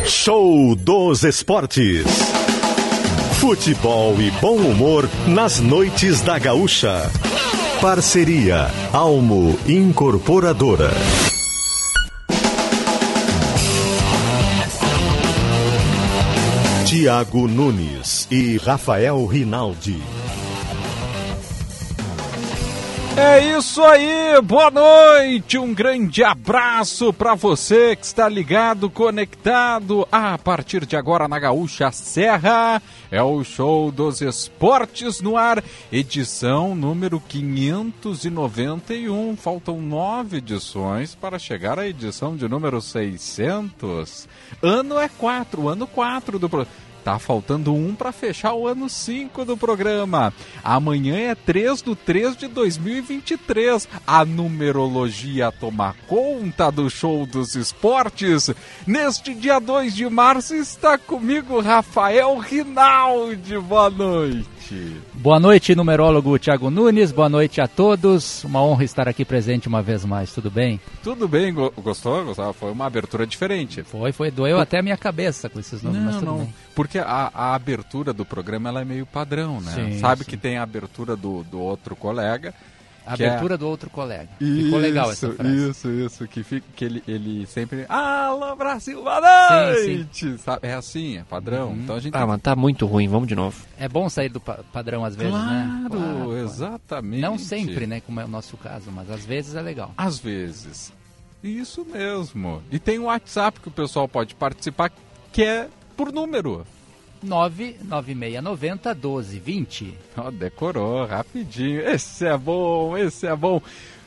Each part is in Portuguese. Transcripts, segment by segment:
Show dos Esportes. Futebol e bom humor nas noites da Gaúcha. Parceria Almo Incorporadora. Tiago Nunes e Rafael Rinaldi. É isso aí, boa noite, um grande abraço para você que está ligado, conectado a partir de agora na Gaúcha Serra. É o show dos esportes no ar, edição número 591. Faltam nove edições para chegar à edição de número 600. Ano é quatro, ano quatro do programa. Tá faltando um para fechar o ano 5 do programa. Amanhã é 3 do 3 de 2023. A numerologia toma conta do show dos esportes. Neste dia 2 de março está comigo Rafael Rinaldi. Boa noite. Boa noite, numerólogo Thiago Nunes. Boa noite a todos. Uma honra estar aqui presente uma vez mais. Tudo bem? Tudo bem. Gostou? Gostou? Foi uma abertura diferente. Foi, foi. Doeu Por... até a minha cabeça com esses nomes. Não, não. Bem. Porque a, a, abertura do programa ela é meio padrão, né? Sim, Sabe sim. que tem a abertura do, do outro colega a abertura é... do outro colega. Isso, Ficou legal essa frase. Isso, isso. Que, fica, que ele, ele sempre. Alô, Brasil, boa noite! Sim, sim. É assim, é padrão. Uhum. Então a gente... Ah, mas tá muito ruim, vamos de novo. É bom sair do pa padrão às vezes, claro, né? Claro, exatamente. Não sempre, né? Como é o nosso caso, mas às vezes é legal. Às vezes. Isso mesmo. E tem o WhatsApp que o pessoal pode participar, que é por número. 99690 1220. Oh, decorou, rapidinho. Esse é bom, esse é bom.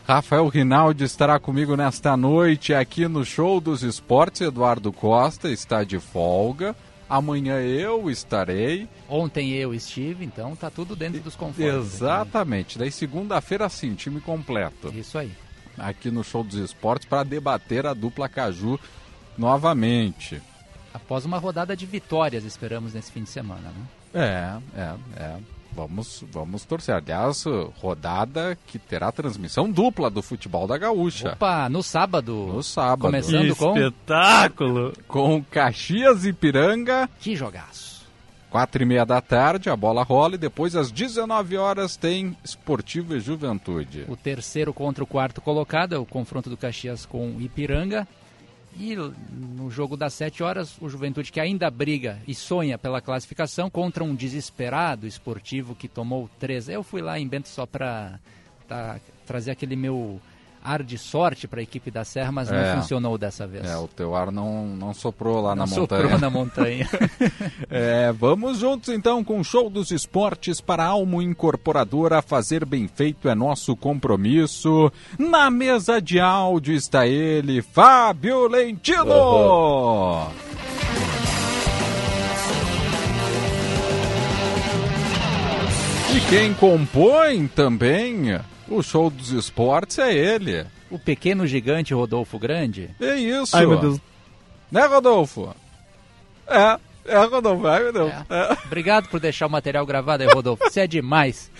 Rafael Rinaldi estará comigo nesta noite aqui no Show dos Esportes. Eduardo Costa está de folga. Amanhã eu estarei. Ontem eu estive, então tá tudo dentro dos confortos. Exatamente. Daí segunda-feira sim, time completo. Isso aí. Aqui no Show dos Esportes para debater a dupla Caju novamente após uma rodada de vitórias, esperamos nesse fim de semana, né? É, é, é. Vamos, vamos torcer. Aliás, rodada que terá transmissão dupla do futebol da Gaúcha. Opa, no sábado. No sábado. Começando que com. Espetáculo! Com Caxias e Piranga. Que jogaço! Quatro e meia da tarde, a bola rola e depois às 19 horas tem Esportivo e Juventude. O terceiro contra o quarto colocado é o confronto do Caxias com Ipiranga. E no jogo das 7 horas, o Juventude que ainda briga e sonha pela classificação contra um desesperado esportivo que tomou 3. Eu fui lá em Bento só para tá, trazer aquele meu ar de sorte para a equipe da Serra, mas é, não funcionou dessa vez. É, o teu ar não, não soprou lá não na montanha. Soprou na montanha. é, vamos juntos então com o show dos esportes para a Almo Incorporadora. Fazer bem feito é nosso compromisso. Na mesa de áudio está ele, Fábio Lentino. Uhum. E quem compõe também o show dos esportes é ele. O pequeno gigante Rodolfo Grande? É isso. Ai, meu Deus. Né, Rodolfo? É, é, Rodolfo. Ai, meu Deus. É. É. Obrigado por deixar o material gravado aí, Rodolfo. Você é demais.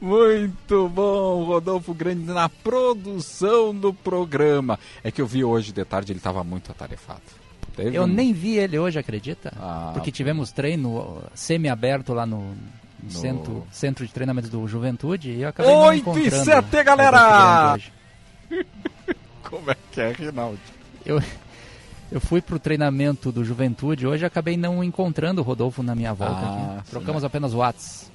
Muito bom, Rodolfo Grande, na produção do programa. É que eu vi hoje de tarde, ele estava muito atarefado. Teve eu um... nem vi ele hoje, acredita? Ah, Porque tivemos treino semi-aberto lá no, no centro, centro de treinamento do Juventude e eu acabei 8 e 7, galera! Como é que é, Rinaldi? Eu, eu fui pro treinamento do Juventude hoje acabei não encontrando o Rodolfo na minha volta ah. Trocamos sim, apenas Whats.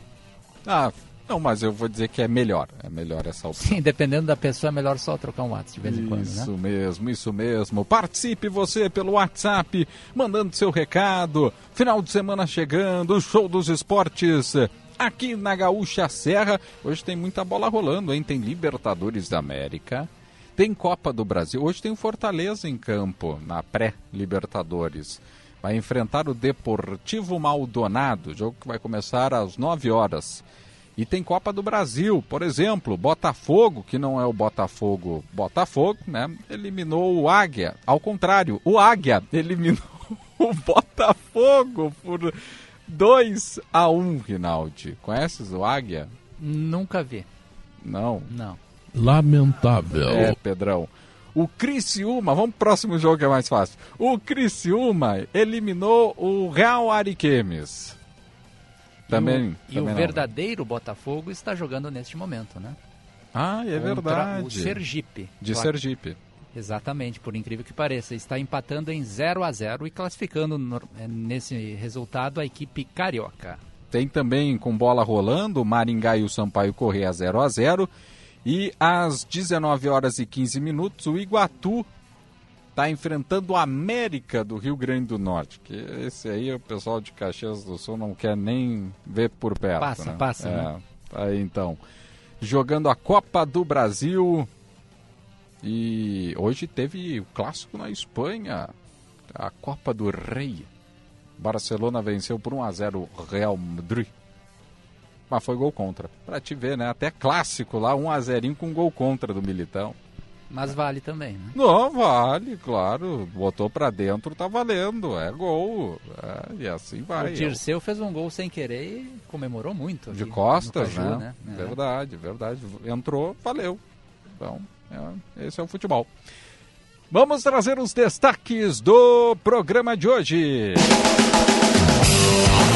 Ah, não, mas eu vou dizer que é melhor. É melhor essa opção. Sim, dependendo da pessoa, é melhor só trocar um WhatsApp de vez em quando, né? Isso mesmo, isso mesmo. Participe você pelo WhatsApp, mandando seu recado. Final de semana chegando, show dos esportes aqui na Gaúcha Serra. Hoje tem muita bola rolando, hein? Tem Libertadores da América, tem Copa do Brasil. Hoje tem o Fortaleza em campo, na pré-Libertadores. Vai enfrentar o Deportivo Maldonado, jogo que vai começar às 9 horas. E tem Copa do Brasil, por exemplo, Botafogo, que não é o Botafogo Botafogo, né? Eliminou o Águia. Ao contrário, o Águia eliminou o Botafogo por 2 a 1 um, Rinaldi. Conheces o Águia? Nunca vi. Não? Não. Lamentável. É, Pedrão. O Criciúma, vamos pro próximo jogo que é mais fácil. O Criciúma eliminou o Real Ariquemes. Também. E o, e o verdadeiro Botafogo está jogando neste momento, né? Ah, é Contra verdade. O Sergipe. De Sergipe. Exatamente, por incrível que pareça. Está empatando em 0 a 0 e classificando no, é, nesse resultado a equipe carioca. Tem também com bola rolando o Maringá e o Sampaio Correia 0 a 0 E às 19 horas e 15 minutos, o Iguatu está enfrentando o América do Rio Grande do Norte. Que esse aí o pessoal de Caxias do Sul não quer nem ver por perto. Passa, né? passa. É, né? Aí então. Jogando a Copa do Brasil. E hoje teve o clássico na Espanha, a Copa do Rei. Barcelona venceu por 1 a 0 o Real Madrid. Mas foi gol contra. Pra te ver, né? Até clássico lá, 1 a 0 com gol contra do Militão. Mas vale também, né? Não, vale, claro. Botou pra dentro, tá valendo. É gol. É, e assim vai. O Dirceu fez um gol sem querer e comemorou muito. De costas, Caju, né? né? Verdade, verdade. Entrou, valeu. Então, é, esse é o futebol. Vamos trazer os destaques do programa de hoje. O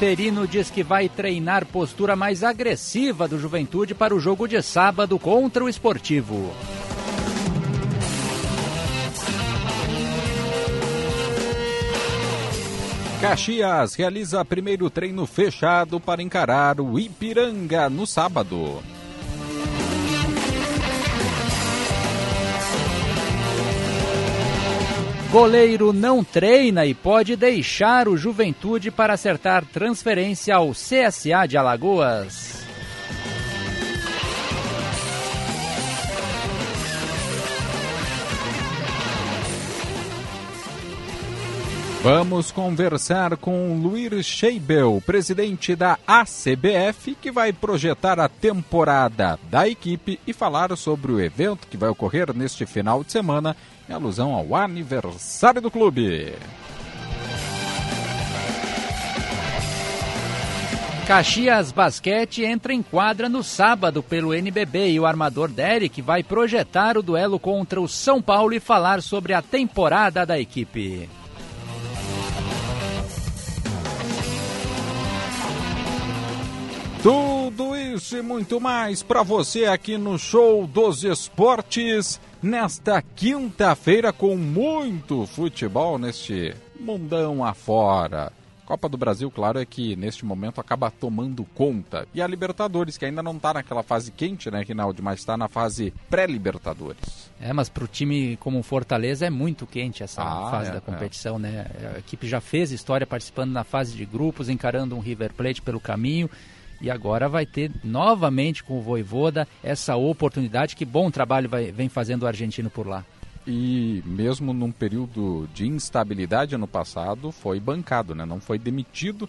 interino diz que vai treinar postura mais agressiva do Juventude para o jogo de sábado contra o Esportivo. Caxias realiza primeiro treino fechado para encarar o Ipiranga no sábado. Goleiro não treina e pode deixar o Juventude para acertar transferência ao CSA de Alagoas. Vamos conversar com Luiz Scheibel, presidente da ACBF, que vai projetar a temporada da equipe e falar sobre o evento que vai ocorrer neste final de semana, em alusão ao aniversário do clube. Caxias Basquete entra em quadra no sábado pelo NBB e o armador Derek vai projetar o duelo contra o São Paulo e falar sobre a temporada da equipe. Tudo isso e muito mais para você aqui no Show dos Esportes nesta quinta-feira com muito futebol neste mundão afora. Copa do Brasil, claro, é que neste momento acaba tomando conta. E a Libertadores, que ainda não está naquela fase quente, né, Rinaldi, mas está na fase pré-Libertadores. É, mas para o time como Fortaleza é muito quente essa ah, fase é, da competição, é. né? A equipe já fez história participando na fase de grupos, encarando um River Plate pelo caminho e agora vai ter novamente com o Voivoda essa oportunidade. Que bom trabalho vai, vem fazendo o argentino por lá. E mesmo num período de instabilidade ano passado, foi bancado, né? não foi demitido.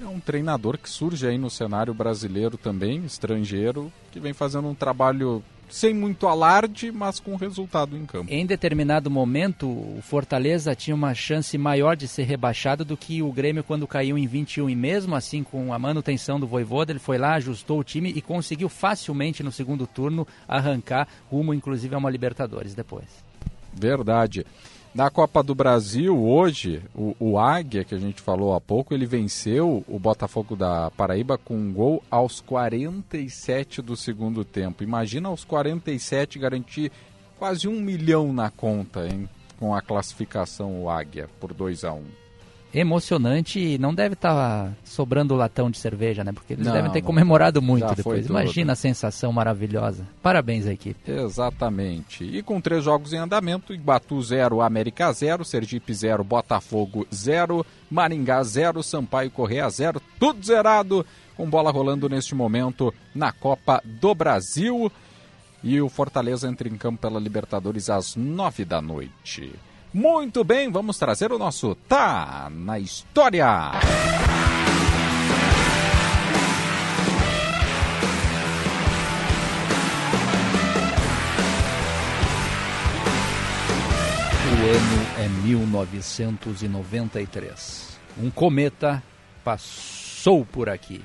É um treinador que surge aí no cenário brasileiro também, estrangeiro, que vem fazendo um trabalho sem muito alarde, mas com resultado em campo. Em determinado momento, o Fortaleza tinha uma chance maior de ser rebaixado do que o Grêmio quando caiu em 21 e mesmo assim com a manutenção do Voivoda, ele foi lá, ajustou o time e conseguiu facilmente no segundo turno arrancar rumo inclusive a uma Libertadores depois. Verdade. Na Copa do Brasil, hoje, o, o, Águia, que a gente falou há pouco, ele venceu o Botafogo da Paraíba com um gol aos 47 do segundo tempo. Imagina aos 47 garantir quase um milhão na conta, hein? Com a classificação o Águia por 2 a 1 um emocionante e não deve estar tá sobrando latão de cerveja, né? Porque eles não, devem ter comemorado muito depois. Imagina a sensação maravilhosa. Parabéns à equipe. Exatamente. E com três jogos em andamento, Ibatu 0, América 0, Sergipe 0, Botafogo 0, Maringá 0, Sampaio Correia 0, tudo zerado, com bola rolando neste momento na Copa do Brasil. E o Fortaleza entra em campo pela Libertadores às nove da noite. Muito bem, vamos trazer o nosso Tá na História. O ano é 1993. Um cometa passou por aqui.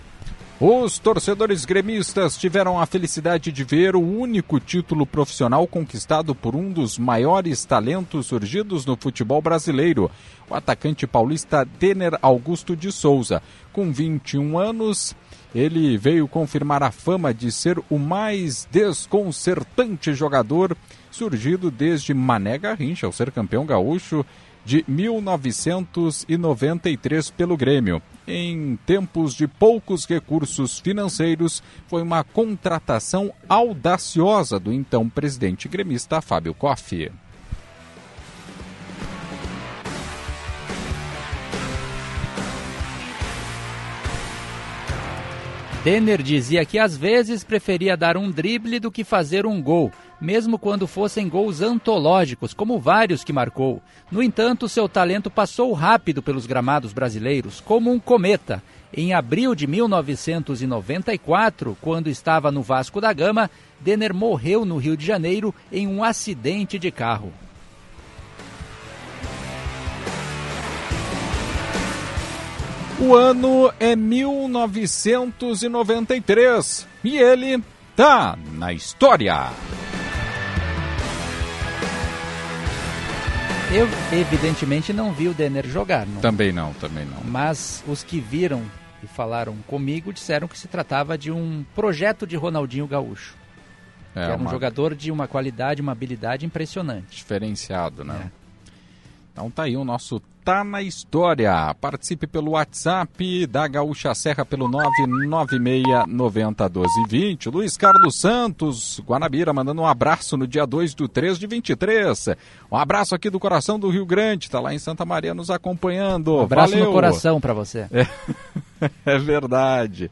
Os torcedores gremistas tiveram a felicidade de ver o único título profissional conquistado por um dos maiores talentos surgidos no futebol brasileiro, o atacante paulista Denner Augusto de Souza. Com 21 anos, ele veio confirmar a fama de ser o mais desconcertante jogador surgido desde Mané Garrincha, ao ser campeão gaúcho de 1993 pelo Grêmio. Em tempos de poucos recursos financeiros, foi uma contratação audaciosa do então presidente gremista Fábio Koff. Denner dizia que às vezes preferia dar um drible do que fazer um gol, mesmo quando fossem gols antológicos, como vários que marcou. No entanto, seu talento passou rápido pelos gramados brasileiros, como um cometa. Em abril de 1994, quando estava no Vasco da Gama, Denner morreu no Rio de Janeiro em um acidente de carro. O ano é 1993 e ele tá na história. Eu, evidentemente, não vi o Denner jogar. Não. Também não, também não. Mas os que viram e falaram comigo disseram que se tratava de um projeto de Ronaldinho Gaúcho. É, que era um jogador de uma qualidade, uma habilidade impressionante. Diferenciado, né? Então tá aí o nosso Tá na História. Participe pelo WhatsApp da Gaúcha Serra pelo 996901220. Luiz Carlos Santos, Guanabira, mandando um abraço no dia 2 do 3 de 23. Um abraço aqui do coração do Rio Grande, tá lá em Santa Maria nos acompanhando. Um abraço Valeu. no coração para você. É, é verdade.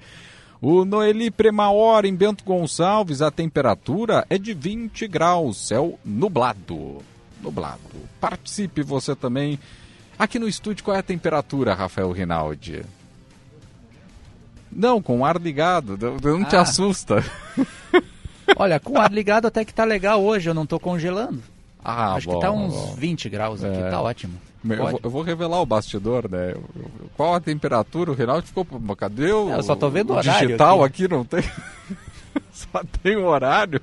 O Noeli Premaor em Bento Gonçalves, a temperatura é de 20 graus, céu nublado. Nublado. Participe você também Aqui no estúdio, qual é a temperatura, Rafael Rinaldi? Não, com o ar ligado. Não ah. te assusta. Olha, com o ar ligado até que tá legal hoje, eu não tô congelando. Ah, Acho bom, que tá uns bom. 20 graus aqui, é. tá ótimo. Eu vou, eu vou, revelar o bastidor, né? Qual a temperatura? O Rinaldi ficou. Cadê o. É, eu só tô vendo o horário. digital aqui. aqui não tem. só tem o horário.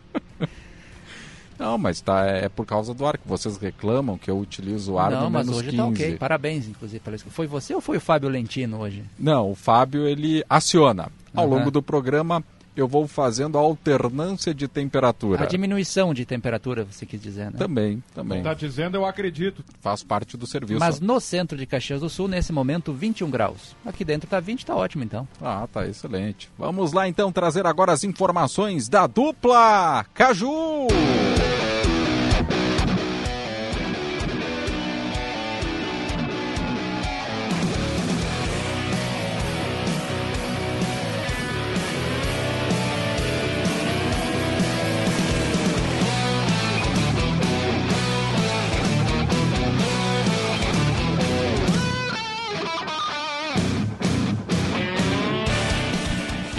Não, mas tá, é por causa do ar que vocês reclamam que eu utilizo o ar Não, no mas hoje 15. tá ok. Parabéns, inclusive, pela Foi você ou foi o Fábio Lentino hoje? Não, o Fábio ele aciona. Ao uhum. longo do programa eu vou fazendo a alternância de temperatura. A diminuição de temperatura, você quis dizer, né? Também, também. Está dizendo, eu acredito. Faz parte do serviço. Mas no centro de Caxias do Sul, nesse momento, 21 graus. Aqui dentro está 20, está ótimo então. Ah, tá excelente. Vamos lá então trazer agora as informações da dupla Caju.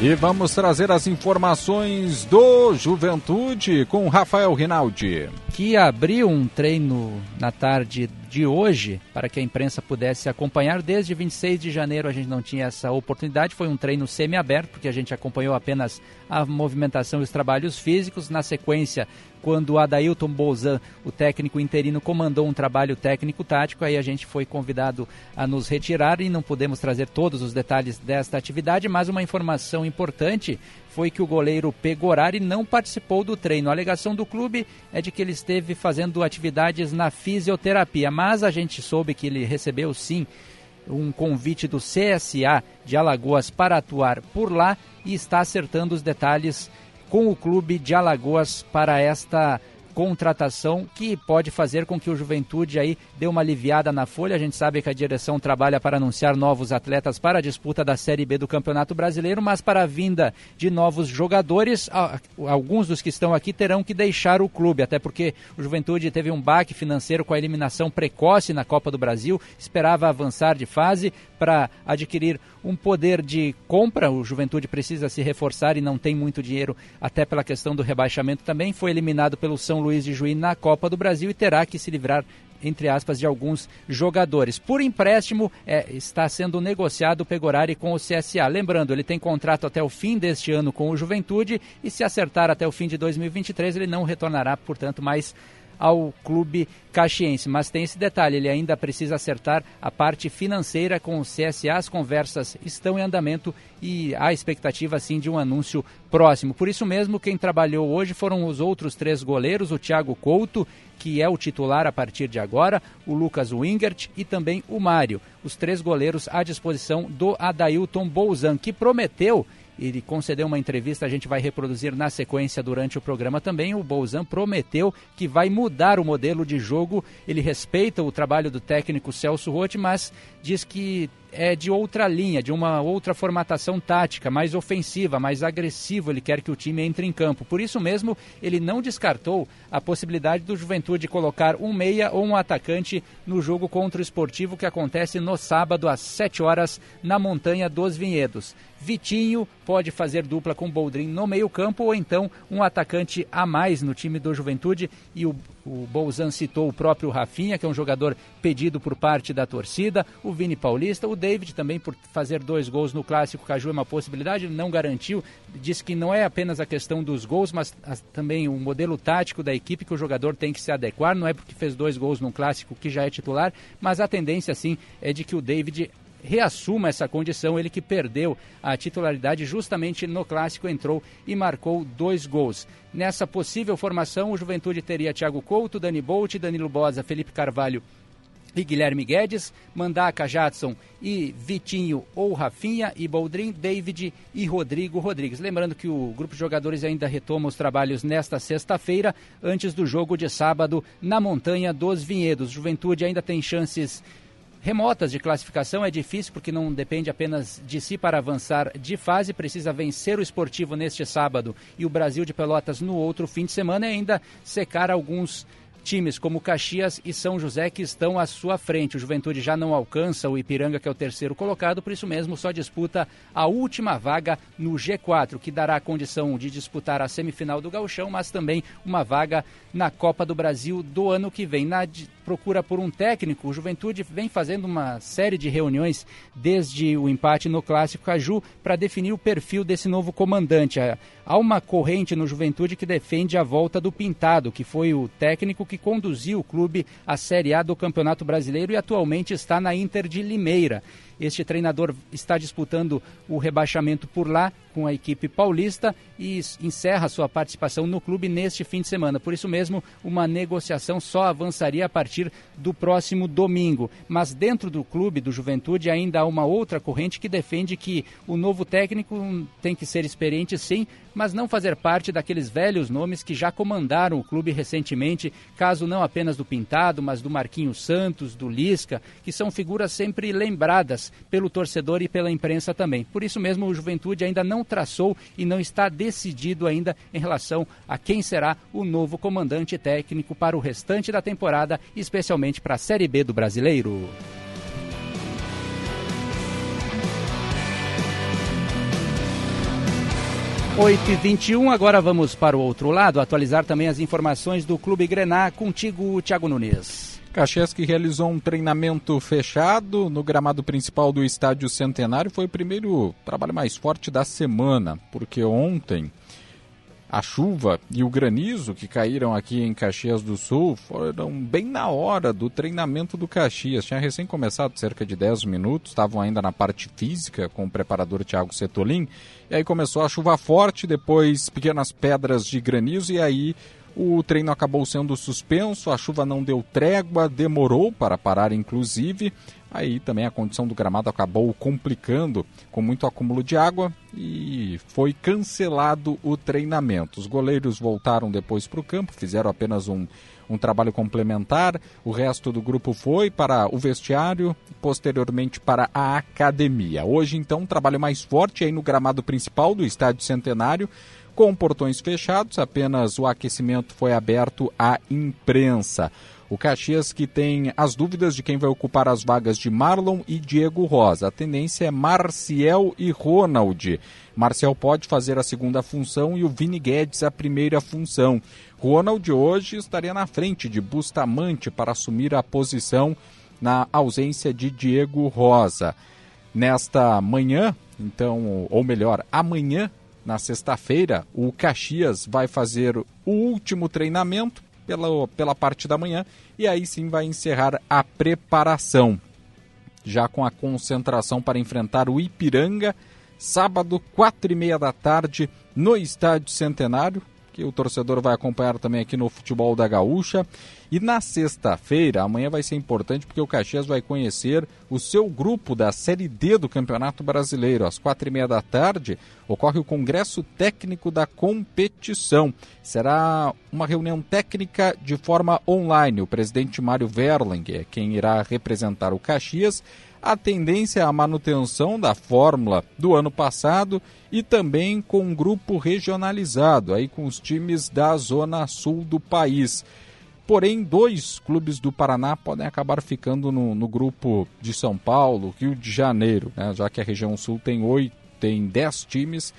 E vamos trazer as informações do Juventude com Rafael Rinaldi. Que abriu um treino na tarde de hoje para que a imprensa pudesse acompanhar. Desde 26 de janeiro a gente não tinha essa oportunidade. Foi um treino semi-aberto, porque a gente acompanhou apenas a movimentação e os trabalhos físicos. Na sequência, quando o Adailton Bolzan, o técnico interino, comandou um trabalho técnico-tático, aí a gente foi convidado a nos retirar e não podemos trazer todos os detalhes desta atividade, mas uma informação importante foi que o goleiro Pegorari não participou do treino. A alegação do clube é de que ele esteve fazendo atividades na fisioterapia, mas a gente soube que ele recebeu sim um convite do CSA de Alagoas para atuar por lá e está acertando os detalhes com o clube de Alagoas para esta contratação que pode fazer com que o Juventude aí dê uma aliviada na folha. A gente sabe que a direção trabalha para anunciar novos atletas para a disputa da Série B do Campeonato Brasileiro, mas para a vinda de novos jogadores, alguns dos que estão aqui terão que deixar o clube, até porque o Juventude teve um baque financeiro com a eliminação precoce na Copa do Brasil, esperava avançar de fase para adquirir um poder de compra. O Juventude precisa se reforçar e não tem muito dinheiro, até pela questão do rebaixamento também. Foi eliminado pelo São Luís de Juí na Copa do Brasil e terá que se livrar entre aspas, de alguns jogadores. Por empréstimo, é, está sendo negociado o Pegorari com o CSA. Lembrando, ele tem contrato até o fim deste ano com o Juventude e se acertar até o fim de 2023, ele não retornará, portanto, mais ao clube caxiense. Mas tem esse detalhe, ele ainda precisa acertar a parte financeira com o CSA. As conversas estão em andamento e há expectativa, sim, de um anúncio próximo. Por isso mesmo, quem trabalhou hoje foram os outros três goleiros, o Thiago Couto, que é o titular a partir de agora, o Lucas Wingert e também o Mário. Os três goleiros à disposição do Adailton Bolzan, que prometeu ele concedeu uma entrevista, a gente vai reproduzir na sequência durante o programa também. O Bolzan prometeu que vai mudar o modelo de jogo. Ele respeita o trabalho do técnico Celso Rotti, mas diz que é de outra linha, de uma outra formatação tática, mais ofensiva, mais agressivo. Ele quer que o time entre em campo. Por isso mesmo, ele não descartou a possibilidade do Juventude colocar um meia ou um atacante no jogo contra o Esportivo que acontece no sábado às 7 horas na Montanha dos Vinhedos. Vitinho pode fazer dupla com Boldrin no meio-campo ou então um atacante a mais no time do Juventude. E o o Bolzan citou o próprio Rafinha, que é um jogador pedido por parte da torcida, o Vini Paulista, o David também por fazer dois gols no clássico. Caju é uma possibilidade, não garantiu, disse que não é apenas a questão dos gols, mas também o modelo tático da equipe que o jogador tem que se adequar, não é porque fez dois gols no clássico que já é titular, mas a tendência sim é de que o David reassuma essa condição. Ele que perdeu a titularidade justamente no clássico, entrou e marcou dois gols. Nessa possível formação, o Juventude teria Thiago Couto, Dani Bolt, Danilo Bosa, Felipe Carvalho e Guilherme Guedes, Mandaca Jadson e Vitinho ou Rafinha e Boldrin, David e Rodrigo Rodrigues. Lembrando que o grupo de jogadores ainda retoma os trabalhos nesta sexta-feira, antes do jogo de sábado na Montanha dos Vinhedos. Juventude ainda tem chances remotas de classificação é difícil porque não depende apenas de si para avançar de fase, precisa vencer o esportivo neste sábado e o Brasil de Pelotas no outro fim de semana e ainda secar alguns times como Caxias e São José que estão à sua frente. O Juventude já não alcança o Ipiranga, que é o terceiro colocado, por isso mesmo só disputa a última vaga no G4, que dará a condição de disputar a semifinal do Gauchão, mas também uma vaga na Copa do Brasil do ano que vem. Na procura por um técnico, o Juventude vem fazendo uma série de reuniões desde o empate no Clássico Caju para definir o perfil desse novo comandante. Há uma corrente no Juventude que defende a volta do Pintado, que foi o técnico que conduziu o clube à Série A do Campeonato Brasileiro e atualmente está na Inter de Limeira. Este treinador está disputando o rebaixamento por lá com a equipe paulista e encerra sua participação no clube neste fim de semana. Por isso mesmo, uma negociação só avançaria a partir do próximo domingo. Mas dentro do clube do Juventude ainda há uma outra corrente que defende que o novo técnico tem que ser experiente sim, mas não fazer parte daqueles velhos nomes que já comandaram o clube recentemente, caso não apenas do Pintado, mas do Marquinhos Santos, do Lisca, que são figuras sempre lembradas pelo torcedor e pela imprensa também. Por isso mesmo, o Juventude ainda não traçou e não está decidido ainda em relação a quem será o novo comandante técnico para o restante da temporada, especialmente para a Série B do Brasileiro. Oito e vinte e um, agora vamos para o outro lado, atualizar também as informações do Clube Grená, contigo, Thiago Nunes. Caxias que realizou um treinamento fechado no gramado principal do Estádio Centenário foi o primeiro trabalho mais forte da semana, porque ontem a chuva e o granizo que caíram aqui em Caxias do Sul foram bem na hora do treinamento do Caxias. Tinha recém começado cerca de 10 minutos, estavam ainda na parte física com o preparador Thiago Setolin, e aí começou a chuva forte, depois pequenas pedras de granizo e aí o treino acabou sendo suspenso, a chuva não deu trégua, demorou para parar, inclusive. Aí também a condição do gramado acabou complicando com muito acúmulo de água e foi cancelado o treinamento. Os goleiros voltaram depois para o campo, fizeram apenas um, um trabalho complementar. O resto do grupo foi para o vestiário, posteriormente para a academia. Hoje, então, um trabalho mais forte aí no gramado principal do Estádio Centenário com portões fechados, apenas o aquecimento foi aberto à imprensa. O Caxias que tem as dúvidas de quem vai ocupar as vagas de Marlon e Diego Rosa. A tendência é Marciel e Ronald. Marcial pode fazer a segunda função e o Vini Guedes a primeira função. Ronald hoje estaria na frente de Bustamante para assumir a posição na ausência de Diego Rosa. Nesta manhã, então, ou melhor, amanhã, na sexta-feira, o Caxias vai fazer o último treinamento pela, pela parte da manhã e aí sim vai encerrar a preparação. Já com a concentração para enfrentar o Ipiranga, sábado, quatro e meia da tarde, no Estádio Centenário que o torcedor vai acompanhar também aqui no Futebol da Gaúcha. E na sexta-feira, amanhã vai ser importante porque o Caxias vai conhecer o seu grupo da Série D do Campeonato Brasileiro. Às quatro e meia da tarde ocorre o Congresso Técnico da Competição. Será uma reunião técnica de forma online. O presidente Mário Verling é quem irá representar o Caxias a tendência é a manutenção da fórmula do ano passado e também com um grupo regionalizado, aí com os times da zona sul do país. Porém, dois clubes do Paraná podem acabar ficando no, no grupo de São Paulo, Rio de Janeiro, né? já que a região sul tem oito, tem dez times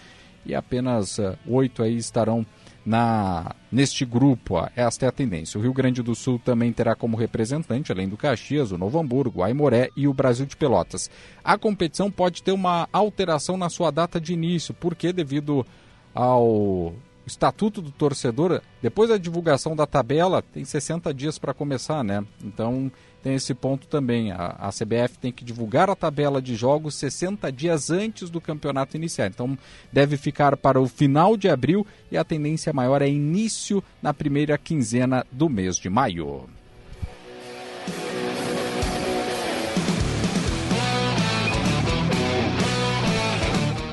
e apenas uh, oito aí estarão na neste grupo. Esta é a tendência. O Rio Grande do Sul também terá como representante, além do Caxias, o Novo Hamburgo, o Aimoré e o Brasil de Pelotas. A competição pode ter uma alteração na sua data de início, porque devido ao estatuto do torcedor, depois da divulgação da tabela, tem 60 dias para começar, né? Então tem esse ponto também. A, a, CBF tem que divulgar a tabela de jogos 60 dias antes do campeonato iniciar. Então deve ficar para o final de abril e a tendência maior é início na primeira quinzena do mês de maio.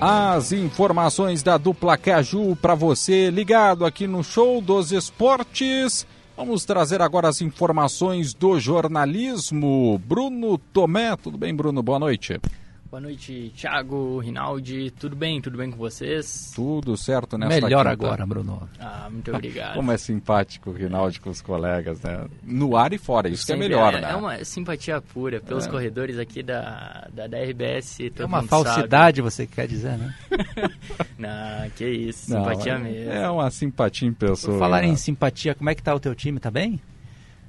As informações da dupla Caju para você ligado aqui no Show dos Esportes. Vamos trazer agora as informações do jornalismo. Bruno Tomé, tudo bem, Bruno? Boa noite. Boa noite, Thiago, Rinaldi. Tudo bem? Tudo bem com vocês? Tudo certo nesta Melhor quinta. agora, Bruno. Ah, muito obrigado. Como é simpático o Rinaldi com os colegas, né? No ar e fora, isso Sempre que é melhor, é, né? É uma simpatia pura pelos É. corredores aqui da, da, da RBS. É uma falsidade, você quer dizer, né? sabe. Não, que isso, Não, simpatia é, mesmo. É uma simpatia em pessoa. Por falar né? em simpatia, como é que tá o teu time? Tá bem?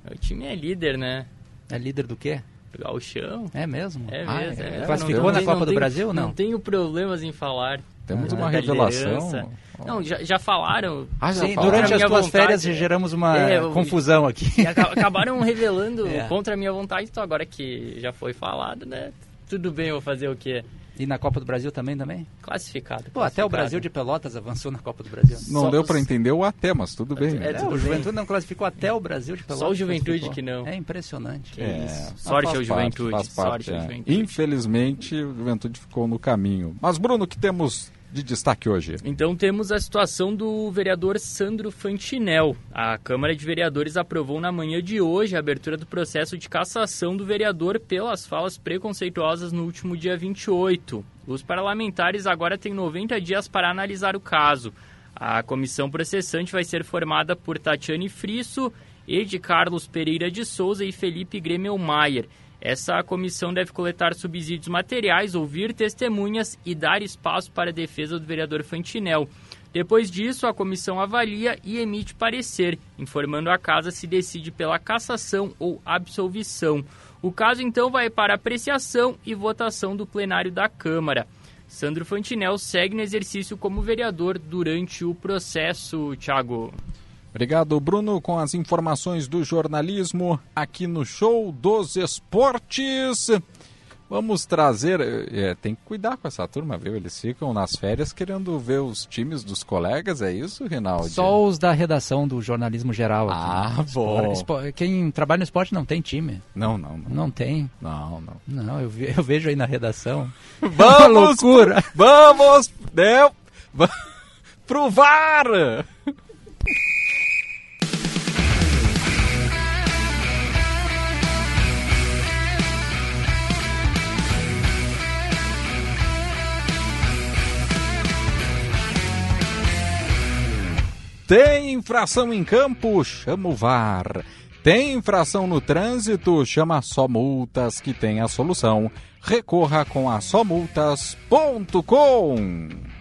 O time é líder, né? É líder do quê? Do Gauchão. É mesmo? É Ah, mesmo. é. Classificou Não na Copa não do Brasil, não? Não tenho problemas em falar. Temos ah, uma revelação. Não, já, já falaram. Ah, Sim, falaram? durante as tuas férias é. geramos uma É, eu- confusão aqui. Aca- acabaram revelando É. contra a minha vontade, então agora que já foi falado, né? Tudo bem, eu vou fazer o quê? E na Copa do Brasil também, também? Classificado. Pô, até o. Brasil de Pelotas avançou na Copa do Brasil. Não Só deu os- para entender o até, mas tudo bem. É, É, tudo o bem. Juventude não classificou até o Brasil de Pelotas. Só o Juventude classificou. que não. É impressionante. Que É, Sorte ao Juventude. parte, sorte ao é. Juventude. Infelizmente, o Juventude ficou no caminho. Mas, Bruno, o que temos de destaque hoje? Então temos a situação do vereador Sandro Fantinel. A Câmara de Vereadores aprovou na manhã de hoje a abertura do processo de cassação do vereador pelas falas preconceituosas no último dia 28. Os parlamentares agora têm 90 dias para analisar o caso. A comissão processante vai ser formada por Tatiane Frisso, Ed Carlos Pereira de Souza e Felipe Gremelmaier. Essa comissão deve coletar subsídios materiais, ouvir testemunhas e dar espaço para a defesa do vereador Fantinel. Depois disso, a comissão avalia e emite parecer, informando a casa se decide pela cassação ou absolvição. O caso então vai para apreciação e votação do plenário da Câmara. Sandro Fantinel segue no exercício como vereador durante o processo, Thiago. Obrigado, Bruno, com as informações do jornalismo aqui no Show dos Esportes. Vamos trazer. é, tem que cuidar com essa turma, viu? Eles ficam nas férias querendo ver os times dos colegas, é isso, Rinaldi? Só os da redação do jornalismo geral. aqui. Ah, bom. Espo- Quem trabalha no esporte não tem time. Não, não, não. Não tem. Não, não. Não, eu, ve- eu vejo aí na redação. Vamos! loucura! Vamos! Né? Va- Pro VAR! Tem infração em campo? Chama o VAR. Tem infração no trânsito? Chama Só Multas que tem a solução. Recorra com a somultas.com.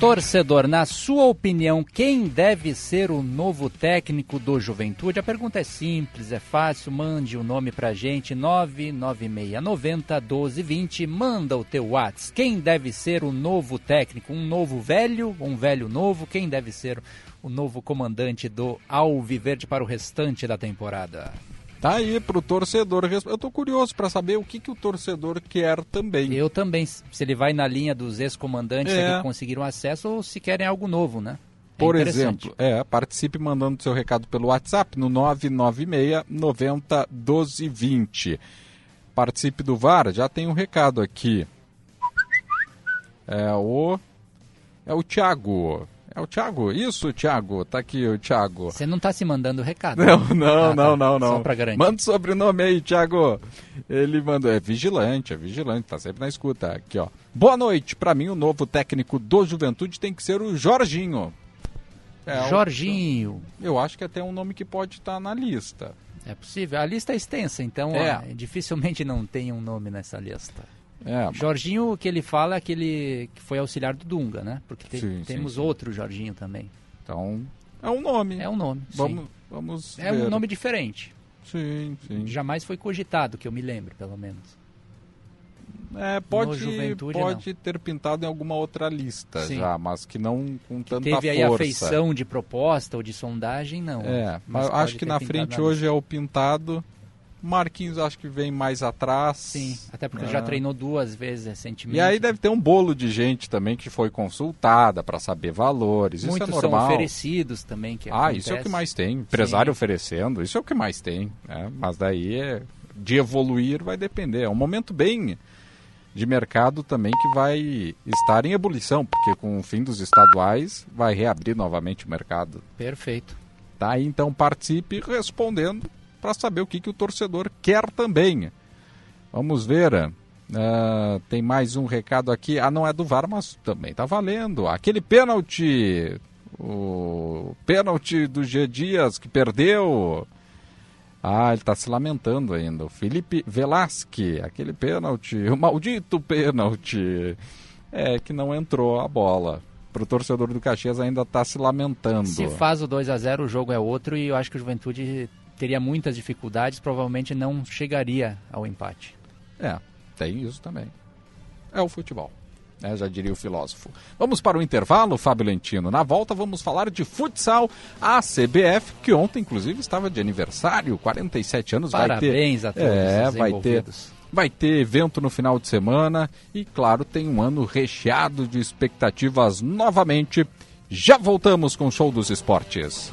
Torcedor, na sua opinião, quem deve ser o novo técnico do Juventude? A pergunta é simples, é fácil. Mande o um nome pra gente, 99690 1220. Manda o teu WhatsApp. Quem deve ser o novo técnico? Um novo velho? Um velho novo? Quem deve ser o novo comandante do Alviverde para o restante da temporada? Tá aí pro torcedor. Eu tô curioso para saber o que, que o torcedor quer também. Eu também, se ele vai na linha dos ex-comandantes é. que conseguiram acesso ou se querem algo novo, né? É Por exemplo, é, participe mandando seu recado pelo WhatsApp no 996 90 12 20. Participe do VAR, já tem um recado aqui. É o é o Thiago. É o Thiago? Isso, Thiago. Tá aqui o Thiago. Você não tá se mandando recado. Não, né? não, ah, não, tá. não, não. Só pra garantir. Manda o sobrenome aí, Thiago. Ele mandou. É vigilante, é vigilante, tá sempre na escuta. Aqui, ó. Boa noite. Para mim, o novo técnico do Juventude tem que ser o Jorginho. É, Jorginho. Eu acho que é até um nome que pode estar tá na lista. É possível. A lista é extensa, então é. ó, dificilmente não tem um nome nessa lista. É, Jorginho, o que ele fala é aquele que foi auxiliar do Dunga, né? Porque te, sim, temos sim, outro Jorginho também. Então, é um nome. É um nome. Vamos, vamos É ver. um nome diferente. Sim, sim. Jamais foi cogitado, que eu me lembro, pelo menos. É, pode, pode ter pintado em alguma outra lista Sim. já, mas que não com que tanta teve força. Teve aí a feição de proposta ou de sondagem, não. É, mas acho que na frente na hoje é o pintado Marquinhos acho que vem mais atrás. Sim, até porque já ah. treinou duas vezes recentemente. E aí deve ter um bolo de gente também que foi consultada para saber valores. Muitos isso é normal. são oferecidos também. Que ah, acontece. isso é o que mais tem. Empresário Sim. oferecendo, isso é o que mais tem. Né? Mas daí é, de evoluir vai depender. É um momento bem de mercado também que vai estar em ebulição, porque com o fim dos estaduais vai reabrir novamente o mercado. Perfeito. Tá então participe respondendo para saber o que, que o torcedor quer também. Vamos ver. Uh, tem mais um recado aqui. Ah, não é do VAR, mas também está valendo. Aquele pênalti. O pênalti do G Dias que perdeu. Ah, ele está se lamentando ainda. O Felipe Velasque, aquele pênalti, o maldito pênalti. É que não entrou a bola. Para o torcedor do Caxias ainda está se lamentando. Se faz o 2 a 0 o jogo é outro e eu acho que o Juventude teria muitas dificuldades, provavelmente não chegaria ao empate. É, tem isso também. É o futebol. É, já diria o filósofo. Vamos para o intervalo, Fábio Lentino. Na volta vamos falar de futsal. A CBF, que ontem inclusive estava de aniversário, 47 anos. Parabéns vai ter, a todos é, vai ter, vai ter evento no final de semana e, claro, tem um ano recheado de expectativas novamente. Já voltamos com o Show dos Esportes.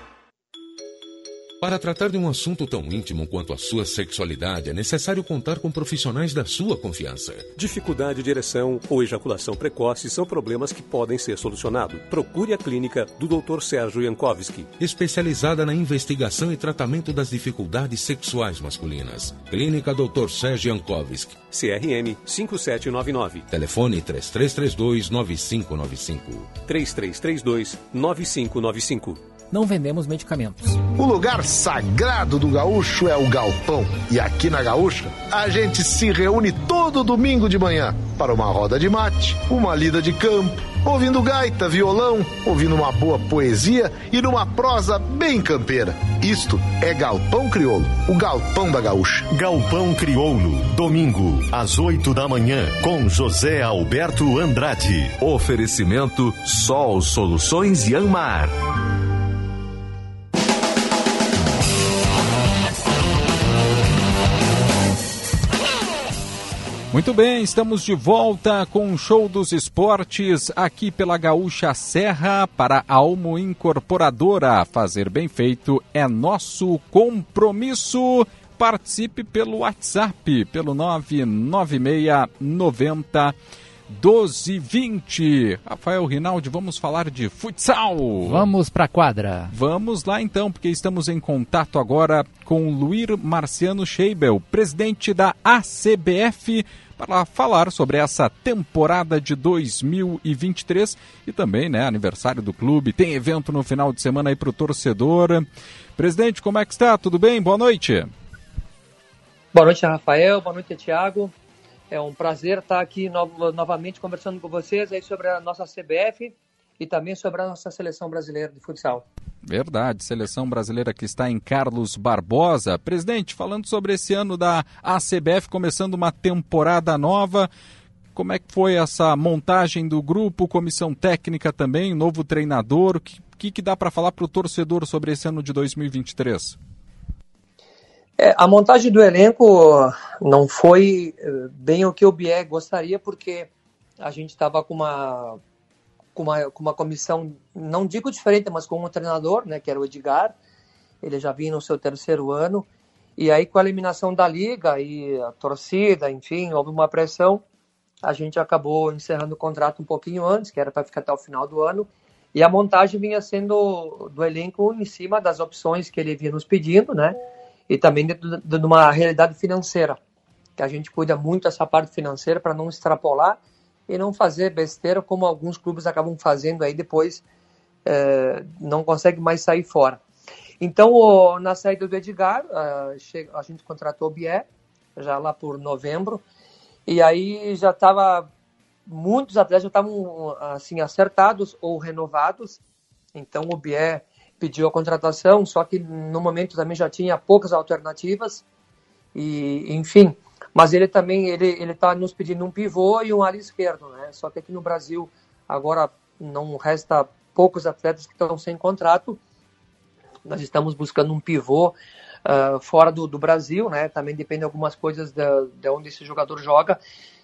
Para tratar de um assunto tão íntimo quanto a sua sexualidade, é necessário contar com profissionais da sua confiança. Dificuldade de ereção ou ejaculação precoce são problemas que podem ser solucionados. Procure a clínica do Dr. Sérgio Jankowski. Especializada na investigação e tratamento das dificuldades sexuais masculinas. Clínica Dr. Sérgio Jankowski. CRM 5799. Telefone 3332 9595. 3332 9595. Não vendemos medicamentos. O lugar sagrado do gaúcho é o galpão. E aqui na Gaúcha, a gente se reúne todo domingo de manhã para uma roda de mate, uma lida de campo, ouvindo gaita, violão, ouvindo uma boa poesia e numa prosa bem campeira. Isto é Galpão Crioulo, o galpão da Gaúcha. Galpão Crioulo, domingo, às 8 da manhã, com José Alberto Andrade. Oferecimento Sol Soluções e Anmar. Muito bem, estamos de volta com o Show dos Esportes aqui pela Gaúcha Serra para Almo Incorporadora. Fazer bem feito é nosso compromisso. Participe pelo WhatsApp, pelo 996 90 1220. Rafael Rinaldi, vamos falar de futsal. Vamos para a quadra. Vamos lá então, porque estamos em contato agora com Luir Marciano Scheibel, presidente da ACBF, para falar sobre essa temporada de 2023 e também, né, aniversário do clube. Tem evento no final de semana aí para o torcedor. Presidente, como é que está? Tudo bem? Boa noite. Boa noite, Rafael. Boa noite, Tiago. É um prazer estar aqui no, novamente conversando com vocês aí sobre a nossa CBF e também sobre a nossa seleção brasileira de futsal. Verdade, seleção brasileira que está em Carlos Barbosa. Presidente, falando sobre esse ano da ACBF, começando uma temporada nova, como é que foi essa montagem do grupo, comissão técnica também, novo treinador? O que, que dá para falar para o torcedor sobre esse ano de 2023? É, a montagem do elenco não foi eh, bem o que o Bié gostaria, porque a gente estava com uma, com, uma, com uma comissão, não digo diferente, mas com um treinador, né, que era o Edgar. Ele já vinha no seu terceiro ano. E aí, com a eliminação da liga e a torcida, enfim, houve uma pressão. A gente acabou encerrando o contrato um pouquinho antes, que era para ficar até o final do ano. E a montagem vinha sendo do elenco em cima das opções que ele vinha nos pedindo, né? E também dentro de uma realidade financeira, que a gente cuida muito dessa parte financeira para não extrapolar e não fazer besteira como alguns clubes acabam fazendo aí depois é, não consegue mais sair fora. Então, na saída do Edgar, a gente contratou o Bié, já lá por novembro, e aí já estava, muitos atletas já estavam assim, acertados ou renovados, então o Bié pediu a contratação, só que no momento também já tinha poucas alternativas e enfim, mas ele também ele ele está nos pedindo um pivô e um ala esquerdo, né? Só que aqui no Brasil agora não resta poucos atletas que estão sem contrato. Nós estamos buscando um pivô uh, fora do, do, Brasil, né? Também depende de algumas coisas de, de onde esse jogador joga.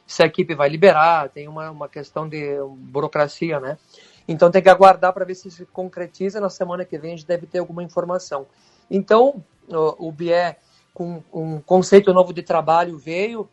Se a equipe vai liberar, tem uma, uma questão de burocracia, né? Então tem que aguardar para ver se se concretiza. Na semana que vem a gente deve ter alguma informação. Então o, o Bié, com um conceito novo de trabalho, veio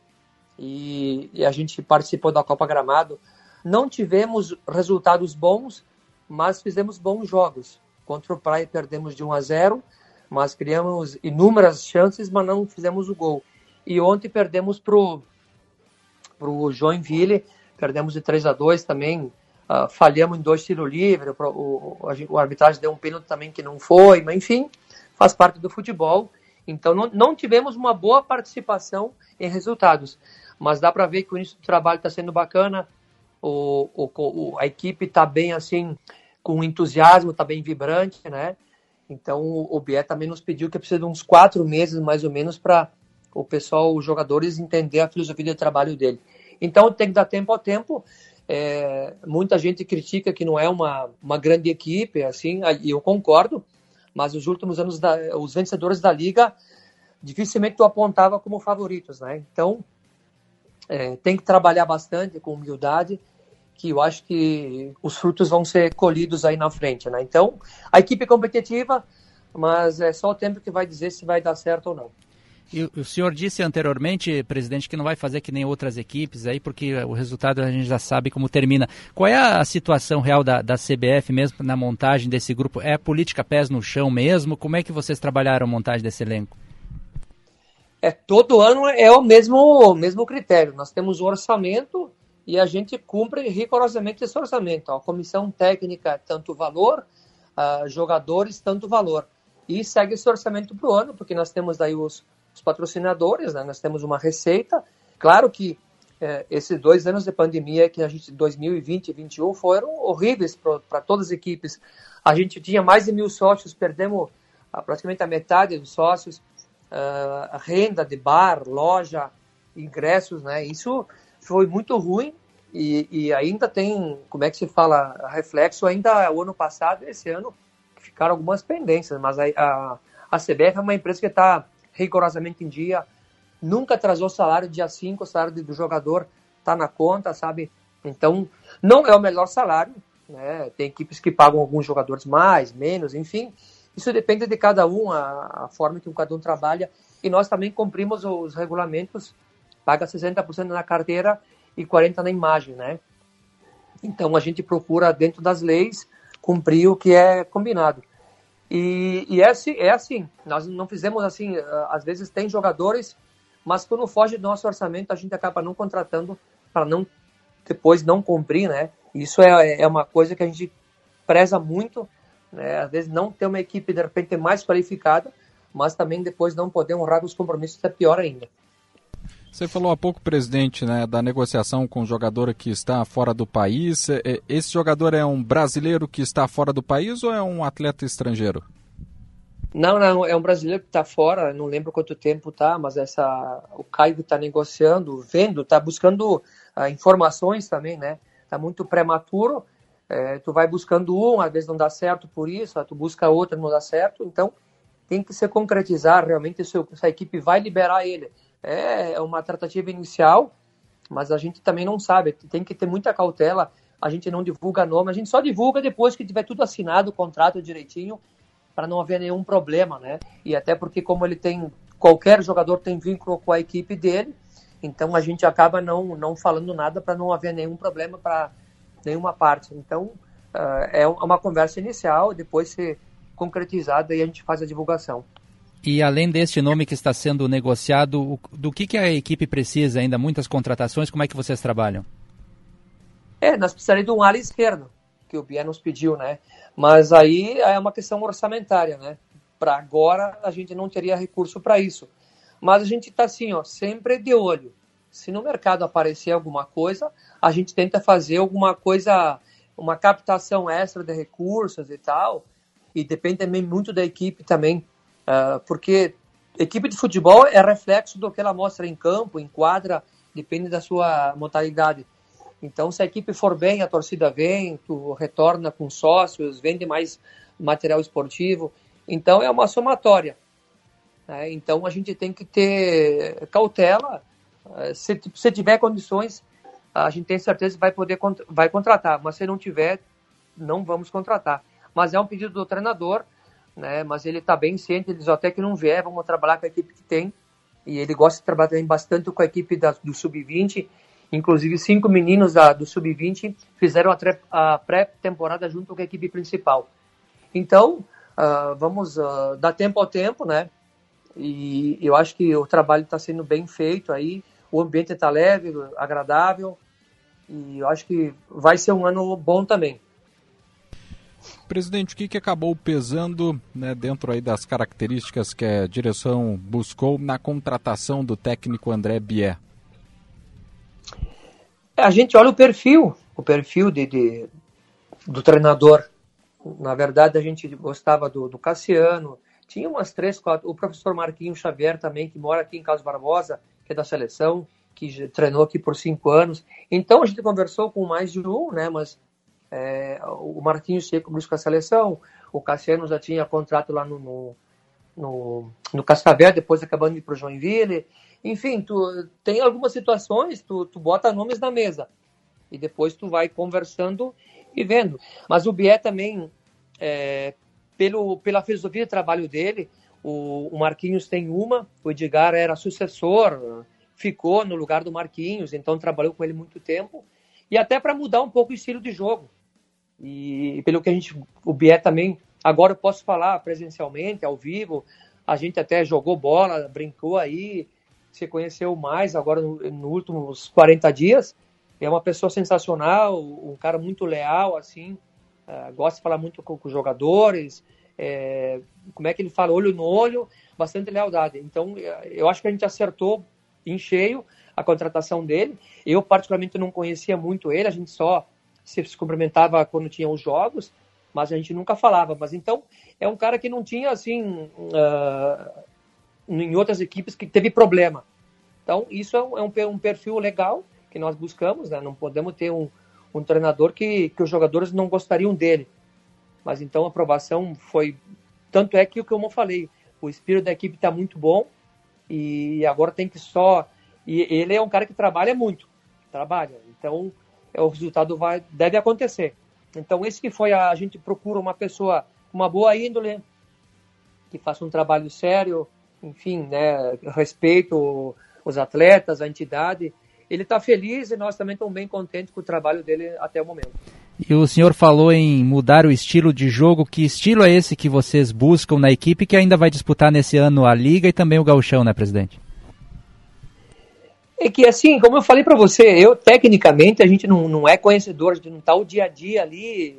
e, e, a gente participou da Copa Gramado. Não tivemos resultados bons, mas fizemos bons jogos. Contra o Praia perdemos de 1 a 0, mas criamos inúmeras chances, mas não fizemos o gol. E ontem perdemos para o Joinville, perdemos de 3 a 2 também, Uh, falhamos em dois tiros livres, o, o, o, arbitragem deu um pênalti também que não foi, mas enfim, faz parte do futebol. Então não, não tivemos uma boa participação em resultados, mas dá para ver que o início do trabalho está sendo bacana, o, o, a equipe está bem assim, com entusiasmo, está bem vibrante, né? Então o Bié também nos pediu que precisa de uns quatro meses mais ou menos para o pessoal, os jogadores, entender a filosofia de trabalho dele. Então tem que dar tempo ao tempo. É, muita gente critica que não é uma, uma grande equipe, assim, e eu concordo, mas os últimos anos, da, os vencedores da liga, dificilmente tu apontava como favoritos, né? Então, é, tem que trabalhar bastante com humildade, que eu acho que os frutos vão ser colhidos aí na frente, né? Então, a equipe é competitiva, mas é só o tempo que vai dizer se vai dar certo ou não. E o senhor disse anteriormente, presidente, que não vai fazer que nem outras equipes aí, porque o resultado a gente já sabe como termina. Qual é a situação real da, da CBF mesmo na montagem desse grupo? É política pés no chão mesmo? Como é que vocês trabalharam a montagem desse elenco? É, todo ano é o mesmo, o mesmo critério. Nós temos o orçamento e a gente cumpre rigorosamente esse orçamento. A comissão técnica, tanto valor, uh, jogadores, tanto valor. E segue esse orçamento para o ano, porque nós temos daí os, os patrocinadores, né? nós temos uma receita. Claro que é, esses dois anos de pandemia que a gente 2020 e 2021 foram horríveis para todas as equipes. A gente tinha mais de mil sócios, perdemos uh, praticamente a metade dos sócios, uh, renda de bar, loja, ingressos, né? Isso foi muito ruim e, e, ainda tem, como é que se fala, reflexo ainda o ano passado, esse ano ficaram algumas pendências, mas a, a, a CBF é uma empresa que está rigorosamente em dia, nunca atrasou salário dia 5, o salário do jogador está na conta, sabe? Então, não é o melhor salário, né? Tem equipes que pagam alguns jogadores mais, menos, enfim. Isso depende de cada um, a, a forma que cada um trabalha. E nós também cumprimos os regulamentos, paga 60% na carteira e 40% na imagem, né? Então, a gente procura, dentro das leis, cumprir o que é combinado. E, e é, assim, é assim, nós não fizemos assim, às vezes tem jogadores mas quando foge do nosso orçamento, a gente acaba não contratando para não depois não cumprir, né? Isso é, é uma coisa que a gente preza muito, né? Às vezes não ter uma equipe de repente mais qualificada, mas também depois não poder honrar os compromissos é pior ainda. Você falou há pouco, presidente, né, da negociação com o jogador que está fora do país. É, esse jogador é um brasileiro que está fora do país ou é um atleta estrangeiro? Não, não, é um brasileiro que está fora, não lembro quanto tempo tá, mas essa, o Caio está negociando, vendo, está buscando uh, informações também, né? Está muito prematuro, é, tu vai buscando um, às vezes não dá certo por isso, tu busca outro, não dá certo, então tem que se concretizar realmente se essa equipe vai liberar ele. É, é uma tratativa inicial, mas a gente também não sabe, tem que ter muita cautela, a gente não divulga nome, a gente só divulga depois que tiver tudo assinado, o contrato direitinho, para não haver nenhum problema, né? E até porque como ele tem qualquer jogador tem vínculo com a equipe dele, então a gente acaba não não falando nada para não haver nenhum problema para nenhuma parte. Então uh, é uma conversa inicial, depois se concretizada e a gente faz a divulgação. E além deste nome que está sendo negociado, do que, que a equipe precisa ainda? Muitas contratações? Como é que vocês trabalham? É, nós precisaríamos de um ala esquerdo, que o Bia nos pediu, né? Mas aí é uma questão orçamentária, né? Para agora a gente não teria recurso para isso. Mas a gente está assim, ó, sempre de olho. Se no mercado aparecer alguma coisa, a gente tenta fazer alguma coisa, uma captação extra de recursos e tal. E depende também muito da equipe também, uh, porque equipe de futebol é reflexo do que ela mostra em campo, em quadra, depende da sua modalidade. Então, se a equipe for bem, a torcida vem, tu retorna com sócios, vende mais material esportivo. Então, é uma somatória. Né? Então, a gente tem que ter cautela. Eh, se, se tiver condições, a gente tem certeza que vai poder vai contratar. Mas se não tiver, não vamos contratar. Mas é um pedido do treinador, né? mas ele está bem ciente. Ele diz até que não vier, vamos trabalhar com a equipe que tem. E ele gosta de trabalhar também bastante com a equipe da, do Sub-20 Inclusive, cinco meninos da, do Sub-20 fizeram a, a pré-temporada junto com a equipe principal. Então, uh, vamos uh, dar tempo ao tempo, né? E eu acho que o trabalho está sendo bem feito aí. O ambiente está leve, agradável. E eu acho que vai ser um ano bom também. Presidente, o que, que acabou pesando né, dentro aí das características que a direção buscou na contratação do técnico André Bier? A gente olha o perfil, o perfil de, de, do treinador. Na verdade, a gente gostava do, do Cassiano, tinha umas três, quatro. O professor Marquinhos Xavier também, que mora aqui em Carlos Barbosa, que é da seleção, que treinou aqui por cinco anos. Então a gente conversou com mais de um, né? Mas é, o Marquinhos tinha compromisso com a seleção, o Cassiano já tinha contrato lá no, no, no, no Cascavel, depois acabando de ir para o Joinville. Enfim, tu tem algumas situações, tu, tu bota nomes na mesa e depois tu vai conversando e vendo. Mas o Bié também, é, pelo, pela filosofia de trabalho dele, o, o, Marquinhos tem uma, o Edgar era sucessor, ficou no lugar do Marquinhos, então trabalhou com ele muito tempo, e até para mudar um pouco o estilo de jogo. E pelo que a gente, o Bié também, agora eu posso falar presencialmente, ao vivo, a gente até jogou bola, brincou aí, se conheceu mais agora nos no últimos 40 dias. É uma pessoa sensacional, um cara muito leal, assim. uh, gosta de falar muito com, os jogadores, é, como é que ele fala, olho no olho, bastante lealdade. Então, eu acho que a gente acertou em cheio a contratação dele. Eu, particularmente, não conhecia muito ele, a gente só se cumprimentava quando tinha os jogos, mas a gente nunca falava. Mas então, é um cara que não tinha, assim, uh, em outras equipes, que teve problema. Então, isso é um, é um perfil legal que nós buscamos, né? Não podemos ter um, um treinador que, que os jogadores não gostariam dele. Mas então a aprovação foi. Tanto é que o que eu falei, o espírito da equipe está muito bom e agora tem que só. E ele é um cara que trabalha muito, trabalha. Então o resultado vai deve acontecer. Então esse que foi a, a gente procura uma pessoa uma boa índole que faça um trabalho sério, enfim, né, respeito os atletas, a entidade. Ele está feliz e nós também estamos bem contentes com o trabalho dele até o momento. E o senhor falou em mudar o estilo de jogo. Que estilo é esse que vocês buscam na equipe que ainda vai disputar nesse ano a Liga e também o Gauchão, né, presidente? É que assim, como eu falei para você, eu tecnicamente a gente não, não é conhecedor, a gente não está o dia a dia ali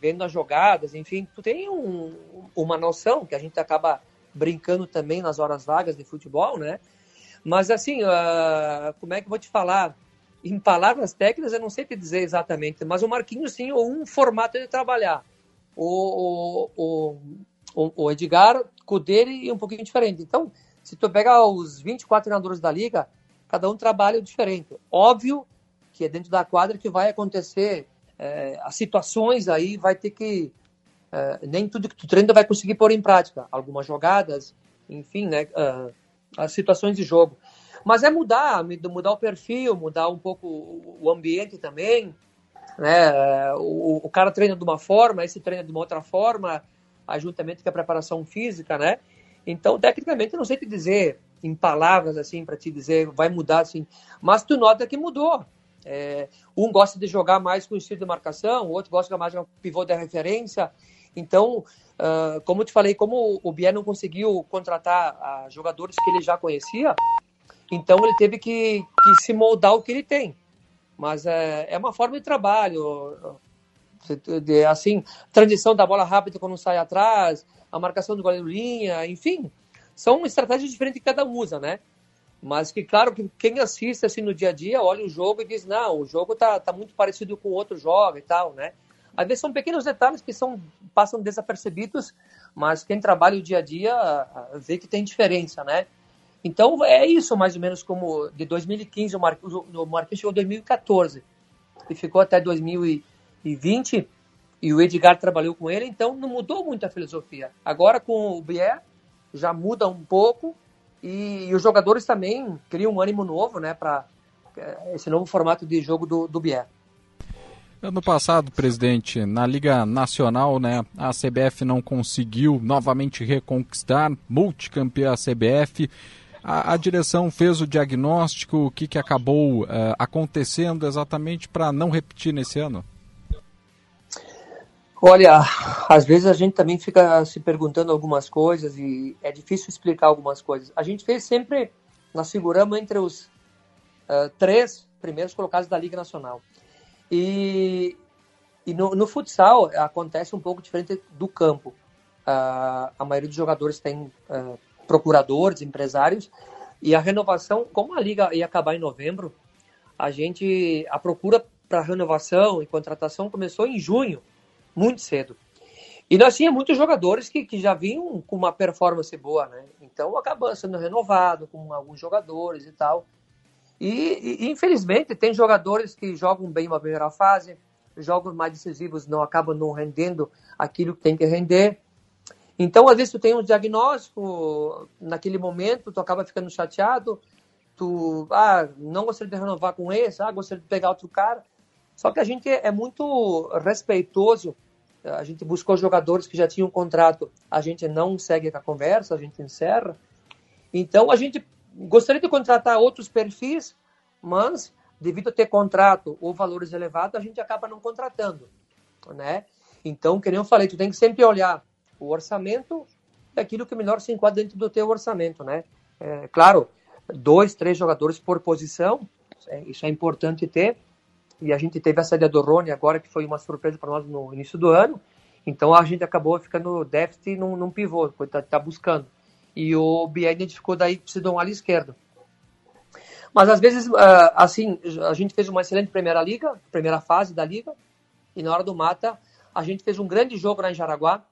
vendo as jogadas, enfim, tu tem um, uma noção que a gente acaba brincando também nas horas vagas de futebol, né? Mas assim, uh, como é que eu vou te falar? Em palavras técnicas, eu não sei te dizer exatamente, mas o Marquinhos tinha um formato de trabalhar. O, o, o, o Edgar, com dele, é um pouquinho diferente. Então, se tu pegar os 24 treinadores da liga, cada um trabalha diferente. Óbvio que é dentro da quadra que vai acontecer é, as situações aí, vai ter que. É, nem tudo que tu treina vai conseguir pôr em prática. Algumas jogadas, enfim, né? Uh, as situações de jogo. Mas é mudar, mudar o perfil, mudar um pouco o ambiente também. Né? O, o cara treina de uma forma, esse treina de uma outra forma, juntamente com a preparação física, né? Então, tecnicamente, não sei te dizer em palavras assim para te dizer vai mudar assim, mas tu nota que mudou. É, um gosta de jogar mais com o estilo de marcação, o outro gosta mais de pivô de referência. Então, uh, como eu te falei, como o Bier não conseguiu contratar uh, jogadores que ele já conhecia, então ele teve que, que se moldar o que ele tem. Mas é, é uma forma de trabalho, assim, transição da bola rápida quando sai atrás, a marcação do goleiro linha, enfim, são estratégias diferentes que cada um usa, né? Mas que, claro, que quem assiste assim no dia a dia olha o jogo e diz, não, o jogo tá, tá muito parecido com o outro jogo e tal, né? Às vezes são pequenos detalhes que são, passam desapercebidos, mas quem trabalha o dia a dia vê que tem diferença, né? Então é isso mais ou menos como de 2015 o Marquinhos, o Marquinhos chegou em 2014 e ficou até 2020 e o Edgar trabalhou com ele, então não mudou muito a filosofia. Agora com o Bier já muda um pouco e, e os jogadores também criam um ânimo novo, né, para é, esse novo formato de jogo do, do Bier. Ano passado, presidente, na Liga Nacional, né, a CBF não conseguiu novamente reconquistar, multicampeã CBF. A, a, direção fez o diagnóstico, o que, que acabou uh, acontecendo exatamente para não repetir nesse ano? Olha, às vezes a gente também fica se perguntando algumas coisas e é difícil explicar algumas coisas. A gente fez sempre, nós figuramos entre os uh, três primeiros colocados da Liga Nacional. E, e no, no, futsal acontece um pouco diferente do campo. Uh, a maioria dos jogadores tem uh, procuradores, empresários, e a renovação, como a liga ia acabar em novembro, a gente a procura para renovação e contratação começou em junho, muito cedo. E nós tínhamos muitos jogadores que, que já vinham com uma performance boa, né? Então acabou sendo renovado com alguns jogadores e tal. E, e, infelizmente, tem jogadores que jogam bem uma primeira fase, jogos mais decisivos não acabam não rendendo aquilo que tem que render. Então, às vezes, tu tem um diagnóstico, naquele momento, tu acaba ficando chateado, tu, ah, não gostaria de renovar com esse, ah, gostaria de pegar outro cara. Só que a gente é muito respeitoso, a gente buscou jogadores que já tinham contrato, a gente não segue com a conversa, a gente encerra. Então, a gente Gostaria de contratar outros perfis, mas devido a ter contrato ou valores elevados, a gente acaba não contratando, né? Então, que eu falei, tu tem que sempre olhar o orçamento daquilo que melhor se enquadra dentro do teu orçamento, né? É, claro, dois, três jogadores por posição, é, isso é importante ter, e a gente teve a saída do Rony agora, que foi uma surpresa para nós no início do ano. Então a gente acabou ficando déficit num, num pivô, tá, tá buscando. E o Biel identificou daí que precisa de um ala esquerdo. Mas às vezes, ah, assim, a gente fez uma excelente primeira liga, primeira fase da liga, e na hora do mata a gente fez um grande jogo lá em Jaraguá,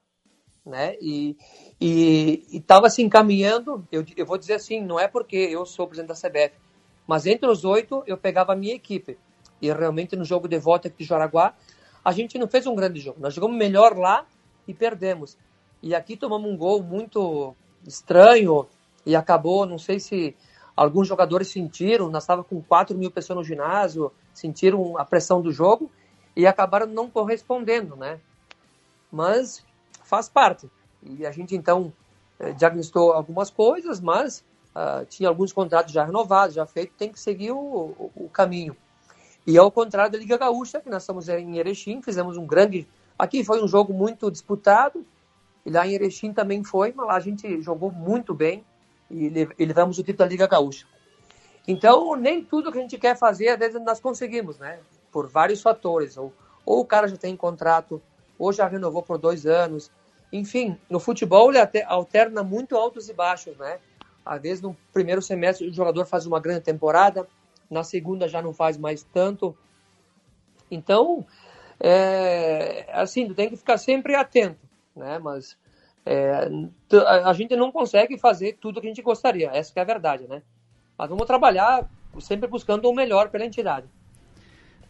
né? E estava se encaminhando. Eu, eu vou dizer assim, não é porque eu sou presidente da CBF, mas entre os oito eu pegava a minha equipe. E realmente no jogo de volta aqui de Jaraguá, a gente não fez um grande jogo. Nós jogamos melhor lá e perdemos. E aqui tomamos um gol muito estranho e acabou, não sei se alguns jogadores sentiram, nós estávamos com 4 mil pessoas no ginásio, sentiram a pressão do jogo e acabaram não correspondendo, né? Mas faz parte. E a gente então eh, diagnostou algumas coisas, mas uh, tinha alguns contratos já renovados, já feitos, tem que seguir o, o, o caminho. E ao contrário da Liga Gaúcha, que nós estamos em Erechim, fizemos um grande. Aqui foi um jogo muito disputado, e lá em Erechim também foi, mas lá a gente jogou muito bem e levamos o título da Liga Gaúcha. Então, nem tudo que a gente quer fazer, às vezes nós conseguimos, né? Por vários fatores. Ou, ou o cara já tem contrato, ou já renovou por dois anos. Enfim, no futebol ele alterna muito altos e baixos, né? Às vezes no primeiro semestre o jogador faz uma grande temporada, na segunda já não faz mais tanto. Então, é, assim, tem que ficar sempre atento, né? Mas é, a gente não consegue fazer tudo que a gente gostaria, essa é a verdade, né? Mas vamos trabalhar sempre buscando o melhor pela entidade.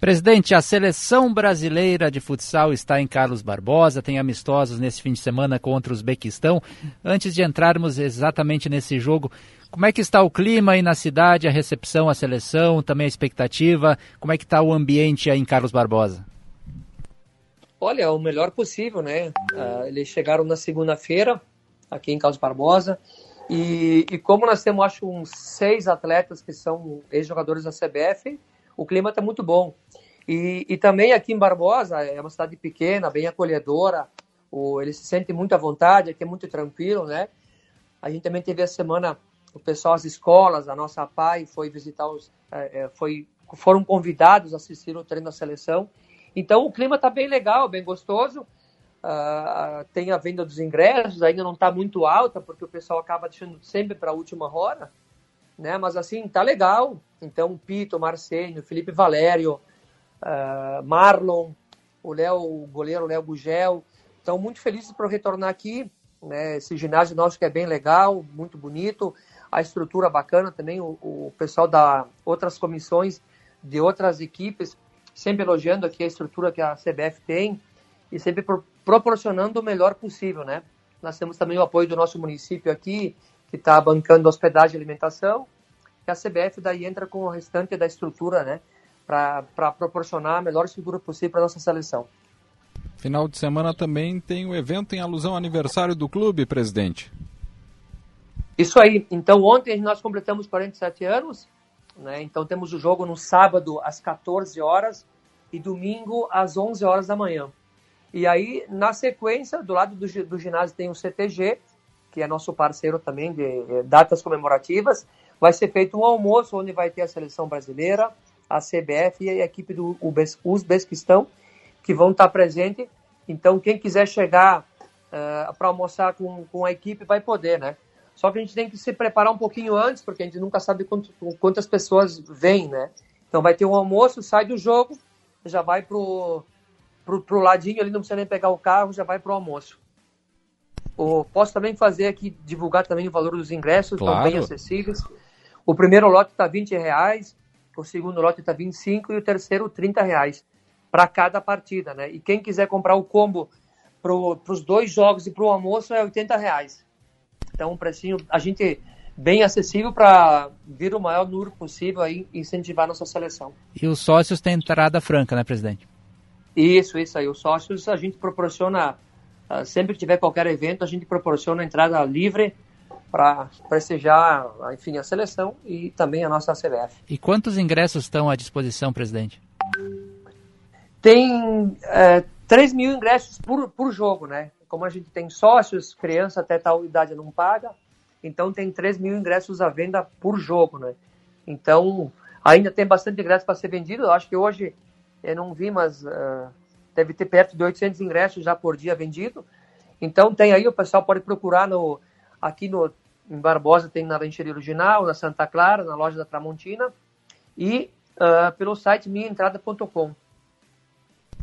Presidente, a seleção brasileira de futsal está em Carlos Barbosa, tem amistosos nesse fim de semana contra o Uzbequistão. Antes de entrarmos exatamente nesse jogo, como é que está o clima aí na cidade, a recepção, a seleção, também a expectativa? Como é que está o ambiente aí em Carlos Barbosa? Olha, o melhor possível, né? Uh, eles chegaram na segunda-feira aqui em Carlos Barbosa e, e, como nós temos, acho, uns seis atletas que são ex-jogadores da CBF, o clima está muito bom. E, e, também aqui em Barbosa, é uma cidade pequena, bem acolhedora, o, eles se sentem muito à vontade, aqui é muito tranquilo, né? A gente também teve a semana o pessoal, as escolas, a nossa pai foi visitar os, é, é, foi, foram convidados a assistir o treino da seleção. Então o clima está bem legal, bem gostoso. Uh, tem a venda dos ingressos, ainda não está muito alta, porque o pessoal acaba deixando sempre para a última hora, né? Mas assim, tá legal. Então, Pito, Marcênio, Felipe Valério, uh, Marlon, o Léo, o goleiro Léo Gugel, estão muito felizes por retornar aqui. Né? Esse ginásio nosso que é bem legal, muito bonito a estrutura bacana também, o, o pessoal da outras comissões de outras equipes sempre elogiando aqui a estrutura que a CBF tem e sempre pro, proporcionando o melhor possível, né? Nós temos também o apoio do nosso município aqui, que está bancando hospedagem e alimentação, e a CBF daí entra com o restante da estrutura, né? Para proporcionar a melhor estrutura possível para nossa seleção. Final de semana também tem o evento em alusão ao aniversário do clube, presidente. Isso aí. Então, ontem nós completamos 47 anos. Né? Então, temos o jogo no sábado às 14 horas e domingo às 11 horas da manhã. E aí, na sequência, do lado do, do ginásio tem o CTG, que é nosso parceiro também de, de datas comemorativas. Vai ser feito um almoço onde vai ter a seleção brasileira, a CBF e a equipe do Uzbequistão, que vão estar presentes. Então, quem quiser chegar uh, para almoçar com, com a equipe vai poder, né? Só que a gente tem que se preparar um pouquinho antes, porque a gente nunca sabe quanto, quantas pessoas vêm, né? Então vai ter um almoço, sai do jogo, já vai pro, pro, pro ladinho ali, não precisa nem pegar o carro, já vai pro almoço. O, posso também fazer aqui, divulgar também o valor dos ingressos, claro. estão bem acessíveis. O primeiro lote está 20 reais, o segundo lote está 25 e o terceiro 30 reais para cada partida, né? E quem quiser comprar o combo para os dois jogos e para o almoço é 80 reais. Então, um precinho, a gente bem acessível para vir o maior número possível aí incentivar a nossa seleção. E os sócios têm entrada franca, né, presidente? Isso, isso aí. Os sócios a gente proporciona, ah, sempre que tiver qualquer evento, a gente proporciona entrada livre para prestigiar, enfim, a seleção e também a nossa CBF. E quantos ingressos estão à disposição, presidente? Tem é, 3 mil ingressos por, por jogo, né? Como a gente tem sócios, criança até tal idade não paga, então tem 3 mil ingressos à venda por jogo, né? Então, ainda tem bastante ingresso para ser vendido. Eu acho que hoje eu não vi, mas uh, deve ter perto de 800 ingressos já por dia vendido. Então tem aí, o pessoal pode procurar no, aqui no, em Barbosa, tem na Rancheria Original, na Santa Clara, na loja da Tramontina e uh, pelo site minhaentrada.com.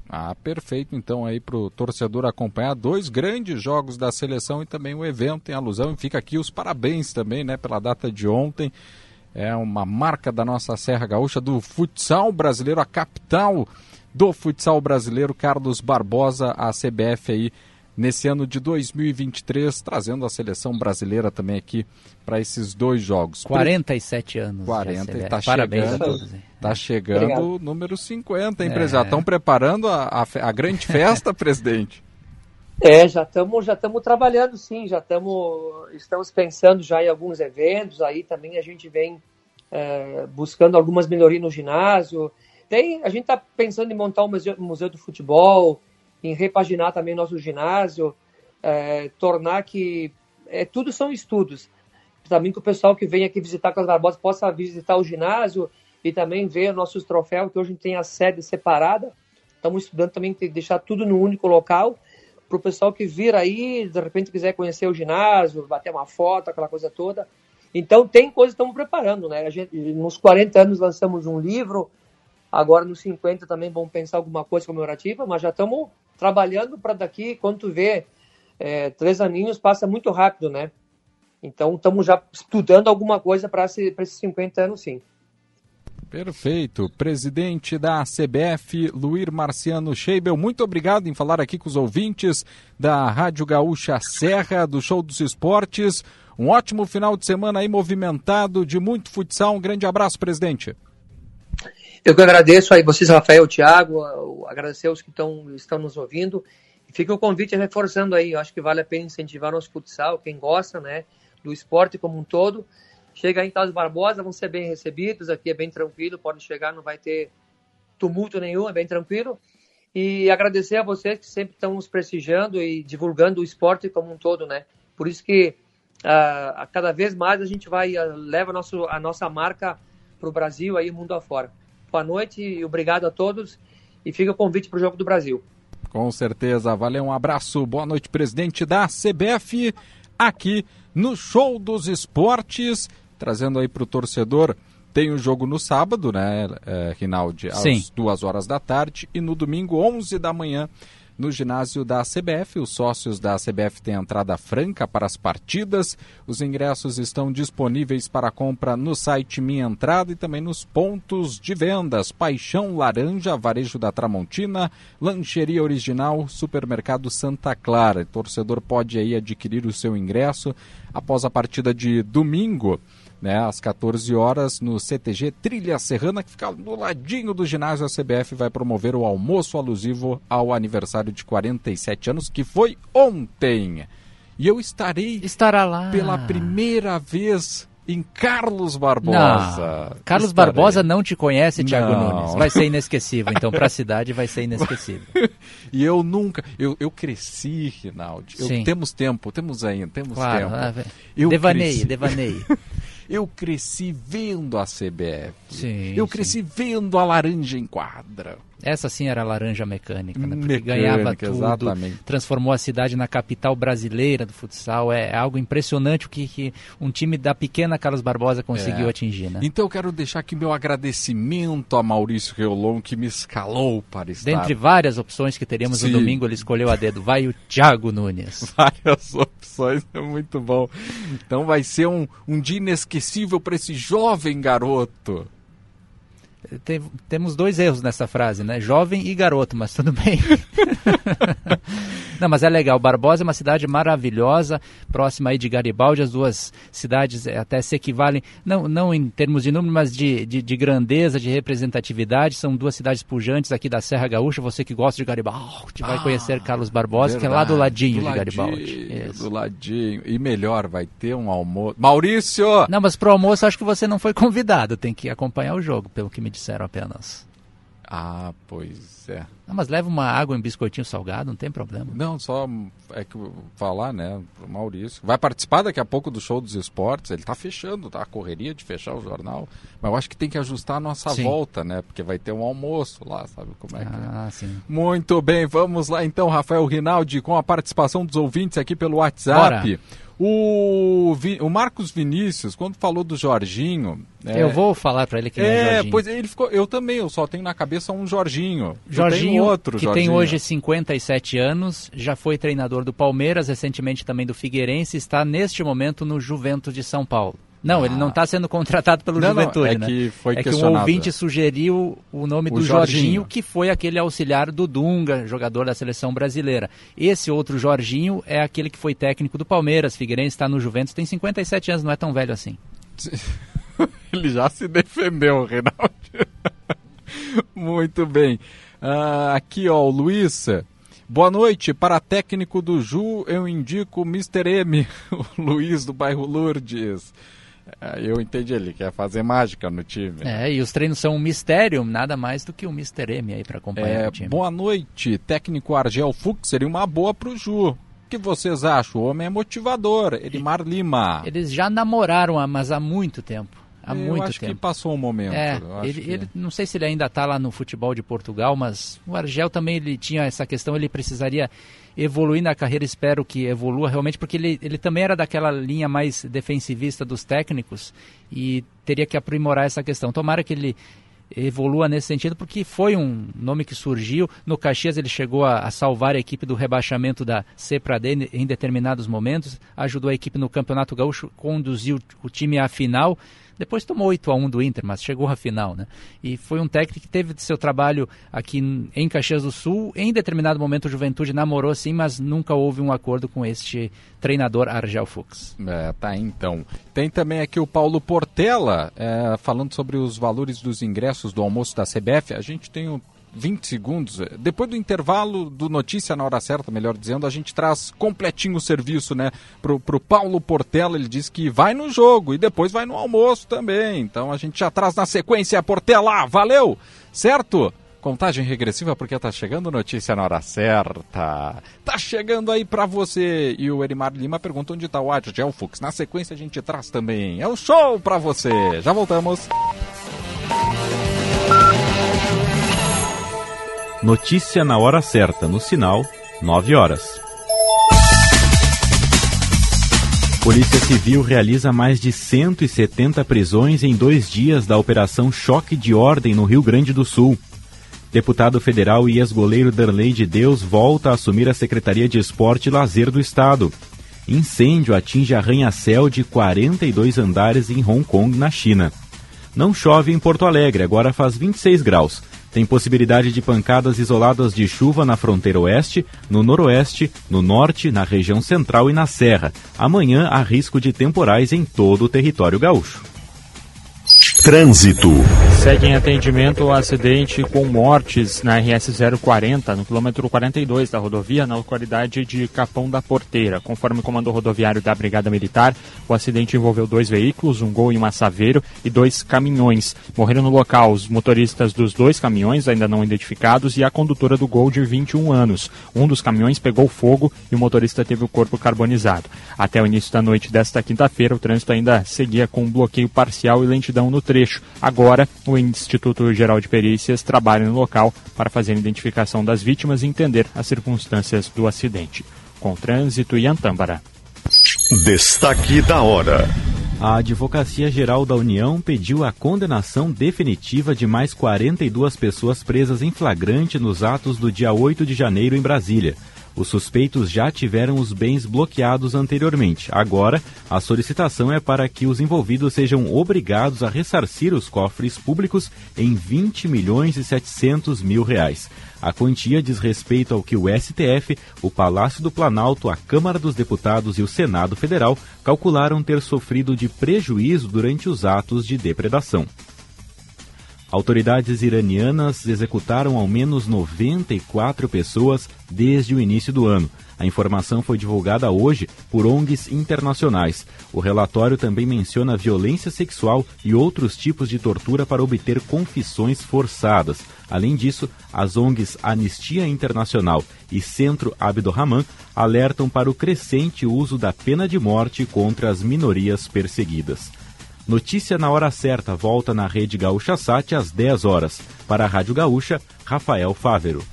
Ah, perfeito. Então aí para o torcedor acompanhar dois grandes jogos da seleção e também o evento em alusão. E fica aqui os parabéns também, né, pela data de ontem. É uma marca da nossa Serra Gaúcha do futsal brasileiro, a capital do futsal brasileiro, Carlos Barbosa, a CBF aí nesse ano de 2023, trazendo a seleção brasileira também aqui para esses dois jogos. 47 anos. 40, está Parabéns chegando, a todos. Tá chegando o número 50, hein, é. Estão preparando a, a, a grande festa, presidente? É, já estamos já estamos trabalhando sim, já estamos estamos pensando já em alguns eventos, aí também a gente vem é, buscando algumas melhorias no ginásio. Tem, a gente está pensando em montar um museu, museu do futebol, em repaginar também nosso ginásio, é, tornar que é, tudo são estudos. Também que o pessoal que vem aqui visitar as Barbosa possa visitar o ginásio e também ver nossos troféus, que hoje tem a sede separada. Estamos estudando também deixar tudo no único local, para o pessoal que vir aí, de repente quiser conhecer o ginásio, bater uma foto, aquela coisa toda. Então tem coisas que estamos preparando, né? Gente, nos 40 anos lançamos um livro, agora nos 50 também vamos pensar alguma coisa comemorativa, mas já estamos trabalhando para daqui, quando tu vê, é, três aninhos passa muito rápido, né? Então estamos já estudando alguma coisa para esse, esses 50 anos, sim. Perfeito. Presidente da CBF, Luir Marciano Scheibel, muito obrigado em falar aqui com os ouvintes da Rádio Gaúcha Serra, do Show dos Esportes. Um ótimo final de semana aí movimentado, de muito futsal. Um grande abraço, presidente. Eu que agradeço aí vocês, Rafael, Thiago, agradecer os que estão, estão nos ouvindo. Fica o convite reforçando aí, eu acho que vale a pena incentivar nosso futsal, quem gosta, né, do esporte como um todo. Chega aí em Carlos Barbosa, vão ser bem recebidos, aqui é bem tranquilo, pode chegar, não vai ter tumulto nenhum, é bem tranquilo. E agradecer a vocês que sempre estão nos prestigiando e divulgando o esporte como um todo, né? Por isso que uh, cada vez mais a gente vai uh, leva nosso, a nossa marca para o Brasil aí mundo afora. Boa noite e obrigado a todos e fica o convite para o Jogo do Brasil. Com certeza, valeu, um abraço, boa noite, presidente da CBF, aqui no Show dos Esportes, trazendo aí para o torcedor. Tem o jogo no sábado, né, é, Rinaldi, às Sim. duas horas da tarde, e no domingo, 11 da manhã, no ginásio da CBF. Os sócios da CBF têm entrada franca para as partidas. Os ingressos estão disponíveis para compra no site Minha Entrada e também nos pontos de vendas. Paixão Laranja, Varejo da Tramontina, Lancheria Original, Supermercado Santa Clara. O torcedor pode aí adquirir o seu ingresso após a partida de domingo né, às 14 horas no CTG Trilha Serrana, que fica do ladinho do ginásio. A CBF vai promover o almoço alusivo ao aniversário de 47 anos, que foi ontem. E eu estarei Estará lá pela primeira vez em Carlos Barbosa. Não. Carlos Estarei. Barbosa não te conhece, Thiago não. Nunes. Vai ser inesquecível. Então, para a cidade vai ser inesquecível. e eu nunca. Eu, eu cresci, Rinaldi. Eu, temos tempo, temos ainda, temos claro, tempo. Ah, eu cresci. Eu cresci vendo a CBF. Sim, eu cresci sim. vendo a laranja em quadra. Essa sim era a laranja mecânica, né? Porque mecânica, ganhava tudo, exatamente. transformou a cidade na capital brasileira do futsal. É, algo impressionante o que, que, um time da pequena Carlos Barbosa conseguiu é. atingir, né? Então eu quero deixar aqui meu agradecimento a Maurício Reolon, que me escalou para estar... Dentre várias opções que teríamos sim. no domingo, ele escolheu a dedo. Vai o Thiago Nunes. Várias opções, é muito bom. Então vai ser um, um dia inesquecível para esse jovem garoto. Tem, temos dois erros nessa frase, né? Jovem e garoto, mas tudo bem. Não, mas é legal. Barbosa é uma cidade maravilhosa, próxima aí de Garibaldi. As duas cidades até se equivalem, não, não em termos de número, mas de, de, de grandeza, de representatividade. São duas cidades pujantes aqui da Serra Gaúcha. Você que gosta de Garibaldi vai ah, conhecer Carlos Barbosa, verdade, que é lá do ladinho do de Garibaldi. Isso. Do ladinho. E melhor, vai ter um almoço. Maurício! Não, mas pro almoço acho que você não foi convidado. Tem que acompanhar o jogo, pelo que me disseram apenas. Ah, pois é. Não, mas leva uma água em biscoitinho salgado, não tem problema. Não, só é que falar, né, pro Maurício. Vai participar daqui a pouco do show dos esportes. Ele tá fechando, tá? A correria de fechar o jornal. Mas eu acho que tem que ajustar a nossa Sim. volta, né? Porque vai ter um almoço lá, sabe como é que é? Ah, sim. Muito bem, vamos lá então, Rafael Rinaldi, com a participação dos ouvintes aqui pelo WhatsApp. Bora. O, o Marcos Vinícius, quando falou do Jorginho. é, Eu vou falar pra ele que é É, Jorginho. pois ele ficou. Eu também, eu só tenho na cabeça um Jorginho. Jorginho, tem outro que Jorginho. tem hoje 57 anos, já foi treinador do Palmeiras, recentemente também do Figueirense, está neste momento no Juventus de São Paulo. Não, ele não está sendo contratado pelo Ah. Não, não, Juventude, é né? que foi é que um questionado. ouvinte sugeriu o nome O do Jorginho. Jorginho. que foi aquele auxiliar do Dunga, jogador da seleção brasileira. Esse outro Jorginho é aquele que foi técnico do Palmeiras, Figueirense está no Juventus, tem 57 anos, não é tão velho assim. Ele já se defendeu, Reinaldo. Muito bem. Ah, aqui, ó, o Luiz. Boa noite. Para técnico do Ju, eu indico o Mr. M, o Luiz do bairro Lourdes. Ah, eu entendi, ele quer fazer mágica no time. É, e os treinos são um mistério, nada mais do que o Mr. M aí para acompanhar É, o time. boa noite. Técnico Argel Fux seria uma boa pro Ju. O que vocês acham? O homem é motivador. Edmar Lima. Eles já namoraram, mas há muito tempo. Há eu muito acho tempo. que passou um momento. É, ele, que- ele- não sei se ele ainda está lá no futebol de Portugal, mas o Argel também ele tinha essa questão, ele precisaria evoluir na carreira, espero que evolua realmente, porque ele, ele também era daquela linha mais defensivista dos técnicos e teria que aprimorar essa questão. Tomara que ele evolua nesse sentido, porque foi um nome que surgiu. No Caxias ele chegou a, a salvar a equipe do rebaixamento da C para D em determinados momentos, ajudou a equipe no Campeonato Gaúcho, conduziu o time à final. Depois tomou 8 a 1 do Inter, mas chegou à final, né? E foi um técnico que teve seu trabalho aqui em- Caxias do Sul. Em determinado momento o Juventude namorou sim, mas nunca houve um acordo com este treinador Argel Fux. É, tá então. Tem também aqui o Paulo Portela, é, falando sobre os valores dos ingressos do almoço da CBF. A gente tem um 20 segundos. Depois do intervalo do Notícia na Hora Certa, melhor dizendo, a gente traz completinho o serviço, né? Pro, pro Paulo Portela, ele diz que vai no jogo e depois vai no almoço também. Então a gente já traz na sequência, Portela, valeu! Certo? Contagem regressiva porque tá chegando notícia na hora certa. Tá chegando aí pra você. E o Erimar Lima pergunta onde tá o Adgel Fux. Na sequência a gente traz também. É um show pra você. Já voltamos. Notícia na hora certa, no sinal, 9 horas. Polícia Civil realiza mais de 170 prisões em dois dias da Operação Choque de Ordem no Rio Grande do Sul. Deputado federal e ex-goleiro Darley de Deus volta a assumir a Secretaria de Esporte e Lazer do Estado. Incêndio atinge arranha-céu de 42 andares em Hong Kong, na China. Não chove em Porto Alegre, agora faz 26 graus. Tem possibilidade de pancadas isoladas de chuva na fronteira oeste, no noroeste, no norte, na região central e na serra. Amanhã há risco de temporais em todo o território gaúcho. Trânsito. Segue em atendimento o acidente com mortes na RS 040, no quilômetro 42 da rodovia, na localidade de Capão da Porteira. Conforme o comando rodoviário da Brigada Militar, o acidente envolveu dois veículos, um Gol e uma Saveiro, e dois caminhões. Morreram no local os motoristas dos dois caminhões, ainda não identificados, e a condutora do Gol de 21 anos. Um dos caminhões pegou fogo e o motorista teve o corpo carbonizado. Até o início da noite desta quinta-feira, o trânsito ainda seguia com bloqueio parcial e lentidão no trecho. Agora, o Instituto Geral de Perícias trabalha no local para fazer a identificação das vítimas e entender as circunstâncias do acidente. Com trânsito e Antâmbara. Destaque da hora. A Advocacia Geral da União pediu a condenação definitiva de mais 42 pessoas presas em flagrante nos atos do dia 8 de janeiro em Brasília. Os suspeitos já tiveram os bens bloqueados anteriormente. Agora, a solicitação é para que os envolvidos sejam obrigados a ressarcir os cofres públicos em 20 milhões e 700 mil reais. A quantia diz respeito ao que o STF, o Palácio do Planalto, a Câmara dos Deputados e o Senado Federal calcularam ter sofrido de prejuízo durante os atos de depredação. Autoridades iranianas executaram ao menos 94 pessoas desde o início do ano. A informação foi divulgada hoje por ONGs internacionais. O relatório também menciona violência sexual e outros tipos de tortura para obter confissões forçadas. Além disso, as ONGs Anistia Internacional e Centro Abdurrahman alertam para o crescente uso da pena de morte contra as minorias perseguidas. Notícia na hora certa volta na Rede Gaúcha Sat às 10 horas. Para a Rádio Gaúcha, Rafael Fávero.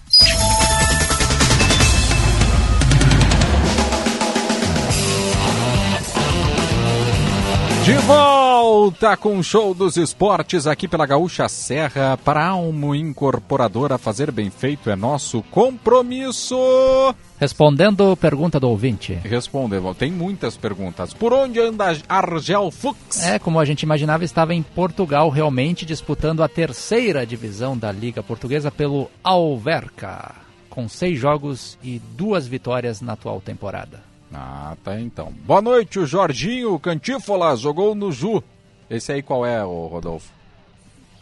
De volta com o show dos esportes aqui pela Gaúcha Serra. Para Almo Incorporadora, fazer bem feito é nosso compromisso. Respondendo pergunta do ouvinte. Respondendo, tem muitas perguntas. Por onde anda Argel Fux? É, como a gente imaginava, estava em Portugal realmente disputando a terceira divisão da Liga Portuguesa pelo Alverca, com seis jogos e duas vitórias na atual temporada. Ah, tá então. Boa noite, o Jorginho Cantífola jogou no Ju. Esse aí qual é, o Rodolfo?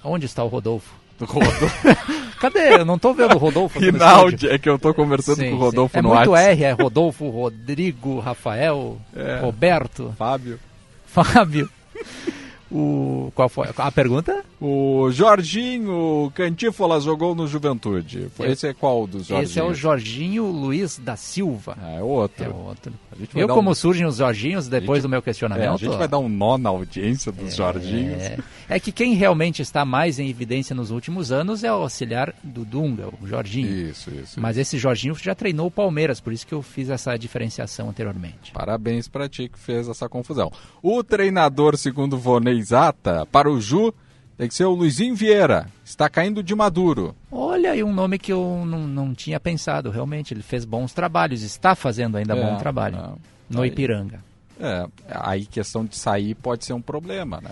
Onde está o Rodolfo? Rodolfo. Cadê? Eu não tô vendo o Rodolfo. Rinaldi, é que eu tô conversando sim, com o Rodolfo sim. no É muito WhatsApp. R, é Rodolfo, Rodrigo, Rafael, É. Roberto, Fábio. Fábio. O... Qual foi a pergunta? O Jorginho Cantífola jogou no Juventude. Esse é qual dos Jorginhos? Esse é o Jorginho Luiz da Silva. É outro. É outro. Eu, como um- surgem os Jorginhos depois gente- do meu É, questionamento? a gente vai dar um nó na audiência dos Jorginhos. É, é que quem realmente está mais em evidência nos últimos anos é o auxiliar do Dunga, o Jorginho. Isso, isso. Mas esse Jorginho já treinou o Palmeiras, por isso que eu fiz essa diferenciação anteriormente. Parabéns pra ti que fez essa confusão. O treinador, segundo Vonei Zata, para o Ju, tem que ser o Luizinho Vieira. Está caindo de maduro. Olha aí um nome que eu não, não tinha pensado, realmente. Ele fez bons trabalhos, está fazendo ainda É, bom trabalho não. no Aí- Ipiranga. É, aí questão de sair pode ser um problema, né?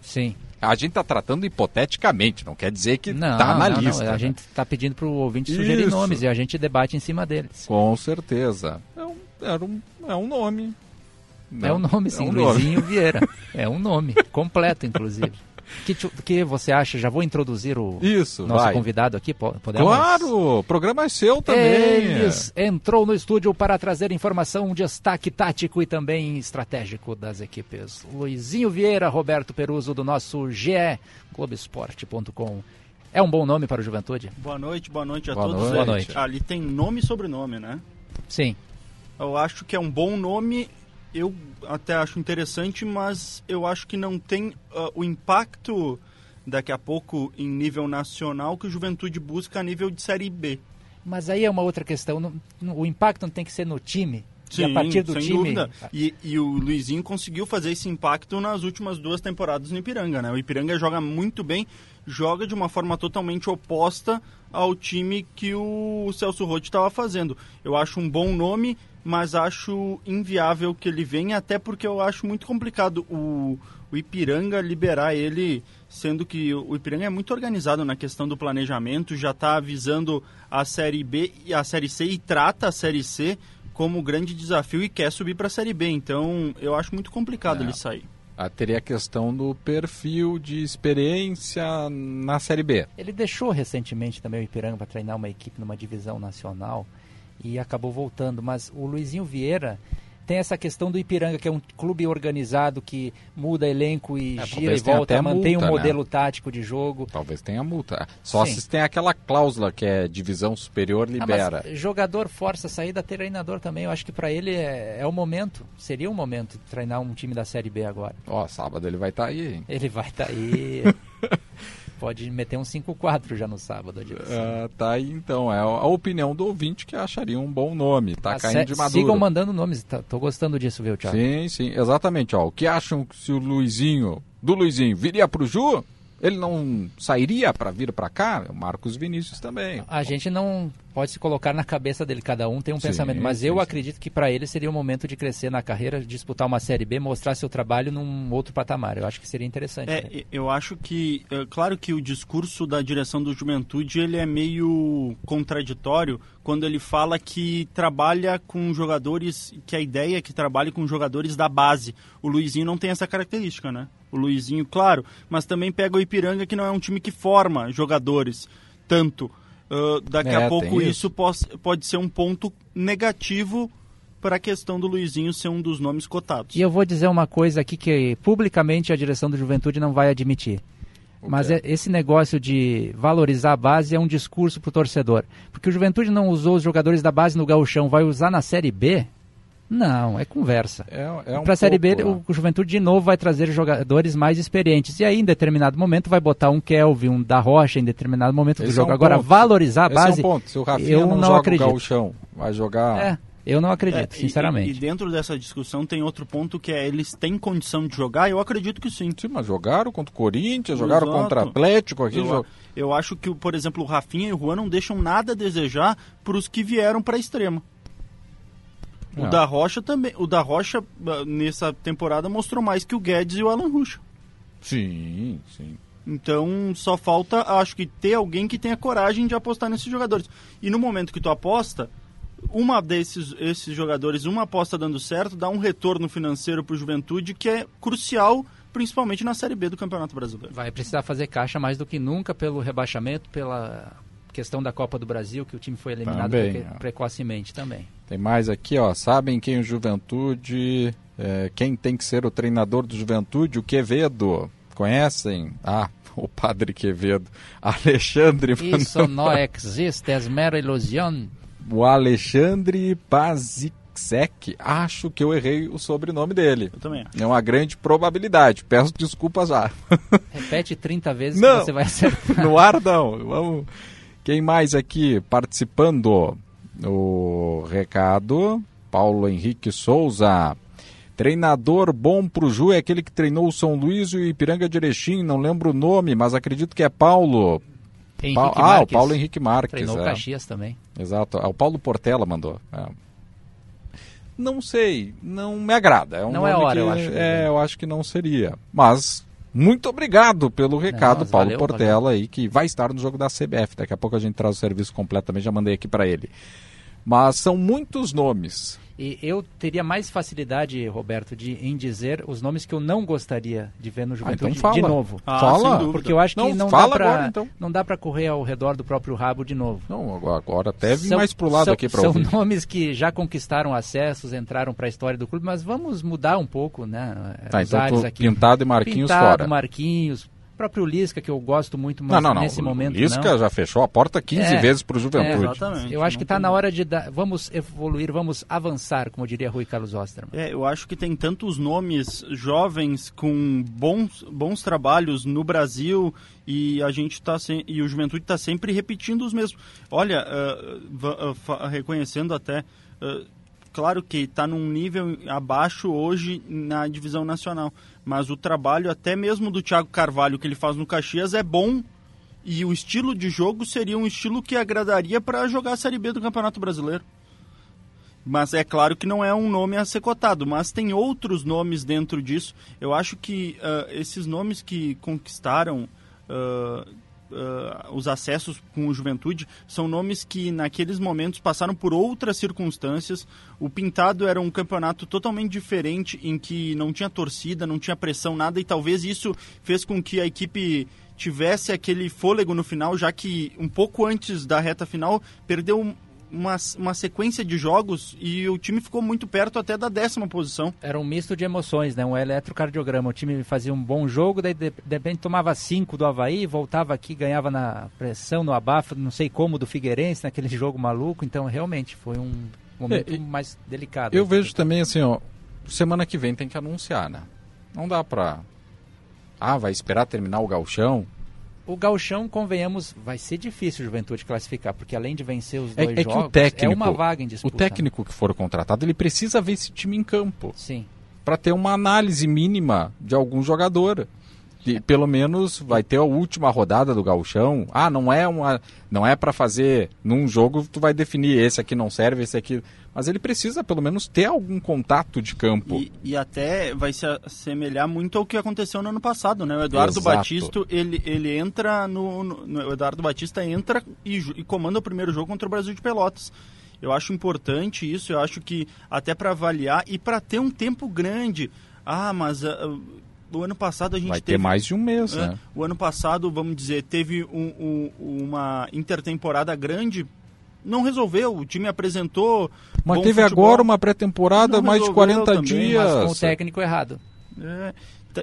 Sim. A gente está tratando hipoteticamente, não quer dizer que Não, está na não, não, lista. A né? gente está pedindo para o ouvinte sugerir Isso. nomes e a gente debate em cima deles. Com certeza. É um, era um, é um nome. é um nome, sim, é um nome. Luizinho Vieira. É um nome, completo, inclusive. Que, que você acha? Já vou introduzir o Isso, nosso vai. convidado aqui, po- podemos? Claro, o programa é seu também. Eles entrou no estúdio para trazer informação, um destaque tático e também estratégico das equipes. Luizinho Vieira, Roberto Peruso, do nosso GE, Globoesporte.com. É um bom nome para o Juventude? Boa noite, boa noite a Boa todos. noite. Boa noite. Ali tem nome e sobrenome, né? Sim. Eu acho que é um bom nome, eu até acho interessante, mas eu acho que não tem ah, o impacto daqui a pouco em nível nacional que o Juventude busca a nível de Série B. Mas aí é uma outra questão. não- não- o impacto não tem que ser no time. e a partir do sem time. dúvida. E, e o Luizinho conseguiu fazer esse impacto nas últimas duas temporadas no Ipiranga, né? O Ipiranga joga muito bem, joga de uma forma totalmente oposta ao time que o Celso Rotti estava fazendo. Eu acho um bom nome, mas acho inviável que ele venha, até porque eu acho muito complicado o, o Ipiranga liberar ele, sendo que o Ipiranga é muito organizado na questão do planejamento, já está avisando a Série B e a Série C e trata a Série C como grande desafio e quer subir para a Série B. Então, eu acho muito complicado É. ele sair. Ah, teria a questão do perfil de experiência na Série B. Ele deixou recentemente também o Ipiranga para treinar uma equipe numa divisão nacional e acabou voltando. Mas o Luizinho Vieira tem essa questão do Ipiranga, que é um clube organizado que muda elenco e É, gira e volta, mantém multa, um né? modelo tático de jogo. Talvez tenha multa. Só Sim. se tem aquela cláusula que é divisão superior Ah, libera. mas jogador força a saída, treinador também. Eu acho que para ele é, é o momento. Seria o momento de treinar um time da Série B agora. Ó, sábado ele vai estar aí, hein? Ele vai estar aí. Pode meter um 5-4 já no sábado. Ah, tá aí então. É a opinião do ouvinte que acharia um bom nome. Tá Ah, caindo de maduro. Sigam mandando nomes. Tá, tô gostando disso, viu, Thiago? Sim, sim, exatamente. Ó, o que acham se o Luizinho, do Luizinho, viria pro Ju, ele não sairia para vir para cá? O Marcos Vinícius também. A gente não pode se colocar na cabeça dele, cada um tem um Sim, pensamento, mas sim, eu sim. acredito que para ele seria o momento de crescer na carreira, disputar uma Série B, mostrar seu trabalho num outro patamar. Eu acho que seria interessante. É, né? eu acho que, é, claro que o discurso da direção do Juventude ele é meio contraditório quando ele fala que trabalha com jogadores, que a ideia é que trabalhe com jogadores da base. O Luizinho não tem essa característica, né? O Luizinho, claro, mas também pega o Ipiranga que não é um time que forma jogadores tanto. uh, daqui É, a pouco isso, pos- pode ser um ponto negativo para a questão do Luizinho ser um dos nomes cotados. E eu vou dizer uma coisa aqui que publicamente a direção do Juventude não vai admitir. Mas é- esse negócio de valorizar a base é um discurso para o torcedor. Porque o Juventude não usou os jogadores da base no gauchão, vai usar na Série B? Não, é conversa. É um para a Série B, o, o Juventude de novo vai trazer jogadores mais experientes. E aí, em determinado momento, vai botar um Kelvin, um da Rocha em determinado momento do Esse é jogo. um Agora, ponto. valorizar a Esse é um base, ponto. Se o Rafinha eu não não, joga o acredito. gauchão, vai jogar... É, eu não acredito, É, sinceramente. E, e dentro dessa discussão tem outro ponto que é eles têm condição de jogar? Eu acredito que sim. Sim, mas jogaram contra o Corinthians, jogaram Exato. contra o Atlético aqui. Eu, eu acho que, por exemplo, o Rafinha e o Juan não deixam nada a desejar para os que vieram para a extrema. O Não. da Rocha também. O da Rocha, ah, nessa temporada, mostrou mais que o Guedes e o Alan Ruxa. Sim, sim. Então só falta, acho que, ter alguém que tenha coragem de apostar nesses jogadores. E no momento que tu aposta, uma desses esses jogadores, uma aposta dando certo, dá um retorno financeiro para o Juventude que é crucial, principalmente na Série B do Campeonato Brasileiro. Vai precisar fazer caixa mais do que nunca pelo rebaixamento, pela questão da Copa do Brasil, que o time foi eliminado Também, ó. precocemente também. Tem mais aqui, ó. Sabem quem o Juventude. é, quem tem que ser o treinador do Juventude? O Quevedo. Conhecem? Ah, o padre Quevedo. Alexandre. Isso não existe, é mera ilusão. O Alexandre Pazicek. Acho que eu errei o sobrenome dele. Eu também acho. É uma grande probabilidade. Peço desculpas já. Repete 30 vezes Não. que você vai acertar. no ar não. Vamos. Quem mais aqui participando? O recado. Paulo Henrique Souza. Treinador bom pro Ju é aquele que treinou o São Luís e o Ipiranga de Erechim. Não lembro o nome, mas acredito que é Paulo. Henrique Pa- ah, o Marques. Paulo Henrique Marques. Treinou o é. Caxias também. Exato. Ah, o Paulo Portela mandou. É. Não sei, não me agrada. É um Não é hora, que- eu acho. É, eu acho que não seria. Mas muito obrigado pelo recado, mas Paulo valeu, Portela aí, que vai estar no jogo da CBF. Daqui a pouco a gente traz o serviço completo também, já mandei aqui para ele. Mas são muitos nomes. E eu teria mais facilidade, Roberto, de, em dizer os nomes que eu não gostaria de ver no Juventude então fala. de novo. Ah, Fala. Porque eu acho que Não, não, fala dá pra, agora, então. não dá para correr ao redor do próprio rabo de novo. Não, agora- até vim São- mais pro lado são- aqui para São ouvir. nomes que já conquistaram acessos, entraram para a história do clube, mas vamos mudar um pouco, né? Tá, os então aqui. Pintado e Marquinhos Pintado, fora. Marquinhos, próprio Lisca, que eu gosto muito, mas Não, não, não. nesse momento o Lisca não. já fechou a porta 15 É, vezes pro Juventude. é, Exatamente. Eu acho que Não está na hora de dar, vamos evoluir, vamos avançar, como diria Rui Carlos Osterman. É, eu acho que tem tantos nomes jovens com bons, bons trabalhos no Brasil e a gente tá sem, e o Juventude está sempre repetindo os mesmos. Olha, ah, fa- reconhecendo até, ah, claro que está num nível abaixo hoje na divisão nacional, mas o trabalho até mesmo do Thiago Carvalho que ele faz no Caxias é bom e o estilo de jogo seria um estilo que agradaria para jogar a Série B do Campeonato Brasileiro. Mas é claro que não é um nome a ser cotado, mas tem outros nomes dentro disso. Eu acho que ah, esses nomes que conquistaram ah, ah, os acessos com o Juventude são nomes que naqueles momentos passaram por outras circunstâncias. O Pintado era um campeonato totalmente diferente, em que não tinha torcida, não tinha pressão, nada, e talvez isso fez com que a equipe tivesse aquele fôlego no final, já que um pouco antes da reta final perdeu uma, uma sequência de jogos e o time ficou muito perto até da décima posição. Era um misto de emoções, né? Um eletrocardiograma. O time fazia um bom jogo, daí de, de repente tomava cinco do Havaí, voltava aqui, ganhava na pressão, no abafa, não sei como, do Figueirense, naquele jogo maluco. Então, realmente, foi um momento É, mais delicado. Eu vejo também assim, ó, semana que vem tem que anunciar, né? Não dá pra. Ah, vai esperar terminar o galchão. O Gauchão, convenhamos, vai ser difícil o Juventude classificar, porque além de vencer os É, dois é que jogos, o técnico, é uma vaga em o disputa. técnico que for contratado, ele precisa ver esse time em campo. Sim. Para ter uma análise mínima de algum jogador. E, pelo menos vai ter a última rodada do gauchão. Ah, não é uma, não é para fazer num jogo tu vai definir esse aqui não serve, esse aqui. Mas ele precisa pelo menos ter algum contato de campo. E, e até vai se assemelhar muito ao que aconteceu no ano passado, né? O Eduardo Exato. Batista, ele, ele entra no, no- no- Eduardo Batista entra e, e comanda o primeiro jogo contra o Brasil de Pelotas. Eu acho importante isso, eu acho que até para avaliar e para ter um tempo grande. Ah, mas ah, o ano passado a gente Vai teve... ter mais de um mês, É, né? O ano passado, vamos dizer, teve um- um- uma intertemporada grande, não resolveu, o time apresentou Mas teve futebol. agora uma pré-temporada, mais de resolveu 40 também, dias. Mas com o técnico errado. É,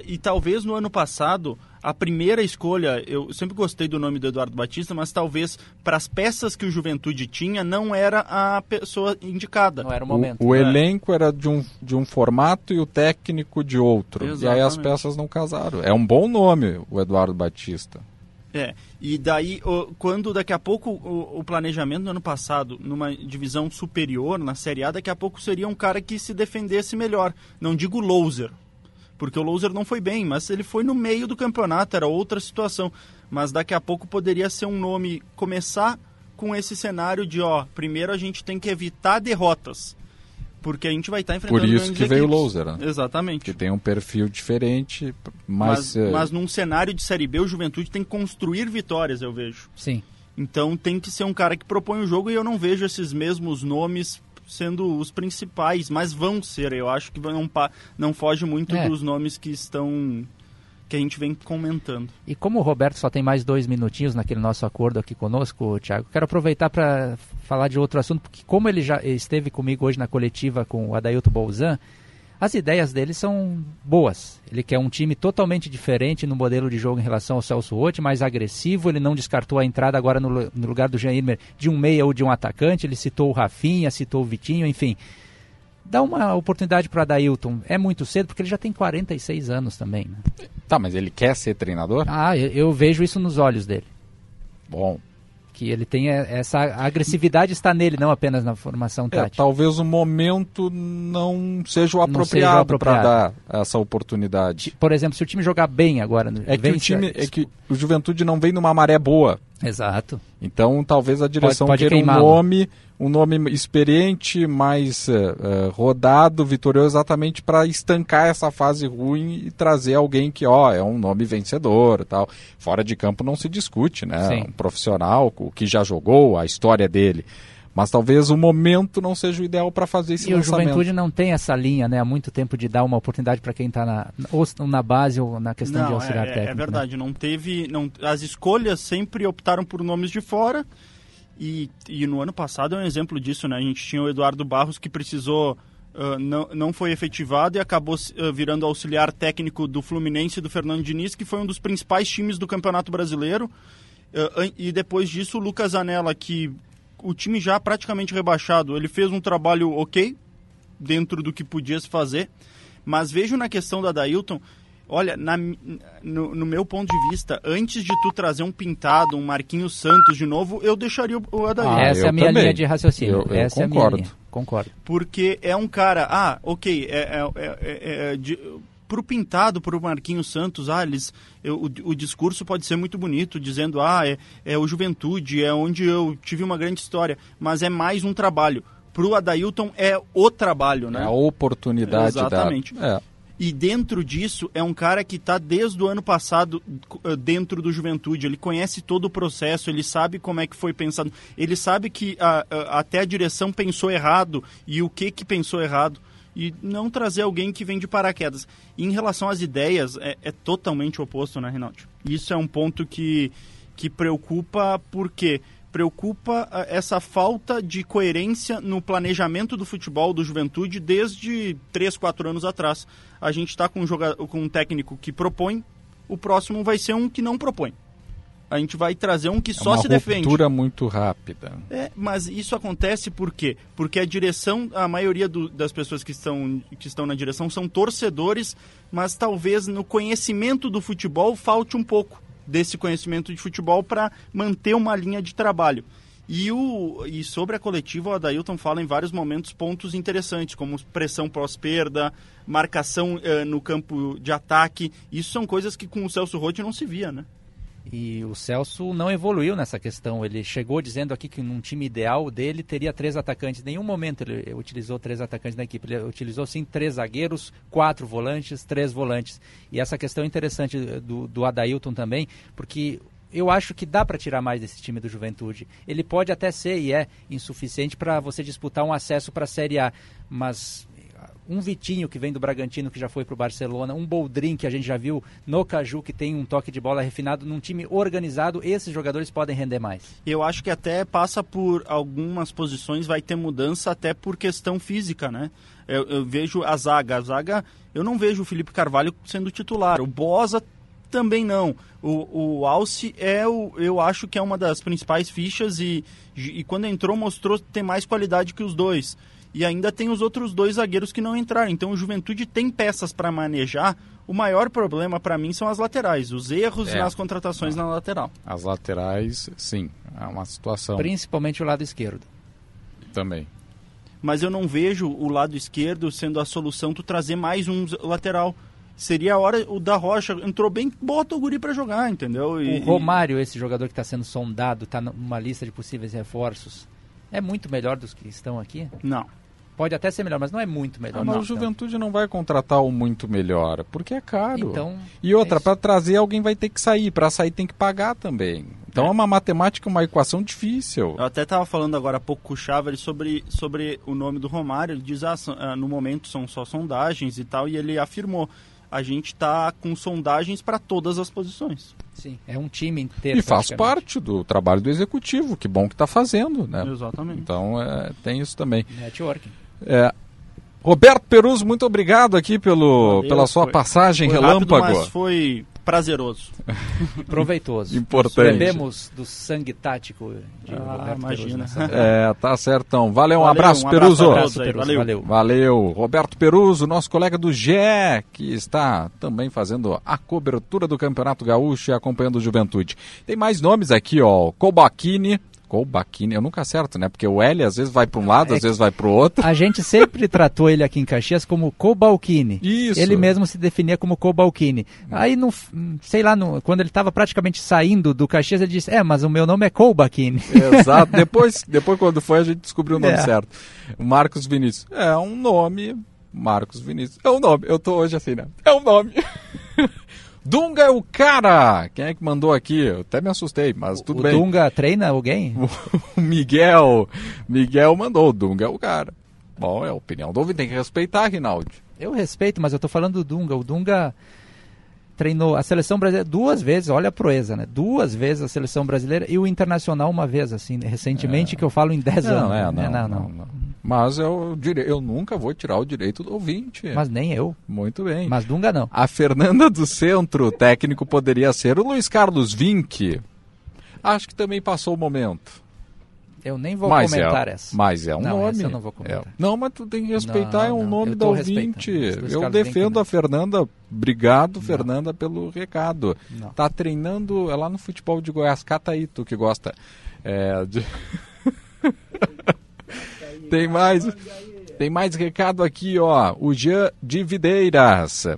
e talvez no ano passado, a primeira escolha, eu sempre gostei do nome do Eduardo Batista, mas talvez para as peças que o Juventude tinha, não era a pessoa indicada. Não era o O, momento. o É. elenco era de um, de um formato e o técnico de outro. E aí as Exatamente. peças não casaram. É um bom nome, o Eduardo Batista. É, e daí, quando daqui a pouco o, o planejamento no ano passado, numa divisão superior, na Série A, daqui a pouco seria um cara que se defendesse melhor. Não digo loser, porque o loser não foi bem, mas ele foi no meio do campeonato, era outra situação. Mas daqui a pouco poderia ser um nome, começar com esse cenário de, ó, primeiro a gente tem que evitar derrotas. Porque a gente vai estar enfrentando Por isso que veio o equipes. loser, né? Exatamente. Que tem um perfil diferente, mas... Mas, eh, mas num cenário de Série B, o Juventude tem que construir vitórias, eu vejo. Sim. Então tem que ser um cara que propõe o jogo e eu não vejo esses mesmos nomes sendo os principais, mas vão ser. Eu acho que não, não foge muito É. dos nomes que estão que a gente vem comentando. E como o Roberto só tem mais dois minutinhos naquele nosso acordo aqui conosco, Thiago, quero aproveitar para falar de outro assunto, porque como ele já esteve comigo hoje na coletiva com o Adailto Bolzan, as ideias dele são boas. Ele quer um time totalmente diferente no modelo de jogo em relação ao Celso Rotti, mais agressivo. Ele não descartou a entrada agora no, no lugar do Jean Irmer de um meia ou de um atacante. Ele citou o Rafinha, citou o Vitinho, enfim. Dá uma oportunidade para Adailton. É muito cedo, porque ele já tem 46 anos também. né? Tá, mas ele quer ser treinador? Ah, eu, eu vejo isso nos olhos dele. Bom. Que ele tem essa agressividade está nele, não apenas na formação É, tática. talvez o momento não seja o apropriado para dar essa oportunidade. Por exemplo, se o time jogar bem agora, no- É que o time, é que o Juventude não vem numa maré boa. Exato. Então, talvez a direção pode queira um nome, um nome experiente, mais eh, rodado, vitorioso, exatamente para estancar essa fase ruim e trazer alguém que, ó, é um nome vencedor, tal. Fora de campo não se discute, né? Sim. Um profissional, o que já jogou, a história dele. Mas talvez o momento não seja o ideal para fazer esse E o lançamento. Juventude não tem essa linha, né, há muito tempo de dar uma oportunidade para quem está na, ou na base ou na questão de Não, auxiliar é, é- técnico. é né? verdade, não teve. Não, as escolhas sempre optaram por nomes de fora. E, e no ano passado é um exemplo disso, né? A gente tinha o Eduardo Barros que precisou. ah, não, não foi efetivado e acabou ah, virando auxiliar técnico do Fluminense e do Fernando Diniz, que foi um dos principais times do Campeonato Brasileiro. An- e depois disso, o Lucas Anella, que o time já praticamente rebaixado, ele fez um trabalho ok, dentro do que podia se fazer. Mas vejo na questão da Dailton, olha, na no, no meu ponto de vista, antes de tu trazer um pintado, um Marquinhos Santos de novo, eu deixaria o, o Adailton. Essa é a minha linha de raciocínio. Eu- eu Essa é a minha concordo. linha. Concordo. Porque é um cara, ah, ok, é, é, é, é, de, pro Pintado, pro Marquinhos Santos, ah, eles, eu- o, o discurso pode ser muito bonito, dizendo, ah, é, é o Juventude, é onde eu tive uma grande história, mas é mais um trabalho. Pro Adailton é o trabalho, né? É a oportunidade Exatamente. dada. É. E dentro disso, é um cara que está desde o ano passado eh, dentro do Juventude. Ele conhece todo o processo, ele sabe como é que foi pensado. Ele sabe que a- a- até a direção pensou errado e o que, que pensou errado. E não trazer alguém que vem de paraquedas. E em relação às ideias, é, é totalmente oposto, né, Reinaldo? Isso é um ponto que, que preocupa, porque preocupa ah, essa falta de coerência no planejamento do futebol do Juventude desde 3, 4 anos atrás. A gente está com, um com um técnico que propõe, o próximo vai ser um que não propõe. A gente vai trazer um que É só uma se defende. ruptura muito rápida. É, mas isso acontece por quê? Porque a direção, a maioria do- das pessoas que estão, que estão na direção são torcedores, mas talvez no conhecimento do futebol falte um pouco desse conhecimento de futebol para manter uma linha de trabalho. E, o, e sobre a coletiva, o Adailton fala em vários momentos pontos interessantes, como pressão pós-perda, marcação eh, no campo de ataque. Isso são coisas que com o Celso Rotti não se via, né? E o Celso não evoluiu nessa questão. Ele chegou dizendo aqui que num time ideal dele teria três atacantes. Em nenhum momento ele utilizou três atacantes na equipe. Ele utilizou sim três zagueiros, quatro volantes, três volantes. E essa questão é interessante do, do Adailton também, porque eu acho que dá para tirar mais desse time do Juventude. Ele pode até ser e é insuficiente para você disputar um acesso para a Série A, mas um Vitinho que vem do Bragantino que já foi para o Barcelona, um Boldrin que a gente já viu no Caju que tem um toque de bola refinado num time organizado, esses jogadores podem render mais. Eu acho que até passa por algumas posições, vai ter mudança até por questão física, né? Eu, eu vejo a zaga, a zaga, eu não vejo o Felipe Carvalho sendo titular, o Bosa também não. O, o Alce é o, eu acho que é uma das principais fichas e, e quando entrou mostrou ter mais qualidade que os dois. E ainda tem os outros dois zagueiros que não entraram. Então o Juventude tem peças para manejar. O maior problema para mim são as laterais, os erros É. nas contratações na lateral. As laterais, sim, é uma situação Principalmente o lado esquerdo. também. Mas eu não vejo o lado esquerdo sendo a solução tu trazer mais um lateral. Seria a hora o da Rocha entrou bem, bota o guri para jogar, entendeu? E- O Romário, esse jogador que está sendo sondado, está numa lista de possíveis reforços, é muito melhor dos que estão aqui? Não. Pode até ser melhor, mas não é muito melhor. Ah, mas não. o Juventude não vai contratar o muito melhor, porque é caro. Então, e outra, para trazer alguém vai ter que sair, para sair tem que pagar também. Então é. uma matemática, uma equação difícil. Eu até estava falando agora há pouco com o Chávez sobre, sobre o nome do Romário. Ele diz, ah, ah, no momento são só sondagens e tal, e ele afirmou, a gente está com sondagens para todas as posições. Sim, é um time inteiro. E faz parte do trabalho do executivo, que bom que está fazendo, né? Exatamente. Então é, tem isso também. Networking. É, Roberto Peruso, muito obrigado aqui pelo, Valeu, pela sua foi- passagem foi relâmpago. Rápido, mas foi prazeroso. Proveitoso. Importante. Bebemos do sangue tático de Ah, Roberto imagina. Peruso É, tá certão. Valeu, um Valeu, abraço, um abraço Peruso. a todos aí, Peruso, valeu. valeu. Valeu. Roberto Peruso, nosso colega do GE, que está também fazendo a cobertura do Campeonato Gaúcho e acompanhando o Juventude. Tem mais nomes aqui, ó. Colbachini. Colbachini, eu nunca acerto, né? Porque o L às vezes vai para um lado, É às vezes vai para o outro. A gente sempre tratou ele aqui em Caxias como Cobalcini. Isso. Ele mesmo se definia como Cobalcini. Aí, no, sei lá, no- quando ele estava praticamente saindo do Caxias, ele disse: É, mas o meu nome é Colbachini. Exato. Depois, depois, quando foi, a gente descobriu o nome É. certo. Marcos Vinícius. É um nome. Marcos Vinícius. É um nome. Eu tô hoje assim, né? É um nome. Dunga é o cara! Quem é que mandou aqui? Eu até me assustei, mas tudo o bem. Dunga treina alguém? O Miguel. Miguel mandou. O Dunga é o cara. Bom, é a opinião do ouvinte. Tem que respeitar, Rinaldi. Eu respeito, mas eu tô falando do Dunga. O Dunga treinou a seleção brasileira duas vezes, olha a proeza, né? Duas vezes a seleção brasileira e o Internacional uma vez, assim, né? recentemente, que eu falo em 10 Não, anos. é, né? não, não, não. Mas eu, dire... eu nunca vou tirar o direito do ouvinte. Mas nem eu. Muito bem. Mas Dunga não. A Fernanda do Centro, técnico poderia ser o Luiz Carlos Vinck. Acho que também passou o momento. Eu nem vou mas comentar é, essa. Mas é um Não, nome. eu não vou comentar. É. Não, mas tu tem que respeitar, Não, é um não, nome da ouvinte. Eu defendo a Fernanda. Obrigado, Fernanda, pelo recado. Não. Tá treinando é lá no futebol de Goiás. Cata aí, tu que gosta. É, de- tem mais. Tem mais recado aqui, ó. O Jean de Videiras.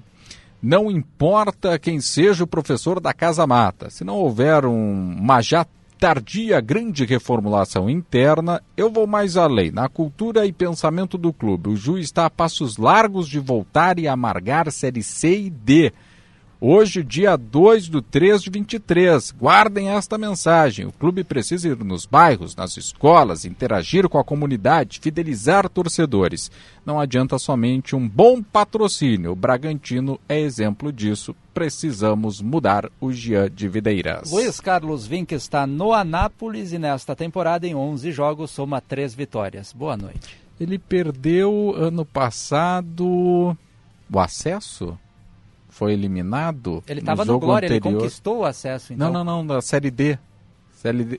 Não importa quem seja o professor da Casa Mata, se não houver um, uma já tardia grande reformulação interna, eu vou mais além. Na cultura e pensamento do clube, o Ju está a passos largos de voltar e amargar Série C e D. Hoje, dia 2 do 3 de 23. Guardem esta mensagem. O clube precisa ir nos bairros, nas escolas, interagir com a comunidade, fidelizar torcedores. Não adianta somente um bom patrocínio. O Bragantino é exemplo disso. Precisamos mudar o Jean de Videiras. Luiz Carlos Vinck está no Anápolis e nesta temporada, em 11 jogos, soma 3 vitórias. Boa noite. Ele perdeu ano passado o acesso? Foi eliminado? Ele estava no jogo Glória, ele anterior. conquistou o acesso, então. Não, não, não, da Série D.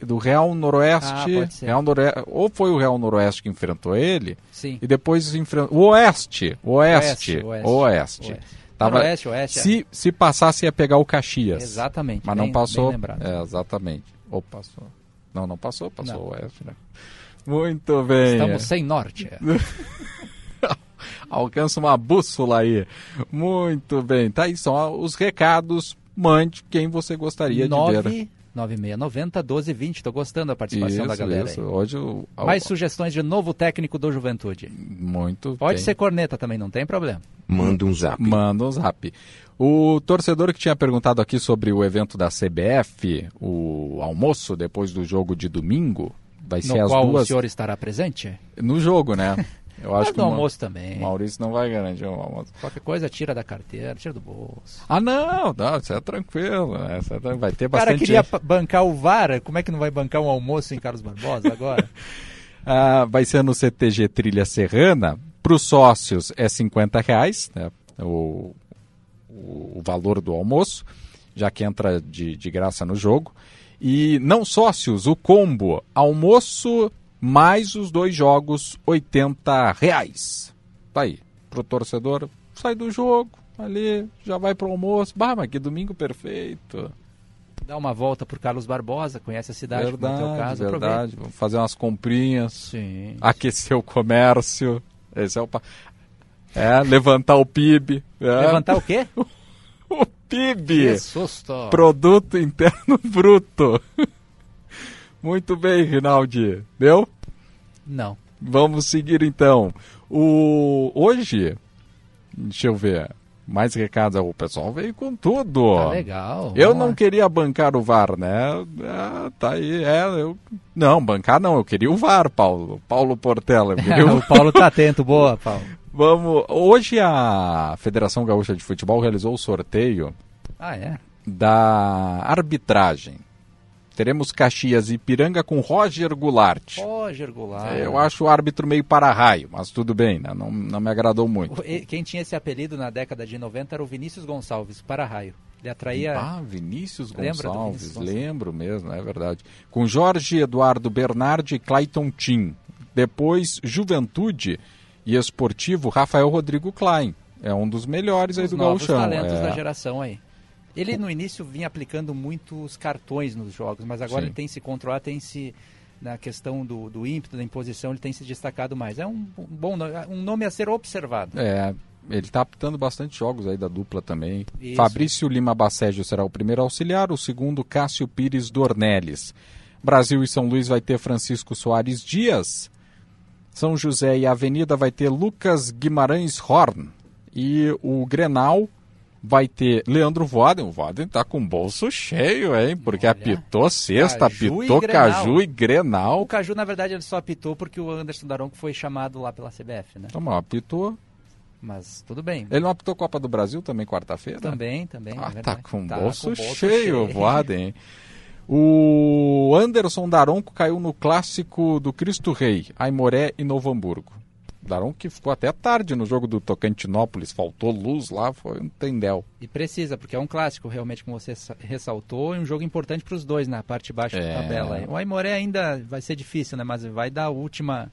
Do Real Noroeste. Ah. Real Noroeste. Ou foi o Real Noroeste que enfrentou ele, Sim. e depois enfrentou. O Oeste. O Oeste. Oeste, O Oeste. Oeste. Oeste. Tava- Noroeste, Oeste, é. Se, se passasse, ia pegar o Caxias. Exatamente, Mas bem- não passou. É, exatamente. Ou passou. Não, não passou, passou Não. o Oeste, né? Muito bem. Estamos sem norte. é. Alcança uma bússola aí. Muito bem. Tá aí, são os recados. Mande quem você gostaria de ver. 9 9690 1220. Estou gostando da participação da Isso, galera. isso. aí. Hoje o- Mais sugestões de novo técnico do Juventude. Muito Pode bem. ser corneta também, não tem problema. Manda um zap. Manda um zap. O torcedor que tinha perguntado aqui sobre o evento da CBF, o almoço depois do jogo de domingo, vai No ser às qual duas. o senhor estará presente? No jogo, né? Eu acho Mas que o Ma- almoço também. o Maurício não vai garantir o almoço. Qualquer coisa tira da carteira, tira do bolso. Ah, não, não, isso é tranquilo. Né? Isso é vai ter O cara bastante. queria bancar o VAR, como é que não vai bancar um almoço em Carlos Barbosa agora? Ah, vai ser no CTG Trilha Serrana. Para os sócios é 50 reais né, o, o, o valor do almoço, já que entra de, de graça no jogo. E não sócios, o combo almoço mais os dois jogos, 80 reais. Tá aí. Pro torcedor, sai do jogo, ali, já vai pro almoço. Bah, mas que domingo perfeito. Dá uma volta por Carlos Barbosa, conhece a cidade, como é o teu Verdade, caso, verdade. Vamos fazer umas comprinhas. Sim. Aquecer o comércio. Esse é o. pa- É, levantar o PIB. é. Levantar o quê? o PIB. Que susto. Produto Interno Bruto. Muito bem, Rinaldi. Deu? Não. Vamos seguir então. O hoje, deixa eu ver. Mais recados, o pessoal veio com tudo. Tá legal. Eu não lá. queria bancar o VAR, né? Ah, tá aí, é, eu... Não, bancar não, eu queria o VAR, Paulo. Paulo Portela. queria o Paulo tá atento, boa, Paulo. Vamos. Hoje a Federação Gaúcha de Futebol realizou o sorteio Ah, é? da arbitragem. Teremos Caxias e Ipiranga com Roger Goulart. Roger Goulart. Eu acho o árbitro meio para-raio, mas tudo bem, né? não, não me agradou muito. Quem tinha esse apelido na década de 90 era o Vinícius Gonçalves, para-raio. Ele atraía... Ah, Vinícius do Gonçalves, Vinícius Gonçalves? lembro mesmo, é verdade. Com Jorge Eduardo Bernardi e Clayton Tim. Depois, Juventude e Esportivo, Rafael Rodrigo Klein. É um dos melhores aí os do novos Gauchão. talentos é. da geração aí. Ele no início vinha aplicando muitos cartões nos jogos, mas agora Sim. ele tem se controlado, tem se na questão do, do ímpeto, da imposição, ele tem se destacado mais. É um, um bom no- um nome a ser observado. É, ele está apitando bastante jogos aí da dupla também. Isso. Fabrício Lima Bacégio será o primeiro auxiliar, o segundo Cássio Pires Dornelles. Brasil e São Luís vai ter Francisco Soares Dias. São José e Avenida vai ter Lucas Guimarães Horn. E o Grenal vai ter Leandro Voaden. O Voaden tá com o bolso cheio, hein? Porque apitou sexta, e apitou Grenal. Caju e Grenal. O Caju, na verdade, ele só apitou porque o Anderson Daronco foi chamado lá pela CBF, né? Então, mas apitou. Mas tudo bem. Ele não apitou Copa do Brasil também quarta-feira? Também, também. Ah, é tá com o Tá bolso, bolso cheio, Voaden. hein? O Anderson Daronco caiu no clássico do Cristo Rei, Aimoré e Novo Hamburgo. Daronco que ficou até tarde no jogo do Tocantinópolis, faltou luz lá, foi um tendel. E precisa, porque é um clássico, realmente, como você sa- ressaltou, e um jogo importante para os dois na parte de baixo É. da tabela. O Aimoré ainda vai ser difícil, né? Mas vai dar a última,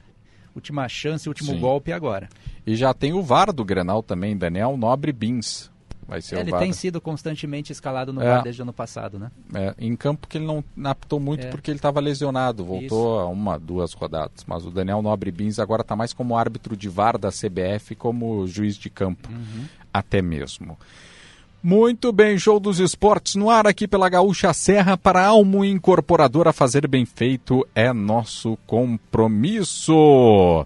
última chance, último Sim. golpe agora. E já tem o VAR do Grenal também, Daniel Nobre Bins. Vai ser Ele o VAR. tem sido constantemente escalado no É. VAR desde o ano passado, né? É, em campo que ele não apitou muito É. porque ele estava lesionado, voltou a uma, duas rodadas. Mas o Daniel Nobre Bins agora está mais como árbitro de VAR da CBF, como juiz de campo, até mesmo. Muito bem, show dos esportes no ar aqui pela Gaúcha Serra para a Almo Incorporadora fazer bem feito é nosso compromisso.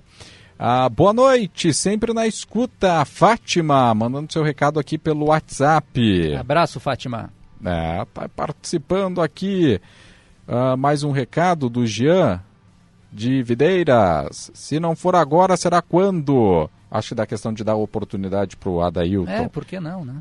Ah, boa noite, sempre na escuta, Fátima, mandando seu recado aqui pelo WhatsApp. Abraço, Fátima. É, tá participando aqui. Ah, mais um recado do Jean de Videiras. Se não for agora, será quando? Acho que dá questão de dar oportunidade para o Adailton. É, por que não, né?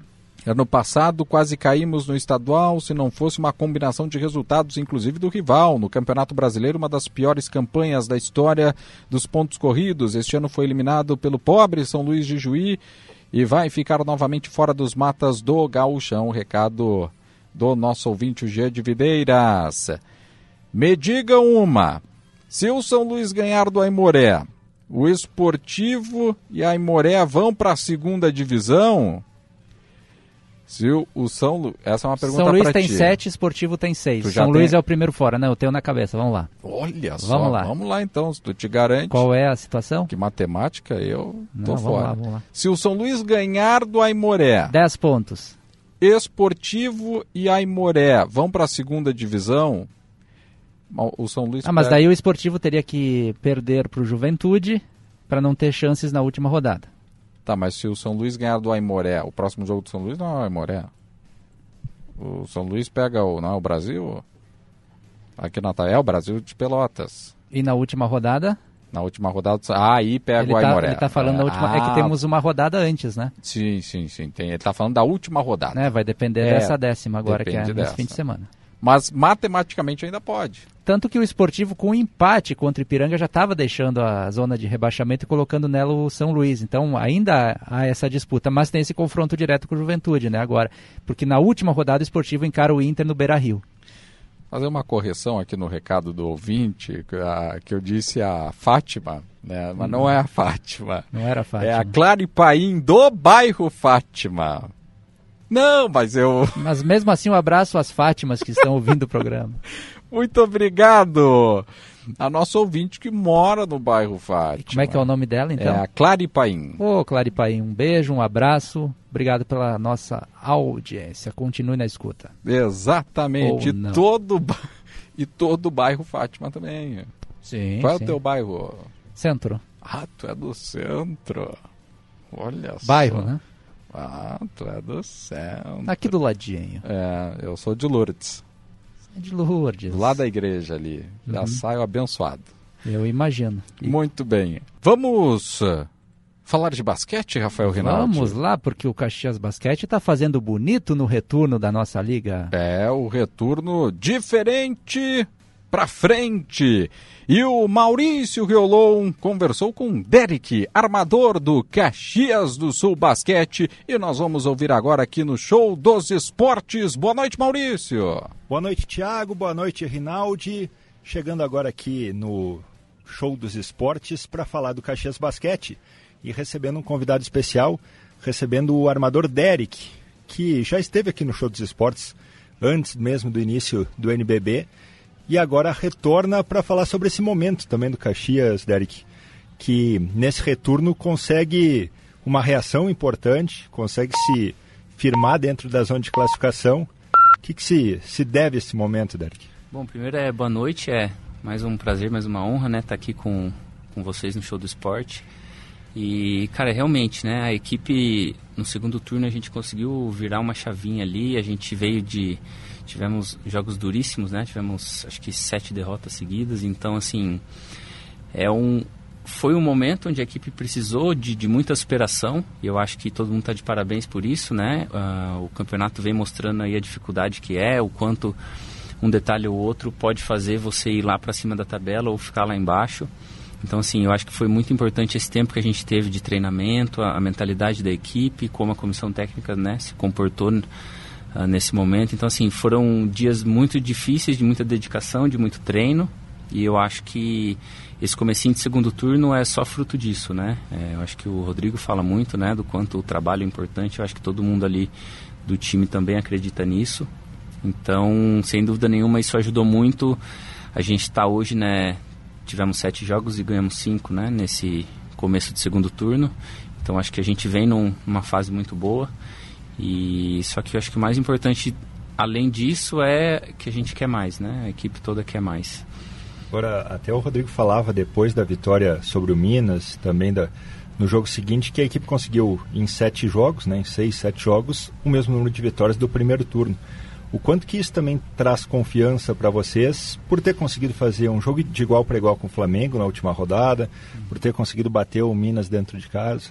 Ano passado quase caímos no estadual se não fosse uma combinação de resultados, inclusive do rival. No Campeonato Brasileiro, uma das piores campanhas da história dos pontos corridos. Este ano foi eliminado pelo pobre São Luís de Juí e vai ficar novamente fora dos matas do Gauchão. Recado do nosso ouvinte, o Jean de Videiras. Me digam uma. Se o São Luís ganhar do Aimoré, o Esportivo e a Aimoré vão para a segunda divisão? Se o, o São Lu... Essa é uma pergunta São Luís tem ti. sete, Esportivo tem seis. São tem- Luís é o primeiro fora, né? Eu tenho na cabeça, vamos lá. Olha só, Vamos lá. vamos lá então, se tu te garante. Qual é a situação? Que matemática eu tô Não, vamos fora. lá, vamos lá. Se o São Luís ganhar do Aimoré, 10 pontos. Esportivo e Aimoré vão para a segunda divisão, o São Luís Ah, mas pega- daí o Esportivo teria que perder para o Juventude para não ter chances na última rodada. Tá, mas se o São Luís ganhar do Aimoré, o próximo jogo do São Luís não é o Aimoré. O São Luís pega o, não é o Brasil? Aqui na é o Brasil de Pelotas. E na última rodada? Na última rodada. Ah, aí pega ele o tá, Aimoré. Ele tá falando da última. É que Ah, temos uma rodada antes, né? Sim, sim, sim. Tem, ele tá falando da última rodada. né? Vai depender É, dessa décima agora, que é nesse dessa. fim de semana. Mas matematicamente ainda pode. Tanto que o esportivo, com o empate contra o Ipiranga, já estava deixando a zona de rebaixamento e colocando nela o São Luís. Então ainda há essa disputa, mas tem esse confronto direto com o Juventude, né? Agora, porque na última rodada o esportivo encara o Inter no Beira Rio. Fazer uma correção aqui no recado do ouvinte, que, a- que eu disse a Fátima, né? mas não é a Fátima. Não era fácil. É a Claripaim do bairro Fátima. Não, mas eu. Mas mesmo assim, um abraço às Fátimas que estão ouvindo o programa. Muito obrigado! A nossa ouvinte que mora no bairro Fátima. Como é que é o nome dela, então? É a Claripaim. Ô, Claripaim, um beijo, um abraço. Obrigado pela nossa audiência. Continue na escuta. Exatamente. E todo, e todo o bairro Fátima também. Sim, Qual é sim. o teu bairro? Centro. Ah, tu é do centro. Olha Bairro, só. né? Ah, tu é do centro. Aqui do ladinho. É, eu sou de Lourdes. É de Lourdes. Lado da igreja ali. Já Uhum. saio abençoado. Eu imagino. Muito bem. Vamos uh, falar de basquete, Rafael Rinaldi? Vamos lá, porque o Caxias Basquete está fazendo bonito no retorno da nossa liga. É o retorno diferente pra frente. E o Maurício Riolon conversou com Derek, armador do Caxias do Sul Basquete, e nós vamos ouvir agora aqui no Show dos Esportes. Boa noite, Maurício. Boa noite, Thiago. Boa noite, Rinaldi. Chegando agora aqui no Show dos Esportes para falar do Caxias Basquete e recebendo um convidado especial, recebendo o armador Derek, que já esteve aqui no Show dos Esportes antes mesmo do início do NBB e agora retorna para falar sobre esse momento também do Caxias, Derek, que nesse retorno consegue uma reação importante, consegue se firmar dentro da zona de classificação. O que, que se, se deve a esse momento, Derek? Bom, primeiro é boa noite, é mais um prazer, mais uma honra, né, estar aqui com, com vocês no Show do Esporte. E, cara, realmente, né, a equipe no segundo turno a gente conseguiu virar uma chavinha ali, a gente veio de tivemos jogos duríssimos, né? Tivemos acho que sete derrotas seguidas, então assim, é um foi um momento onde a equipe precisou de, de muita superação e eu acho que todo mundo está de parabéns por isso, né? Ah, o campeonato vem mostrando aí a dificuldade que é, o quanto um detalhe ou outro pode fazer você ir lá para cima da tabela ou ficar lá embaixo. Então, assim, eu acho que foi muito importante esse tempo que a gente teve de treinamento, a, a mentalidade da equipe, como a comissão técnica né, se comportou uh, nesse momento. Então, assim, foram dias muito difíceis, de muita dedicação, de muito treino. E eu acho que esse comecinho de segundo turno é só fruto disso, né? É, eu acho que o Rodrigo fala muito, né, do quanto o trabalho é importante. Eu acho que todo mundo ali do time também acredita nisso. Então, sem dúvida nenhuma, isso ajudou muito. A gente está hoje, né? Tivemos sete jogos e ganhamos cinco, né? Nesse começo de segundo turno. Então, acho que a gente vem num, numa fase muito boa. E só que eu acho que o mais importante, além disso, é que a gente quer mais, né? A equipe toda quer mais. Agora, até o Rodrigo falava depois da vitória sobre o Minas, também da, no jogo seguinte, que a equipe conseguiu em sete jogos, né, em seis, sete jogos, o mesmo número de vitórias do primeiro turno. O quanto que isso também traz confiança para vocês por ter conseguido fazer um jogo de igual para igual com o Flamengo na última rodada, por ter conseguido bater o Minas dentro de casa?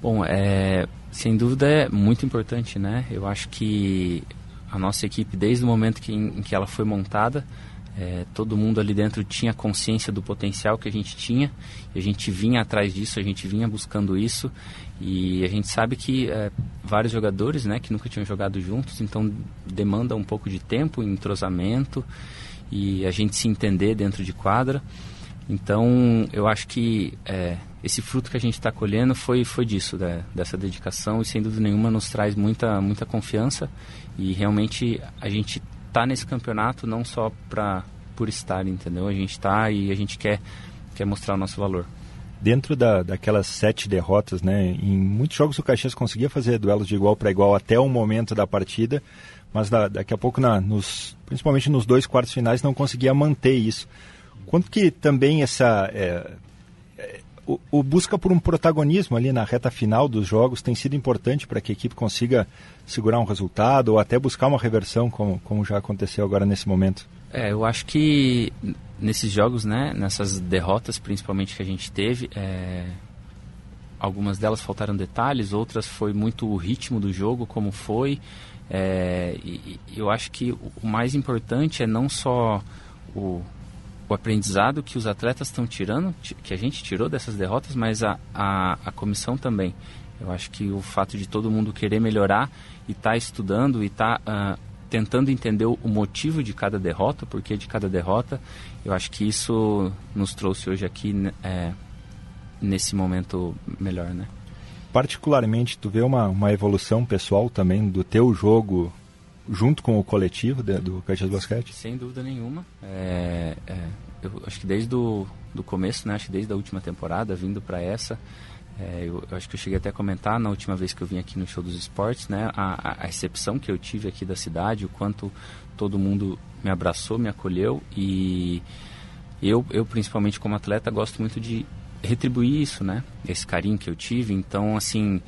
Bom, é, sem dúvida é muito importante, né? Eu acho que a nossa equipe, desde o momento que, em, que ela foi montada, é, todo mundo ali dentro tinha consciência do potencial que a gente tinha a gente vinha atrás disso, a gente vinha buscando isso e a gente sabe que é, vários jogadores né, que nunca tinham jogado juntos, então demanda um pouco de tempo, entrosamento e a gente se entender dentro de quadra. Então eu acho que é, esse fruto que a gente está colhendo foi, foi disso, né, dessa dedicação e sem dúvida nenhuma nos traz muita, muita confiança e realmente a gente está nesse campeonato não só pra, por estar, entendeu? A gente está e a gente quer, quer mostrar o nosso valor. Dentro da, daquelas sete derrotas, né, em muitos jogos o Caxias conseguia fazer duelos de igual para igual até o momento da partida, mas da, daqui a pouco, na, nos, principalmente nos dois quartos finais, não conseguia manter isso. Quanto que também essa é, o, busca por um protagonismo ali na reta final dos jogos tem sido importante para que a equipe consiga segurar um resultado ou até buscar uma reversão, como, como já aconteceu agora nesse momento? É, eu acho que nesses jogos, né, nessas derrotas principalmente que a gente teve, é, algumas delas faltaram detalhes, outras foi muito o ritmo do jogo, como foi. É, e eu acho que o mais importante é não só o, o aprendizado que os atletas estão tirando, que a gente tirou dessas derrotas, mas a, a, a comissão também. Eu acho que o fato de todo mundo querer melhorar e estar tá estudando e estar tá, uh, tentando entender o motivo de cada derrota, o porquê de cada derrota, eu acho que isso nos trouxe hoje aqui né, é, nesse momento melhor, né? Particularmente, tu vê uma, uma evolução pessoal também do teu jogo junto com o coletivo de, do Caxias Basquete? Sem dúvida nenhuma. É, é, eu acho que desde o do começo, né, acho que desde a última temporada, vindo para essa, é, eu, eu, acho que eu cheguei até a comentar na última vez que eu vim aqui no Show dos Esportes, né, a, a, recepção que eu tive aqui da cidade, o quanto todo mundo me abraçou, me acolheu e eu, eu principalmente como atleta gosto muito de retribuir isso, né, esse carinho que eu tive. Então, assim,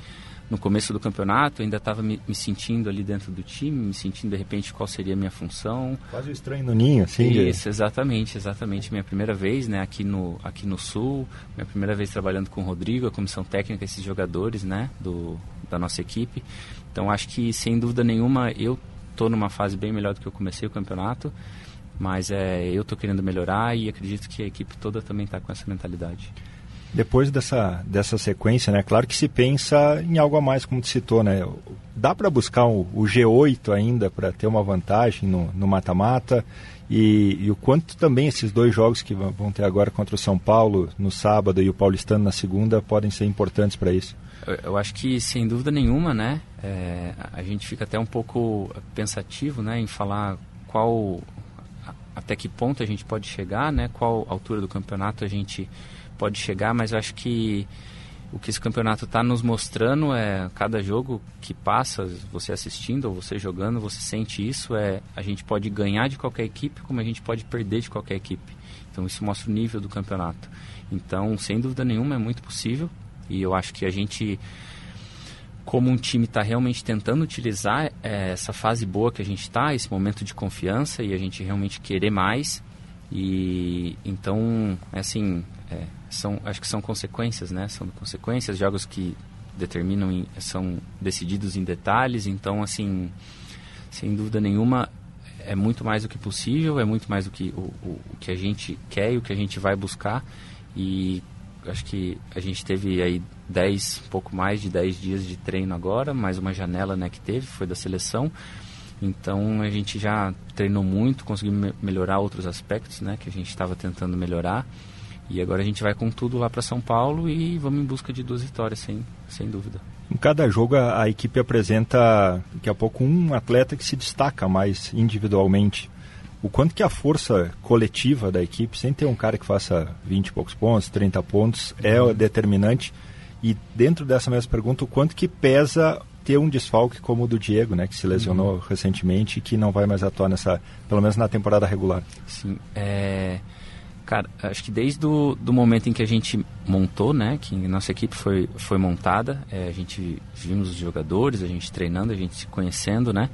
no começo do campeonato, eu ainda estava me, me, sentindo ali dentro do time, me sentindo de repente qual seria a minha função. Quase um estranho no ninho, assim. Isso, de... exatamente, exatamente. Minha primeira vez, né, aqui no, aqui no Sul, minha primeira vez trabalhando com o Rodrigo, a comissão técnica, esses jogadores, né, do, da nossa equipe. Então acho que, sem dúvida nenhuma, eu estou numa fase bem melhor do que eu comecei o campeonato, mas é, eu estou querendo melhorar e acredito que a equipe toda também está com essa mentalidade. Depois dessa, dessa sequência, né? Claro que se pensa em algo a mais, como tu citou, né? Dá para buscar o, o, G8 ainda para ter uma vantagem no mata-mata e, e, o quanto também esses dois jogos que vão ter agora contra o São Paulo no sábado e o Paulistano na segunda podem ser importantes para isso. Eu, eu, acho que sem dúvida nenhuma, né? É, a gente fica até um pouco pensativo, né, em falar qual até que ponto a gente pode chegar, né? Qual altura do campeonato a gente pode chegar, mas eu acho que o que esse campeonato está nos mostrando é cada jogo que passa, você assistindo ou você jogando, você sente isso. É a gente pode ganhar de qualquer equipe, como a gente pode perder de qualquer equipe. Então isso mostra o nível do campeonato. Então, sem dúvida nenhuma, é muito possível. E eu acho que a gente, como um time, está realmente tentando utilizar é, essa fase boa que a gente está, esse momento de confiança e a gente realmente querer mais. E então, é assim, é, são, acho que são consequências, né? São consequências, jogos que determinam, em, são decididos em detalhes, então, assim, sem dúvida nenhuma, é muito mais do que possível, é muito mais do que o, o, o que a gente quer e o que a gente vai buscar, e acho que a gente teve aí 10, pouco mais de 10 dias de treino agora, mais uma janela, né, que teve, foi da seleção, então a gente já treinou muito, conseguiu me melhorar outros aspectos, né, que a gente estava tentando melhorar. E agora a gente vai com tudo lá para São Paulo e vamos em busca de duas vitórias, sem, sem dúvida. Em cada jogo a, a, equipe apresenta daqui a pouco um atleta que se destaca mais individualmente. O quanto que a força coletiva da equipe, sem ter um cara que faça 20 e poucos pontos, 30 pontos, é uhum. determinante. E dentro dessa mesma pergunta, o quanto que pesa ter um desfalque como o do Diego, né, que se lesionou uhum. recentemente e que não vai mais atuar nessa, pelo menos na temporada regular. Sim, é Cara, acho que desde o do momento em que a gente montou, né, que nossa equipe foi, foi montada, é, a gente vimos os jogadores, a gente treinando, a gente se conhecendo, né,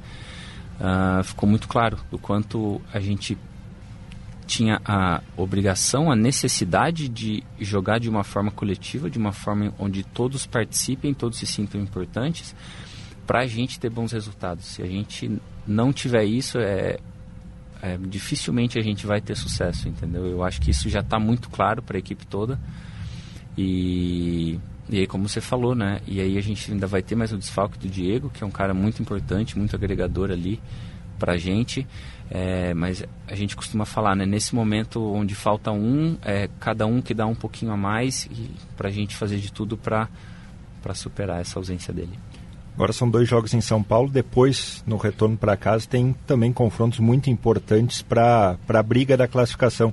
uh, ficou muito claro do quanto a gente tinha a obrigação, a necessidade de jogar de uma forma coletiva, de uma forma onde todos participem, todos se sintam importantes, para a gente ter bons resultados. Se a gente não tiver isso, é, é, dificilmente a gente vai ter sucesso, entendeu? Eu acho que isso já está muito claro para a equipe toda. E, e aí, como você falou, né? E aí a gente ainda vai ter mais o desfalque do Diego, que é um cara muito importante, muito agregador ali para a gente. É, mas a gente costuma falar, né? Nesse momento onde falta um, é cada um que dá um pouquinho a mais para a gente fazer de tudo para superar essa ausência dele. Agora são dois jogos em São Paulo, depois no retorno para casa tem também confrontos muito importantes para a briga da classificação.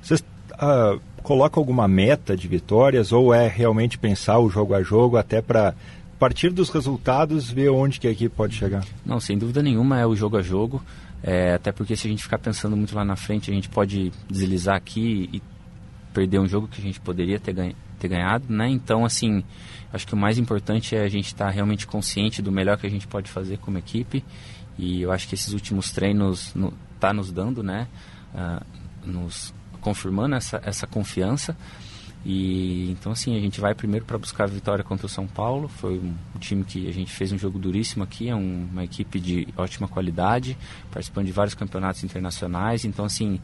Vocês uh, colocam alguma meta de vitórias ou é realmente pensar o jogo a jogo até para partir dos resultados ver onde que a equipe pode chegar? Não, sem dúvida nenhuma é o jogo a jogo, é, até porque se a gente ficar pensando muito lá na frente a gente pode deslizar aqui e perder um jogo que a gente poderia ter, ganha, ter ganhado, né? Então assim Acho que o mais importante é a gente estar tá realmente consciente do melhor que a gente pode fazer como equipe. E eu acho que esses últimos treinos no, tá nos dando, né? Uh, nos confirmando essa, essa confiança. E então assim, a gente vai primeiro para buscar a vitória contra o São Paulo. Foi um time que a gente fez um jogo duríssimo aqui, é um, uma equipe de ótima qualidade, participando de vários campeonatos internacionais. Então assim,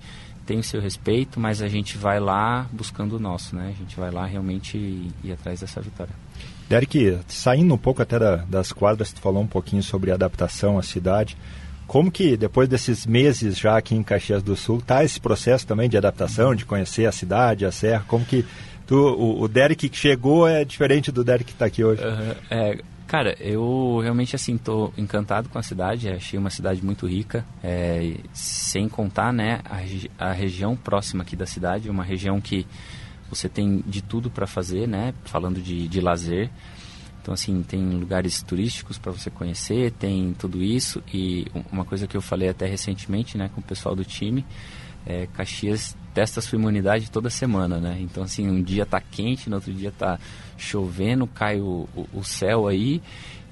tem o seu respeito, mas a gente vai lá buscando o nosso, né? A gente vai lá realmente ir, ir atrás dessa vitória. Derek, saindo um pouco até da, das quadras, tu falou um pouquinho sobre adaptação à cidade. Como que depois desses meses já aqui em Caxias do Sul tá esse processo também de adaptação, de conhecer a cidade, a serra? Como que tu, o, o Derek que chegou é diferente do Derek que está aqui hoje? Uhum, é, cara, eu realmente assim tô encantado com a cidade. Achei uma cidade muito rica, é, sem contar, né, a, a região próxima aqui da cidade, uma região que você tem de tudo para fazer, né? Falando de, de lazer. Então, assim, tem lugares turísticos para você conhecer, tem tudo isso. E uma coisa que eu falei até recentemente, né, com o pessoal do time, é Caxias testa sua imunidade toda semana, né? Então, assim, um dia tá quente, no outro dia tá chovendo, cai o, o, o céu aí.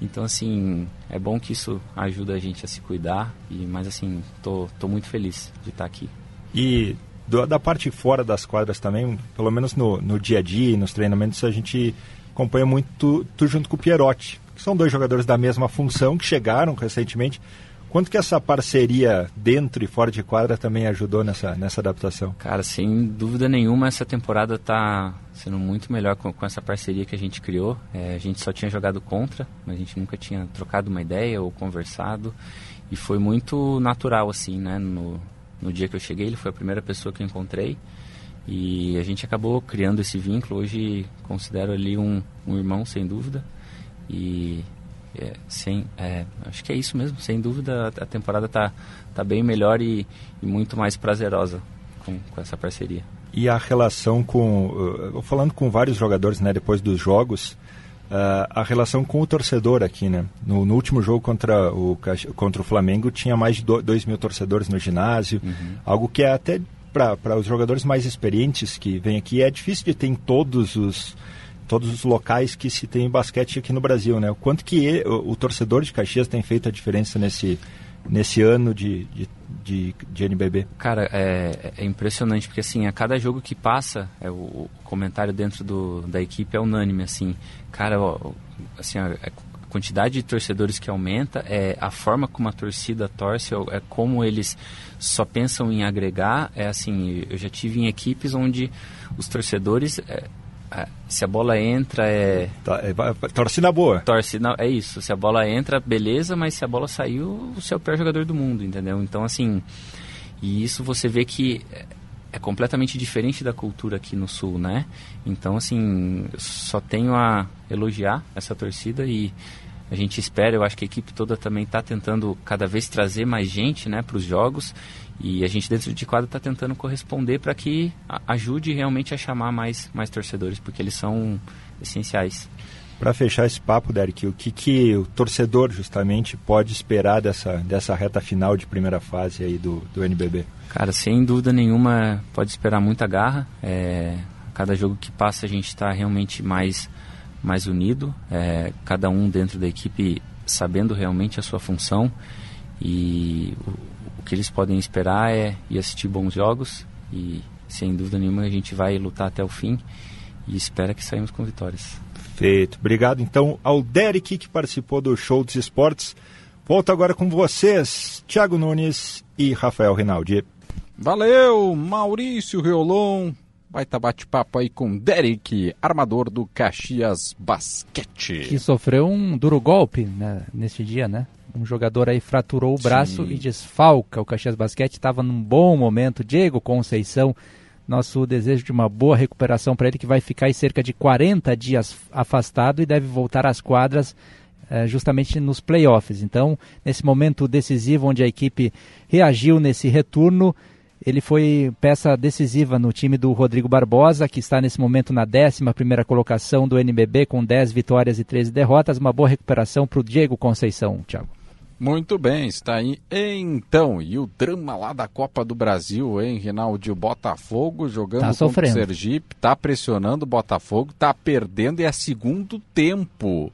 Então, assim, é bom que isso ajuda a gente a se cuidar. E, mas, assim, tô, tô muito feliz de estar aqui. E do, da parte fora das quadras também, pelo menos no, no dia a dia, nos treinamentos, a gente acompanha muito tu, tu junto com o Pierotti, que são dois jogadores da mesma função que chegaram recentemente. Quanto que essa parceria dentro e fora de quadra também ajudou nessa, nessa adaptação? Cara, sem dúvida nenhuma, essa temporada está sendo muito melhor com, com, essa parceria que a gente criou. É, a gente só tinha jogado contra, mas a gente nunca tinha trocado uma ideia ou conversado. E foi muito natural, assim, né? No, no dia que eu cheguei, ele foi a primeira pessoa que eu encontrei. E a gente acabou criando esse vínculo. Hoje considero ali um, um irmão, sem dúvida. E é, sem, é, acho que é isso mesmo. Sem dúvida, a temporada está tá bem melhor e, e muito mais prazerosa com, com, essa parceria. E a relação com. Uh, falando com vários jogadores né, depois dos jogos, uh, a relação com o torcedor aqui, né? No, no, último jogo contra o, contra o Flamengo, tinha mais de 2 mil torcedores no ginásio, uhum. algo que é até para os jogadores mais experientes que vêm aqui, é difícil de ter em todos os todos os locais que se tem basquete aqui no Brasil, né? O quanto que ele, o, o, torcedor de Caxias tem feito a diferença nesse, nesse ano de, de, de, de NBB? Cara, é, é, impressionante, porque assim, a cada jogo que passa, é, o, o comentário dentro do, da equipe é unânime, assim, cara, ó, assim, a, a quantidade de torcedores que aumenta, é a forma como a torcida torce, é como eles só pensam em agregar, é assim, eu já tive em equipes onde os torcedores... É, se a bola entra é. Tá, é torce na boa. Torce, não, é isso. Se a bola entra, beleza, mas se a bola saiu, você é o pior jogador do mundo, entendeu? Então, assim. E isso você vê que é completamente diferente da cultura aqui no Sul, né? Então, assim, só tenho a elogiar essa torcida e a gente espera, eu acho que a equipe toda também está tentando cada vez trazer mais gente né, para os jogos e a gente dentro de quadro está tentando corresponder para que ajude realmente a chamar mais, mais torcedores, porque eles são essenciais. Para fechar esse papo, Derek, o que, que o torcedor justamente pode esperar dessa, dessa reta final de primeira fase aí do, do NBB? Cara, sem dúvida nenhuma pode esperar muita garra. É, cada jogo que passa a gente está realmente mais, mais unido, é, cada um dentro da equipe sabendo realmente a sua função e o, que eles podem esperar é ir assistir bons jogos e sem dúvida nenhuma a gente vai lutar até o fim e espera que saímos com vitórias. Feito. Obrigado então ao Derek que participou do Show dos Esportes. Volto agora com vocês, Thiago Nunes e Rafael Rinaldi. Valeu, Maurício Riolon. Vai estar bate-papo aí com Derek, armador do Caxias Basquete. Que sofreu um duro golpe né, nesse dia, né? Um jogador aí fraturou o braço Sim. e desfalca. O Caxias Basquete estava num bom momento. Diego Conceição, nosso desejo de uma boa recuperação para ele, que vai ficar aí cerca de 40 dias afastado e deve voltar às quadras eh, justamente nos playoffs. Então, nesse momento decisivo onde a equipe reagiu nesse retorno, ele foi peça decisiva no time do Rodrigo Barbosa, que está nesse momento na 11 colocação do NBB com 10 vitórias e 13 derrotas. Uma boa recuperação para o Diego Conceição, Thiago. Muito bem, está aí então. E o drama lá da Copa do Brasil, hein, Rinaldo? Botafogo jogando tá contra o Sergipe, tá pressionando o Botafogo, tá perdendo e é segundo tempo.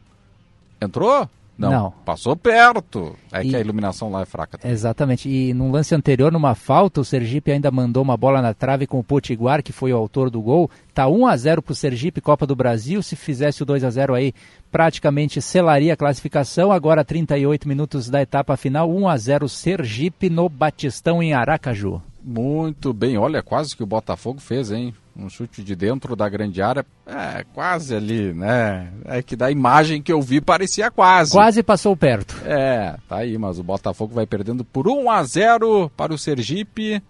Entrou? Não, Não. passou perto. É E- que a iluminação lá é fraca. também. Exatamente. E num lance anterior, numa falta, o Sergipe ainda mandou uma bola na trave com o Potiguar, que foi o autor do gol. Tá 1 a 0 pro Sergipe, Copa do Brasil. Se fizesse o 2 a 0 aí, praticamente selaria a classificação. Agora 38 minutos da etapa final, 1 a 0 Sergipe no Batistão em Aracaju. Muito bem, olha, quase que o Botafogo fez, hein? Um chute de dentro da grande área. É, quase ali, né? É que da imagem que eu vi parecia quase. Quase passou perto. É, tá aí, mas o Botafogo vai perdendo por 1 a 0 para o Sergipe,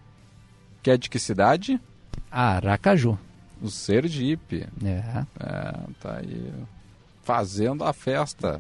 que é de que cidade? Aracaju. O Sergipe. É. É, tá aí fazendo a festa.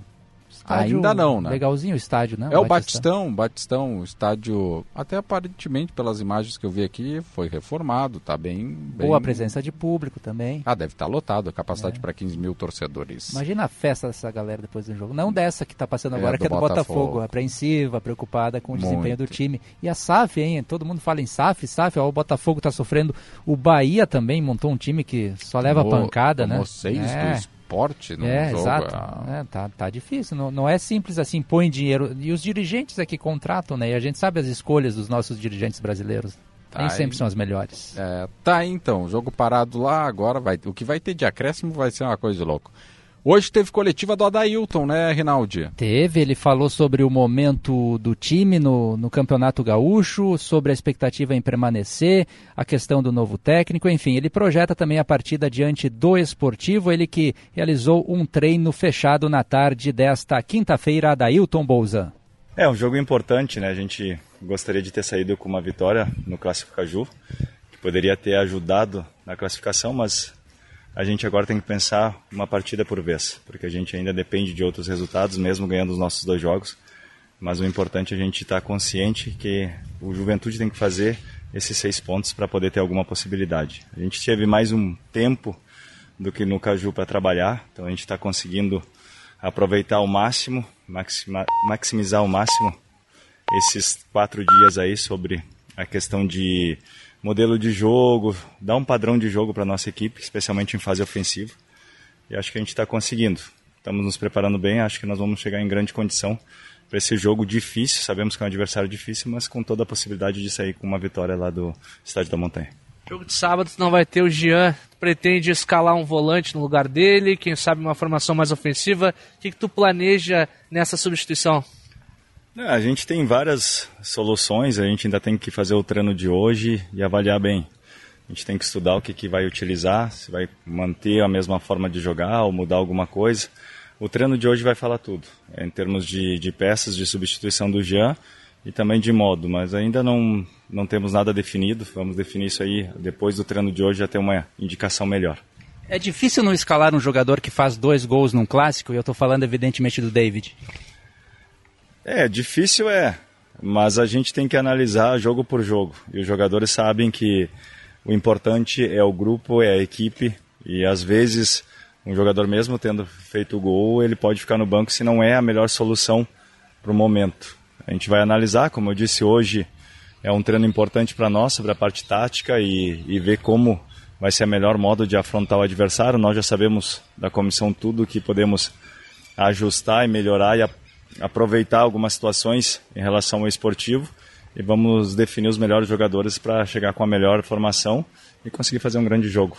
Estádio Ainda não, né? Legalzinho o estádio, né? É o Batistão, Batistão, o estádio, até aparentemente pelas imagens que eu vi aqui, foi reformado, tá bem... bem... Boa presença de público também. Ah, deve estar lotado, a capacidade para 15 mil torcedores. Imagina a festa dessa galera depois do jogo. Não dessa que está passando É, agora, do que é do Botafogo. Botafogo. Apreensiva, preocupada com o desempenho Muito. do time. E a SAF, hein? Todo mundo fala em SAF, SAF. Ó, o Botafogo está sofrendo. O Bahia também montou um time que só leva pancada, né? seis É. do esporte no É, jogo. exato. ah. É, tá, tá difícil. Não, não é simples assim, põe dinheiro. E os dirigentes é que contratam, né? E a gente sabe as escolhas dos nossos dirigentes brasileiros. Nem Tá, sempre hein? são as melhores. É, tá então, jogo parado lá, agora vai. O que vai ter de acréscimo vai ser uma coisa de louco. Hoje teve coletiva do Adailton, né, Rinaldi? Teve, ele falou sobre o momento do time no, no Campeonato Gaúcho, sobre a expectativa em permanecer, a questão do novo técnico, enfim, ele projeta também a partida diante do Esportivo, ele que realizou um treino fechado na tarde desta quinta-feira, Adailton Bolzan. É um jogo importante, né? A gente gostaria de ter saído com uma vitória no Clássico Caju, que poderia ter ajudado na classificação, mas a gente agora tem que pensar uma partida por vez, porque a gente ainda depende de outros resultados, mesmo ganhando os nossos dois jogos. Mas o importante é a gente estar consciente que o Juventude tem que fazer esses seis pontos para poder ter alguma possibilidade. A gente teve mais um tempo do que no Caju para trabalhar, então a gente está conseguindo aproveitar ao máximo, maxima, maximizar ao máximo esses quatro dias aí sobre a questão de modelo de jogo, dar um padrão de jogo para nossa equipe, especialmente em fase ofensiva. E acho que a gente está conseguindo. Estamos nos preparando bem, acho que nós vamos chegar em grande condição para esse jogo difícil. Sabemos que é um adversário difícil, mas com toda a possibilidade de sair com uma vitória lá do Estádio da Montanha. Jogo de sábado não vai ter o Jean. Pretende escalar um volante no lugar dele, quem sabe uma formação mais ofensiva. O que, que tu planeja nessa substituição? É, A gente tem várias soluções, a gente ainda tem que fazer o treino de hoje e avaliar bem. A gente tem que estudar o que, que vai utilizar, se vai manter a mesma forma de jogar ou mudar alguma coisa. O treino de hoje vai falar tudo, em termos de, de peças de substituição do Jean e também de modo, mas ainda não, não temos nada definido. Vamos definir isso aí depois do treino de hoje, já ter uma indicação melhor. É difícil não escalar um jogador que faz dois gols num clássico, e eu estou falando evidentemente do David. É, difícil é, mas a gente tem que analisar jogo por jogo. E os jogadores sabem que o importante é o grupo, é a equipe, e às vezes um jogador mesmo tendo feito o gol, ele pode ficar no banco se não é a melhor solução para o momento. A gente vai analisar, como eu disse hoje, é um treino importante para nós sobre a parte tática e, e ver como vai ser o melhor modo de afrontar o adversário. Nós já sabemos da comissão tudo que podemos ajustar e melhorar e a- aproveitar algumas situações em relação ao esportivo e vamos definir os melhores jogadores para chegar com a melhor formação e conseguir fazer um grande jogo.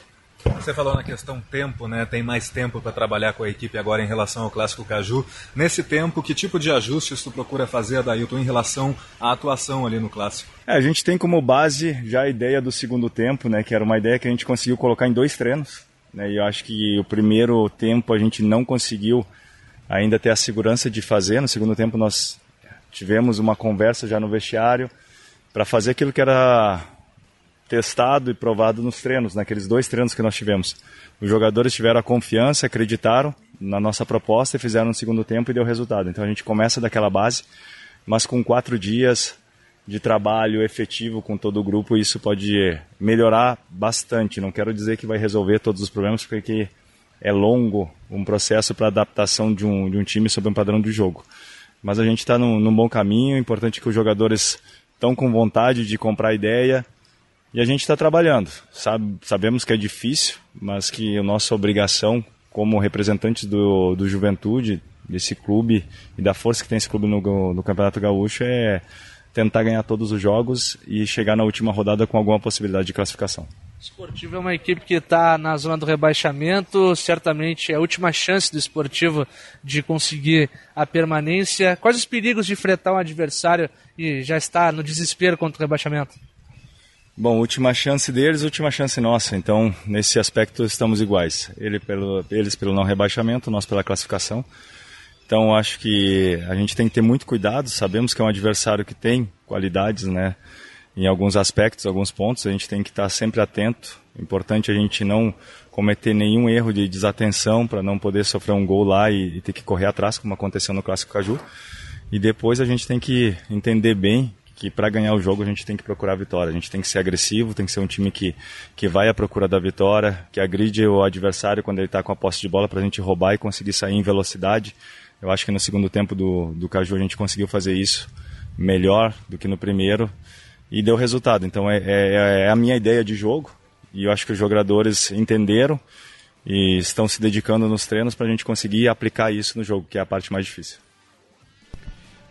Você falou na questão tempo, né? Tem mais tempo para trabalhar com a equipe agora em relação ao Clássico Caju. Nesse tempo, que tipo de ajustes tu procura fazer, Adailton, em relação à atuação ali no Clássico? É, a gente tem como base já a ideia do segundo tempo, né? Que era uma ideia que a gente conseguiu colocar em dois treinos. Né, e eu acho que o primeiro tempo a gente não conseguiu ainda ter a segurança de fazer. No segundo tempo nós tivemos uma conversa já no vestiário para fazer aquilo que era testado e provado nos treinos, naqueles dois treinos que nós tivemos. Os jogadores tiveram a confiança, acreditaram na nossa proposta e fizeram no segundo tempo e deu resultado. Então a gente começa daquela base, mas com quatro dias de trabalho efetivo com todo o grupo, isso pode melhorar bastante. Não quero dizer que vai resolver todos os problemas, porque é longo um processo para adaptação de um, de um time sob um padrão de jogo. Mas a gente está num, num bom caminho, é importante que os jogadores estão com vontade de comprar ideia e a gente está trabalhando. Sabe, sabemos que é difícil, mas que a nossa obrigação como representantes do, do Juventude, desse clube e da força que tem esse clube no, no Campeonato Gaúcho é tentar ganhar todos os jogos e chegar na última rodada com alguma possibilidade de classificação. Esportivo é uma equipe que está na zona do rebaixamento, certamente é a última chance do Esportivo de conseguir a permanência. Quais os perigos de enfrentar um adversário e já está no desespero contra o rebaixamento? Bom, última chance deles, última chance nossa. Então, nesse aspecto, estamos iguais. Ele pelo, eles pelo não rebaixamento, nós pela classificação. Então, acho que a gente tem que ter muito cuidado. Sabemos que é um adversário que tem qualidades, né? Em alguns aspectos, alguns pontos, a gente tem que estar sempre atento. Importante a gente não cometer nenhum erro de desatenção para não poder sofrer um gol lá e, e ter que correr atrás, como aconteceu no Clássico Caju. E depois a gente tem que entender bem que para ganhar o jogo a gente tem que procurar a vitória. A gente tem que ser agressivo, tem que ser um time que, que vai à procura da vitória, que agride o adversário quando ele está com a posse de bola para a gente roubar e conseguir sair em velocidade. Eu acho que no segundo tempo do, do Caju a gente conseguiu fazer isso melhor do que no primeiro e deu resultado. Então é, é, é a minha ideia de jogo e eu acho que os jogadores entenderam e estão se dedicando nos treinos para a gente conseguir aplicar isso no jogo, que é a parte mais difícil.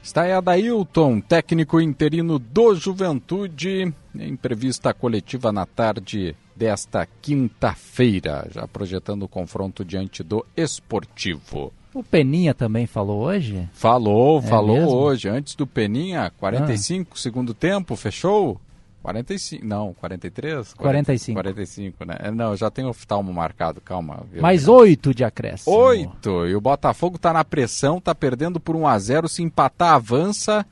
Está aí Adailton, técnico interino do Juventude, em entrevista coletiva na tarde desta quinta-feira, já projetando o confronto diante do Esportivo. O Peninha também falou hoje? Falou, É falou mesmo? hoje. Antes do Peninha, 45, segundo tempo, fechou? 45, não, 43? 45. 45, né? É, Não, já tem oftalmo marcado, calma. viu? Mais oito de acréscimo. Oito. E o Botafogo tá na pressão, tá perdendo por 1 a 0 Se empatar, avança.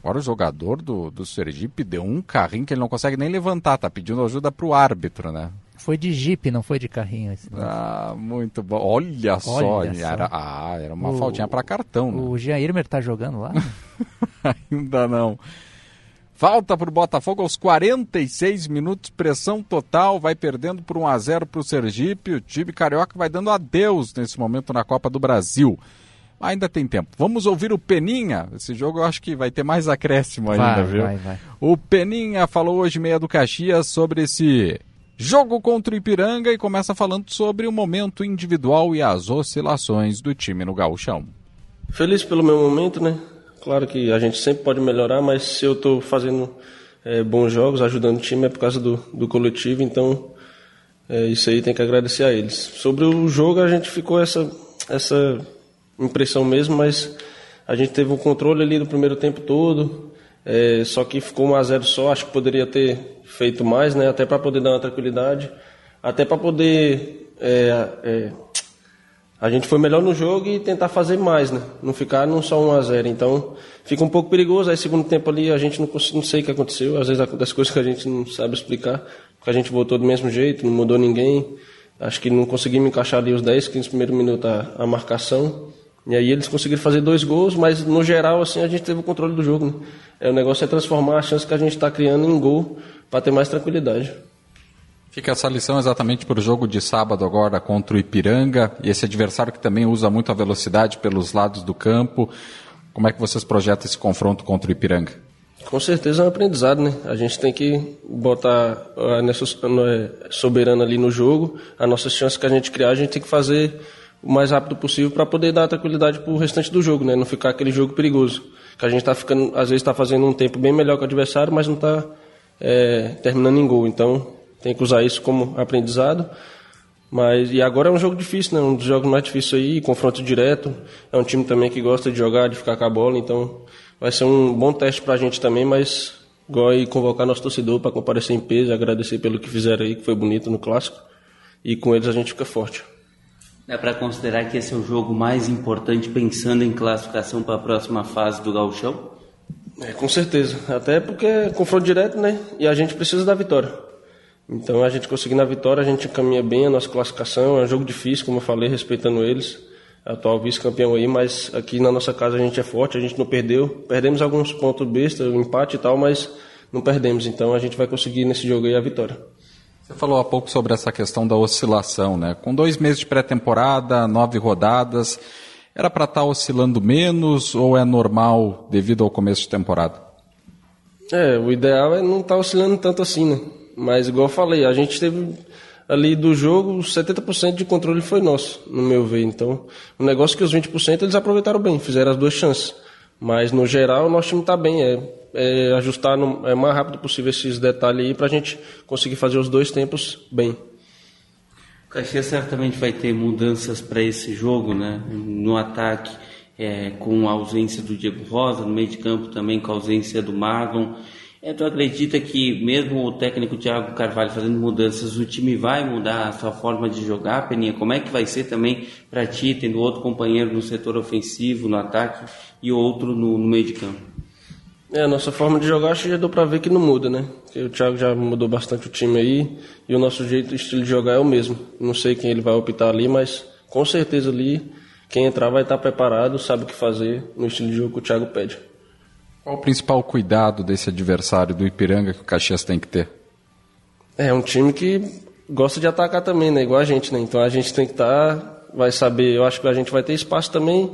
Agora o jogador do, do Sergipe deu um carrinho que ele não consegue nem levantar, tá pedindo ajuda pro árbitro, né? Foi de jipe, não foi de carrinho. Esse Ah, muito bom. Olha, só. Olha só. Era, ah, era uma O- faltinha pra cartão, né? O Jean Irmer tá jogando lá? Ainda não. Falta pro Botafogo aos 46 minutos, pressão total, vai perdendo por 1 a 0 pro Sergipe. O time carioca vai dando adeus nesse momento na Copa do Brasil. Ainda tem tempo. Vamos ouvir o Peninha. Esse jogo eu acho que vai ter mais acréscimo ainda, Vai, viu? vai, vai. O Peninha falou hoje, meia do Caxias, sobre esse jogo contra o Ipiranga e começa falando sobre o momento individual e as oscilações do time no gauchão. Feliz pelo meu momento, né? Claro que a gente sempre pode melhorar, mas se eu estou fazendo é, bons jogos, ajudando o time, é por causa do, do coletivo, então é, isso aí tem que agradecer a eles. Sobre o jogo, a gente ficou essa, essa impressão mesmo, mas a gente teve um controle ali do primeiro tempo todo, é, só que ficou 1 a 0 só, acho que poderia ter feito mais, né? Até para poder dar uma tranquilidade, até para poder é, é, a gente foi melhor no jogo e tentar fazer mais, né? Não ficar num só 1 a 0 Então, fica um pouco perigoso. Aí, segundo tempo ali, a gente não, não sei o que aconteceu. Às vezes acontece coisas que a gente não sabe explicar. Porque a gente voltou do mesmo jeito, não mudou ninguém. Acho que não conseguimos encaixar ali os 10, 15 primeiros minutos a, a marcação. E aí eles conseguiram fazer dois gols, mas no geral, assim, a gente teve o controle do jogo, né? É, o negócio é transformar a chance que a gente está criando em gol para ter mais tranquilidade. Fica essa lição exatamente para o jogo de sábado agora contra o Ipiranga, e esse adversário que também usa muito a velocidade pelos lados do campo. Como é que vocês projetam esse confronto contra o Ipiranga? Com certeza é um aprendizado, né? A gente tem que botar a nossa soberana ali no jogo, a nossa chance que a gente criar, a gente tem que fazer o mais rápido possível para poder dar tranquilidade para o restante do jogo, né? Não ficar aquele jogo perigoso. Que a gente está ficando, às vezes está fazendo um tempo bem melhor que o adversário, mas não está terminando em gol. Então tem que usar isso como aprendizado. Mas e agora é um jogo difícil, né? Um dos jogos mais difíceis aí, confronto direto. É um time também que gosta de jogar, de ficar com a bola, então vai ser um bom teste pra gente também, mas igual aí convocar nosso torcedor para comparecer em peso, agradecer pelo que fizeram aí, que foi bonito no clássico. E com eles a gente fica forte. Dá para considerar que esse é o jogo mais importante pensando em classificação para a próxima fase do Gauchão? É, com certeza. Até porque é confronto direto, né? E a gente precisa da vitória. Então a gente conseguindo a vitória, a gente caminha bem a nossa classificação. É um jogo difícil, como eu falei, respeitando eles. Atual vice-campeão aí, mas aqui na nossa casa a gente é forte, a gente não perdeu. Perdemos alguns pontos besta, um empate e tal, mas não perdemos. Então a gente vai conseguir nesse jogo aí a vitória. Você falou há pouco sobre essa questão da oscilação, né? Com dois meses de pré-temporada, nove rodadas, era para estar oscilando menos ou é normal devido ao começo de temporada? É, o ideal é não estar oscilando tanto assim, né? Mas igual eu falei, a gente teve ali do jogo, 70% de controle foi nosso, no meu ver. Então, o negócio é que os 20% eles aproveitaram bem, fizeram as duas chances. Mas, no geral, o nosso time está bem. É, é ajustar no, é mais rápido possível esses detalhes aí para a gente conseguir fazer os dois tempos bem. O Caxias certamente vai ter mudanças para esse jogo, né? No ataque, é, com a ausência do Diego Rosa, no meio de campo também com a ausência do Marlon. É, tu acredita que mesmo o técnico Thiago Carvalho fazendo mudanças, o time vai mudar a sua forma de jogar, Peninha? Como é que vai ser também para ti, tendo outro companheiro no setor ofensivo, no ataque, e outro no, no meio de campo? É, a nossa forma de jogar acho que já deu para ver que não muda, né? O Thiago já mudou bastante o time aí, e o nosso jeito, estilo de jogar é o mesmo. Não sei quem ele vai optar ali, mas com certeza ali, quem entrar vai estar preparado, sabe o que fazer no estilo de jogo que o Thiago pede. Qual o principal cuidado desse adversário do Ipiranga que o Caxias tem que ter? É um time que gosta de atacar também, né? Igual a gente, né? Então a gente tem que estar, tá, vai saber, eu acho que a gente vai ter espaço também,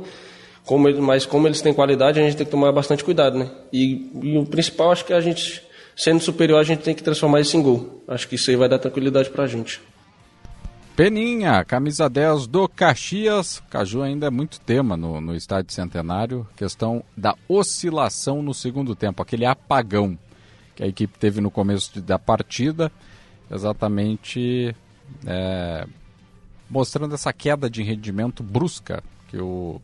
como, mas como eles têm qualidade, a gente tem que tomar bastante cuidado, né? E, e o principal, acho que a gente, sendo superior, a gente tem que transformar isso em gol. Acho que isso aí vai dar tranquilidade pra gente. Peninha, camisa 10 do Caxias. Caju ainda é muito tema no, no estádio centenário. Questão da oscilação no segundo tempo, aquele apagão que a equipe teve no começo da partida, exatamente é, mostrando essa queda de rendimento brusca que o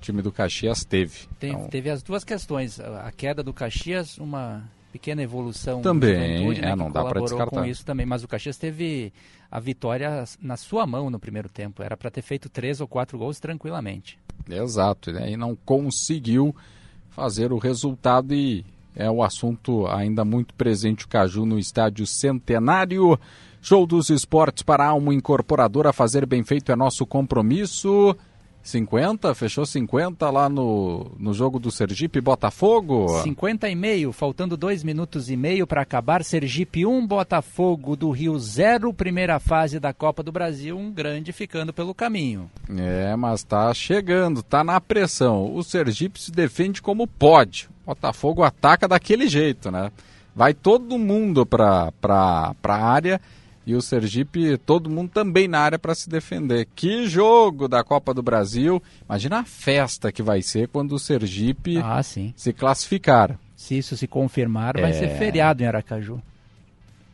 time do Caxias teve. Tem, então... Teve as duas questões. A queda do Caxias, uma pequena evolução também né, é, não dá para descartar com isso também. Mas o Caxias teve a vitória na sua mão no primeiro tempo. Era para ter feito três ou quatro gols tranquilamente. Exato né? e não conseguiu fazer o resultado e é o assunto ainda muito presente o Caju no estádio Centenário. Show dos esportes para a alma incorporadora. Fazer bem feito é nosso compromisso 50, fechou 50 lá no, no jogo do Sergipe Botafogo. 50 e meio, faltando dois minutos e meio para acabar. Sergipe 1, Botafogo do Rio 0, primeira fase da Copa do Brasil, um grande ficando pelo caminho. É, mas tá chegando, tá na pressão. O Sergipe se defende como pode. Botafogo ataca daquele jeito, né? Vai todo mundo para a área e o Sergipe, todo mundo também na área para se defender. Que jogo da Copa do Brasil! Imagina a festa que vai ser quando o Sergipe ah, se classificar. Se isso se confirmar, vai ser é. feriado em Aracaju.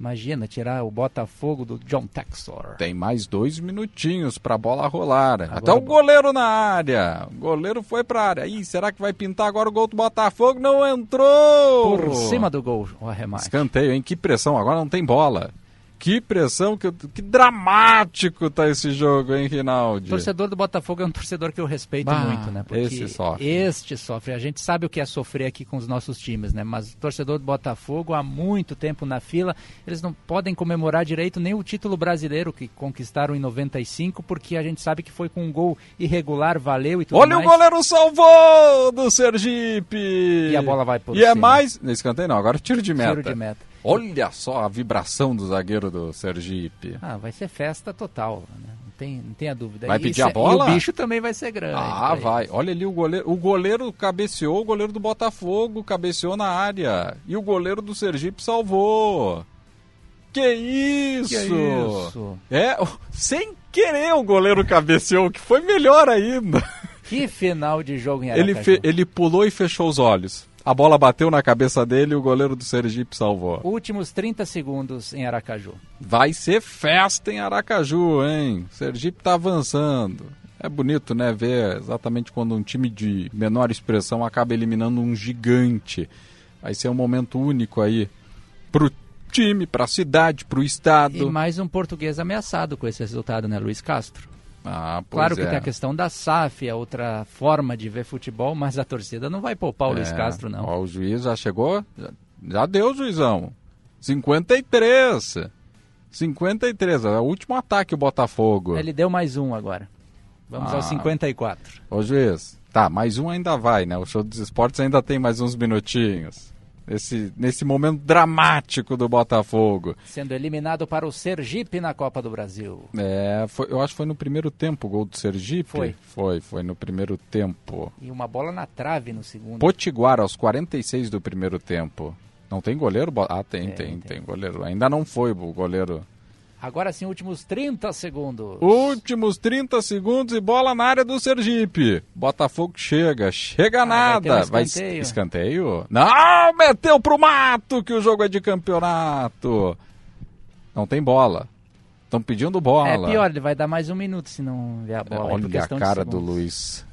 Imagina, tirar o Botafogo do John Texor. Tem mais dois minutinhos para a bola rolar. Agora Até o goleiro na área. O goleiro foi para área. Ih, será que vai pintar agora o gol do Botafogo? Não entrou! Por cima do gol, o arremate. Escanteio, hein? Que pressão. Agora não tem bola. Que pressão, que, que dramático tá esse jogo, hein, Rinaldi? O torcedor do Botafogo é um torcedor que eu respeito muito, né? Porque esse sofre. Este sofre. A gente sabe o que é sofrer aqui com os nossos times, né? Mas o torcedor do Botafogo, há muito tempo na fila, eles não podem comemorar direito nem o título brasileiro que conquistaram em 95, porque a gente sabe que foi com um gol irregular, valeu e tudo Olha mais. o goleiro salvou do Sergipe! E a bola vai por E é cima. é mais... Nesse canteiro não, agora tiro de meta. Tiro de meta. Olha só a vibração do zagueiro do Sergipe. Ah, vai ser festa total, né? não, tem, não tenha dúvida. Vai pedir a bola? E o bicho também vai ser grande. Ah, vai. Olha ali o goleiro. O goleiro cabeceou, o goleiro do Botafogo cabeceou na área. E o goleiro do Sergipe salvou. Que isso! Que isso? É, sem querer o goleiro cabeceou, que foi melhor ainda. Que final de jogo em Aracaju. Ele, fe, ele pulou e fechou os olhos. A bola bateu na cabeça dele e o goleiro do Sergipe salvou. Últimos 30 segundos em Aracaju. Vai ser festa em Aracaju, hein? O Sergipe tá avançando. É bonito, né, ver exatamente quando um time de menor expressão acaba eliminando um gigante. Vai ser um momento único aí pro time, pra cidade, pro estado. E mais um português ameaçado com esse resultado, né, Luiz Castro? Ah, claro que é. tem a questão da SAF, é outra forma de ver futebol, mas a torcida não vai poupar o é. Luiz Castro, não. Ó, o juiz já chegou, já, já deu, juizão. 53. 53, é o último ataque o Botafogo. Ele deu mais um agora. Vamos ah. aos 54. Ô juiz, tá, mais um ainda vai, né? O show dos esportes ainda tem mais uns minutinhos nesse, nesse momento dramático do Botafogo. Sendo eliminado para o Sergipe na Copa do Brasil. É, foi, eu acho que foi no primeiro tempo o gol do Sergipe. Foi. Foi, foi no primeiro tempo. E uma bola na trave no segundo. Potiguar aos 46 do primeiro tempo. Não tem goleiro? Ah, tem, é, tem, tem, tem, goleiro. Ainda não foi o goleiro Agora sim, últimos 30 segundos. Últimos 30 segundos e bola na área do Sergipe. Botafogo chega, chega ah, nada. Vai, um escanteio. vai escanteio? Não, meteu pro mato que o jogo é de campeonato. Não tem bola. Estão pedindo bola. É pior, ele vai dar mais um minuto se não ver a bola. Olha a cara do Luiz.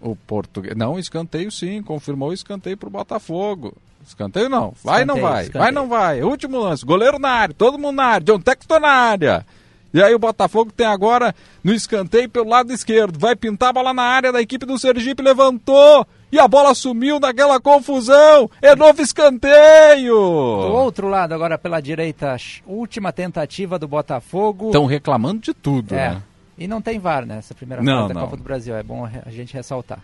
O português. Não, escanteio sim, confirmou o escanteio pro Botafogo. Escanteio não. Vai escanteio, não vai. Escanteio. Vai não vai. Último lance. Goleiro na área. Todo mundo na área. John Texton na área. E aí o Botafogo tem agora no escanteio pelo lado esquerdo. Vai pintar a bola na área da equipe do Sergipe. Levantou. E a bola sumiu naquela confusão. É novo escanteio. Do outro lado, agora pela direita, última tentativa do Botafogo. Estão reclamando de tudo, é. né? E não tem VAR nessa primeira não, fase da não. Copa do Brasil. É bom a gente ressaltar.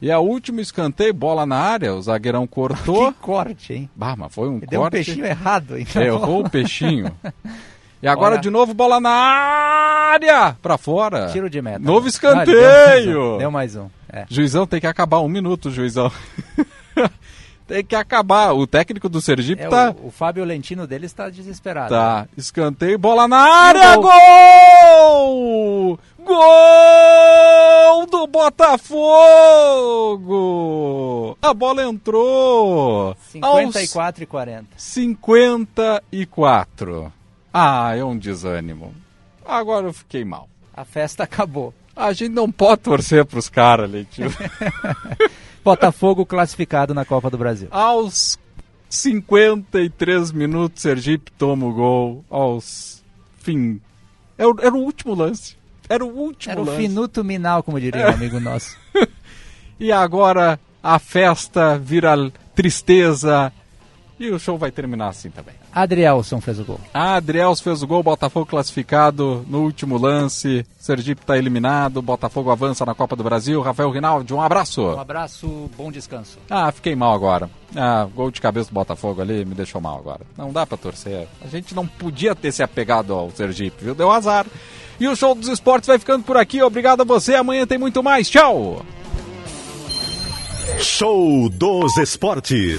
E a última escanteio, bola na área, o zagueirão cortou. que corte, hein? Bah, mas foi um Ele corte. Deu um peixinho errado, então. Errou o peixinho. E agora Olha. de novo bola na área, para fora. Tiro de meta. Novo escanteio. Não, deu mais um. É. Juizão tem que acabar um minuto, juizão. tem que acabar. O técnico do Sergipe é, tá. O, o Fábio Lentino dele está desesperado. Tá. Né? Escanteio, bola na área, gol! Gol do Botafogo! A bola entrou. 54 e 40. 54. Ah, é um desânimo. Agora eu fiquei mal. A festa acabou. A gente não pode torcer para os caras, Leitinho. Botafogo classificado na Copa do Brasil. Aos 53 minutos, Sergipe toma o gol. Aos fim. Era, era o último lance. Era o último Era lance. o finuto minal, como diria um amigo nosso. e agora a festa vira tristeza. E o show vai terminar assim também. Adrielson fez o gol. Adrielson fez o gol, Botafogo classificado no último lance. Sergipe está eliminado, Botafogo avança na Copa do Brasil. Rafael Rinaldi, um abraço. Um abraço, bom descanso. Ah, fiquei mal agora. Ah, gol de cabeça do Botafogo ali me deixou mal agora. Não dá para torcer. A gente não podia ter se apegado ao Sergipe, viu? Deu azar. E o show dos esportes vai ficando por aqui. Obrigado a você. Amanhã tem muito mais. Tchau. Show dos esportes.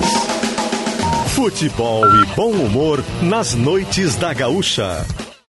Futebol e bom humor nas noites da Gaúcha.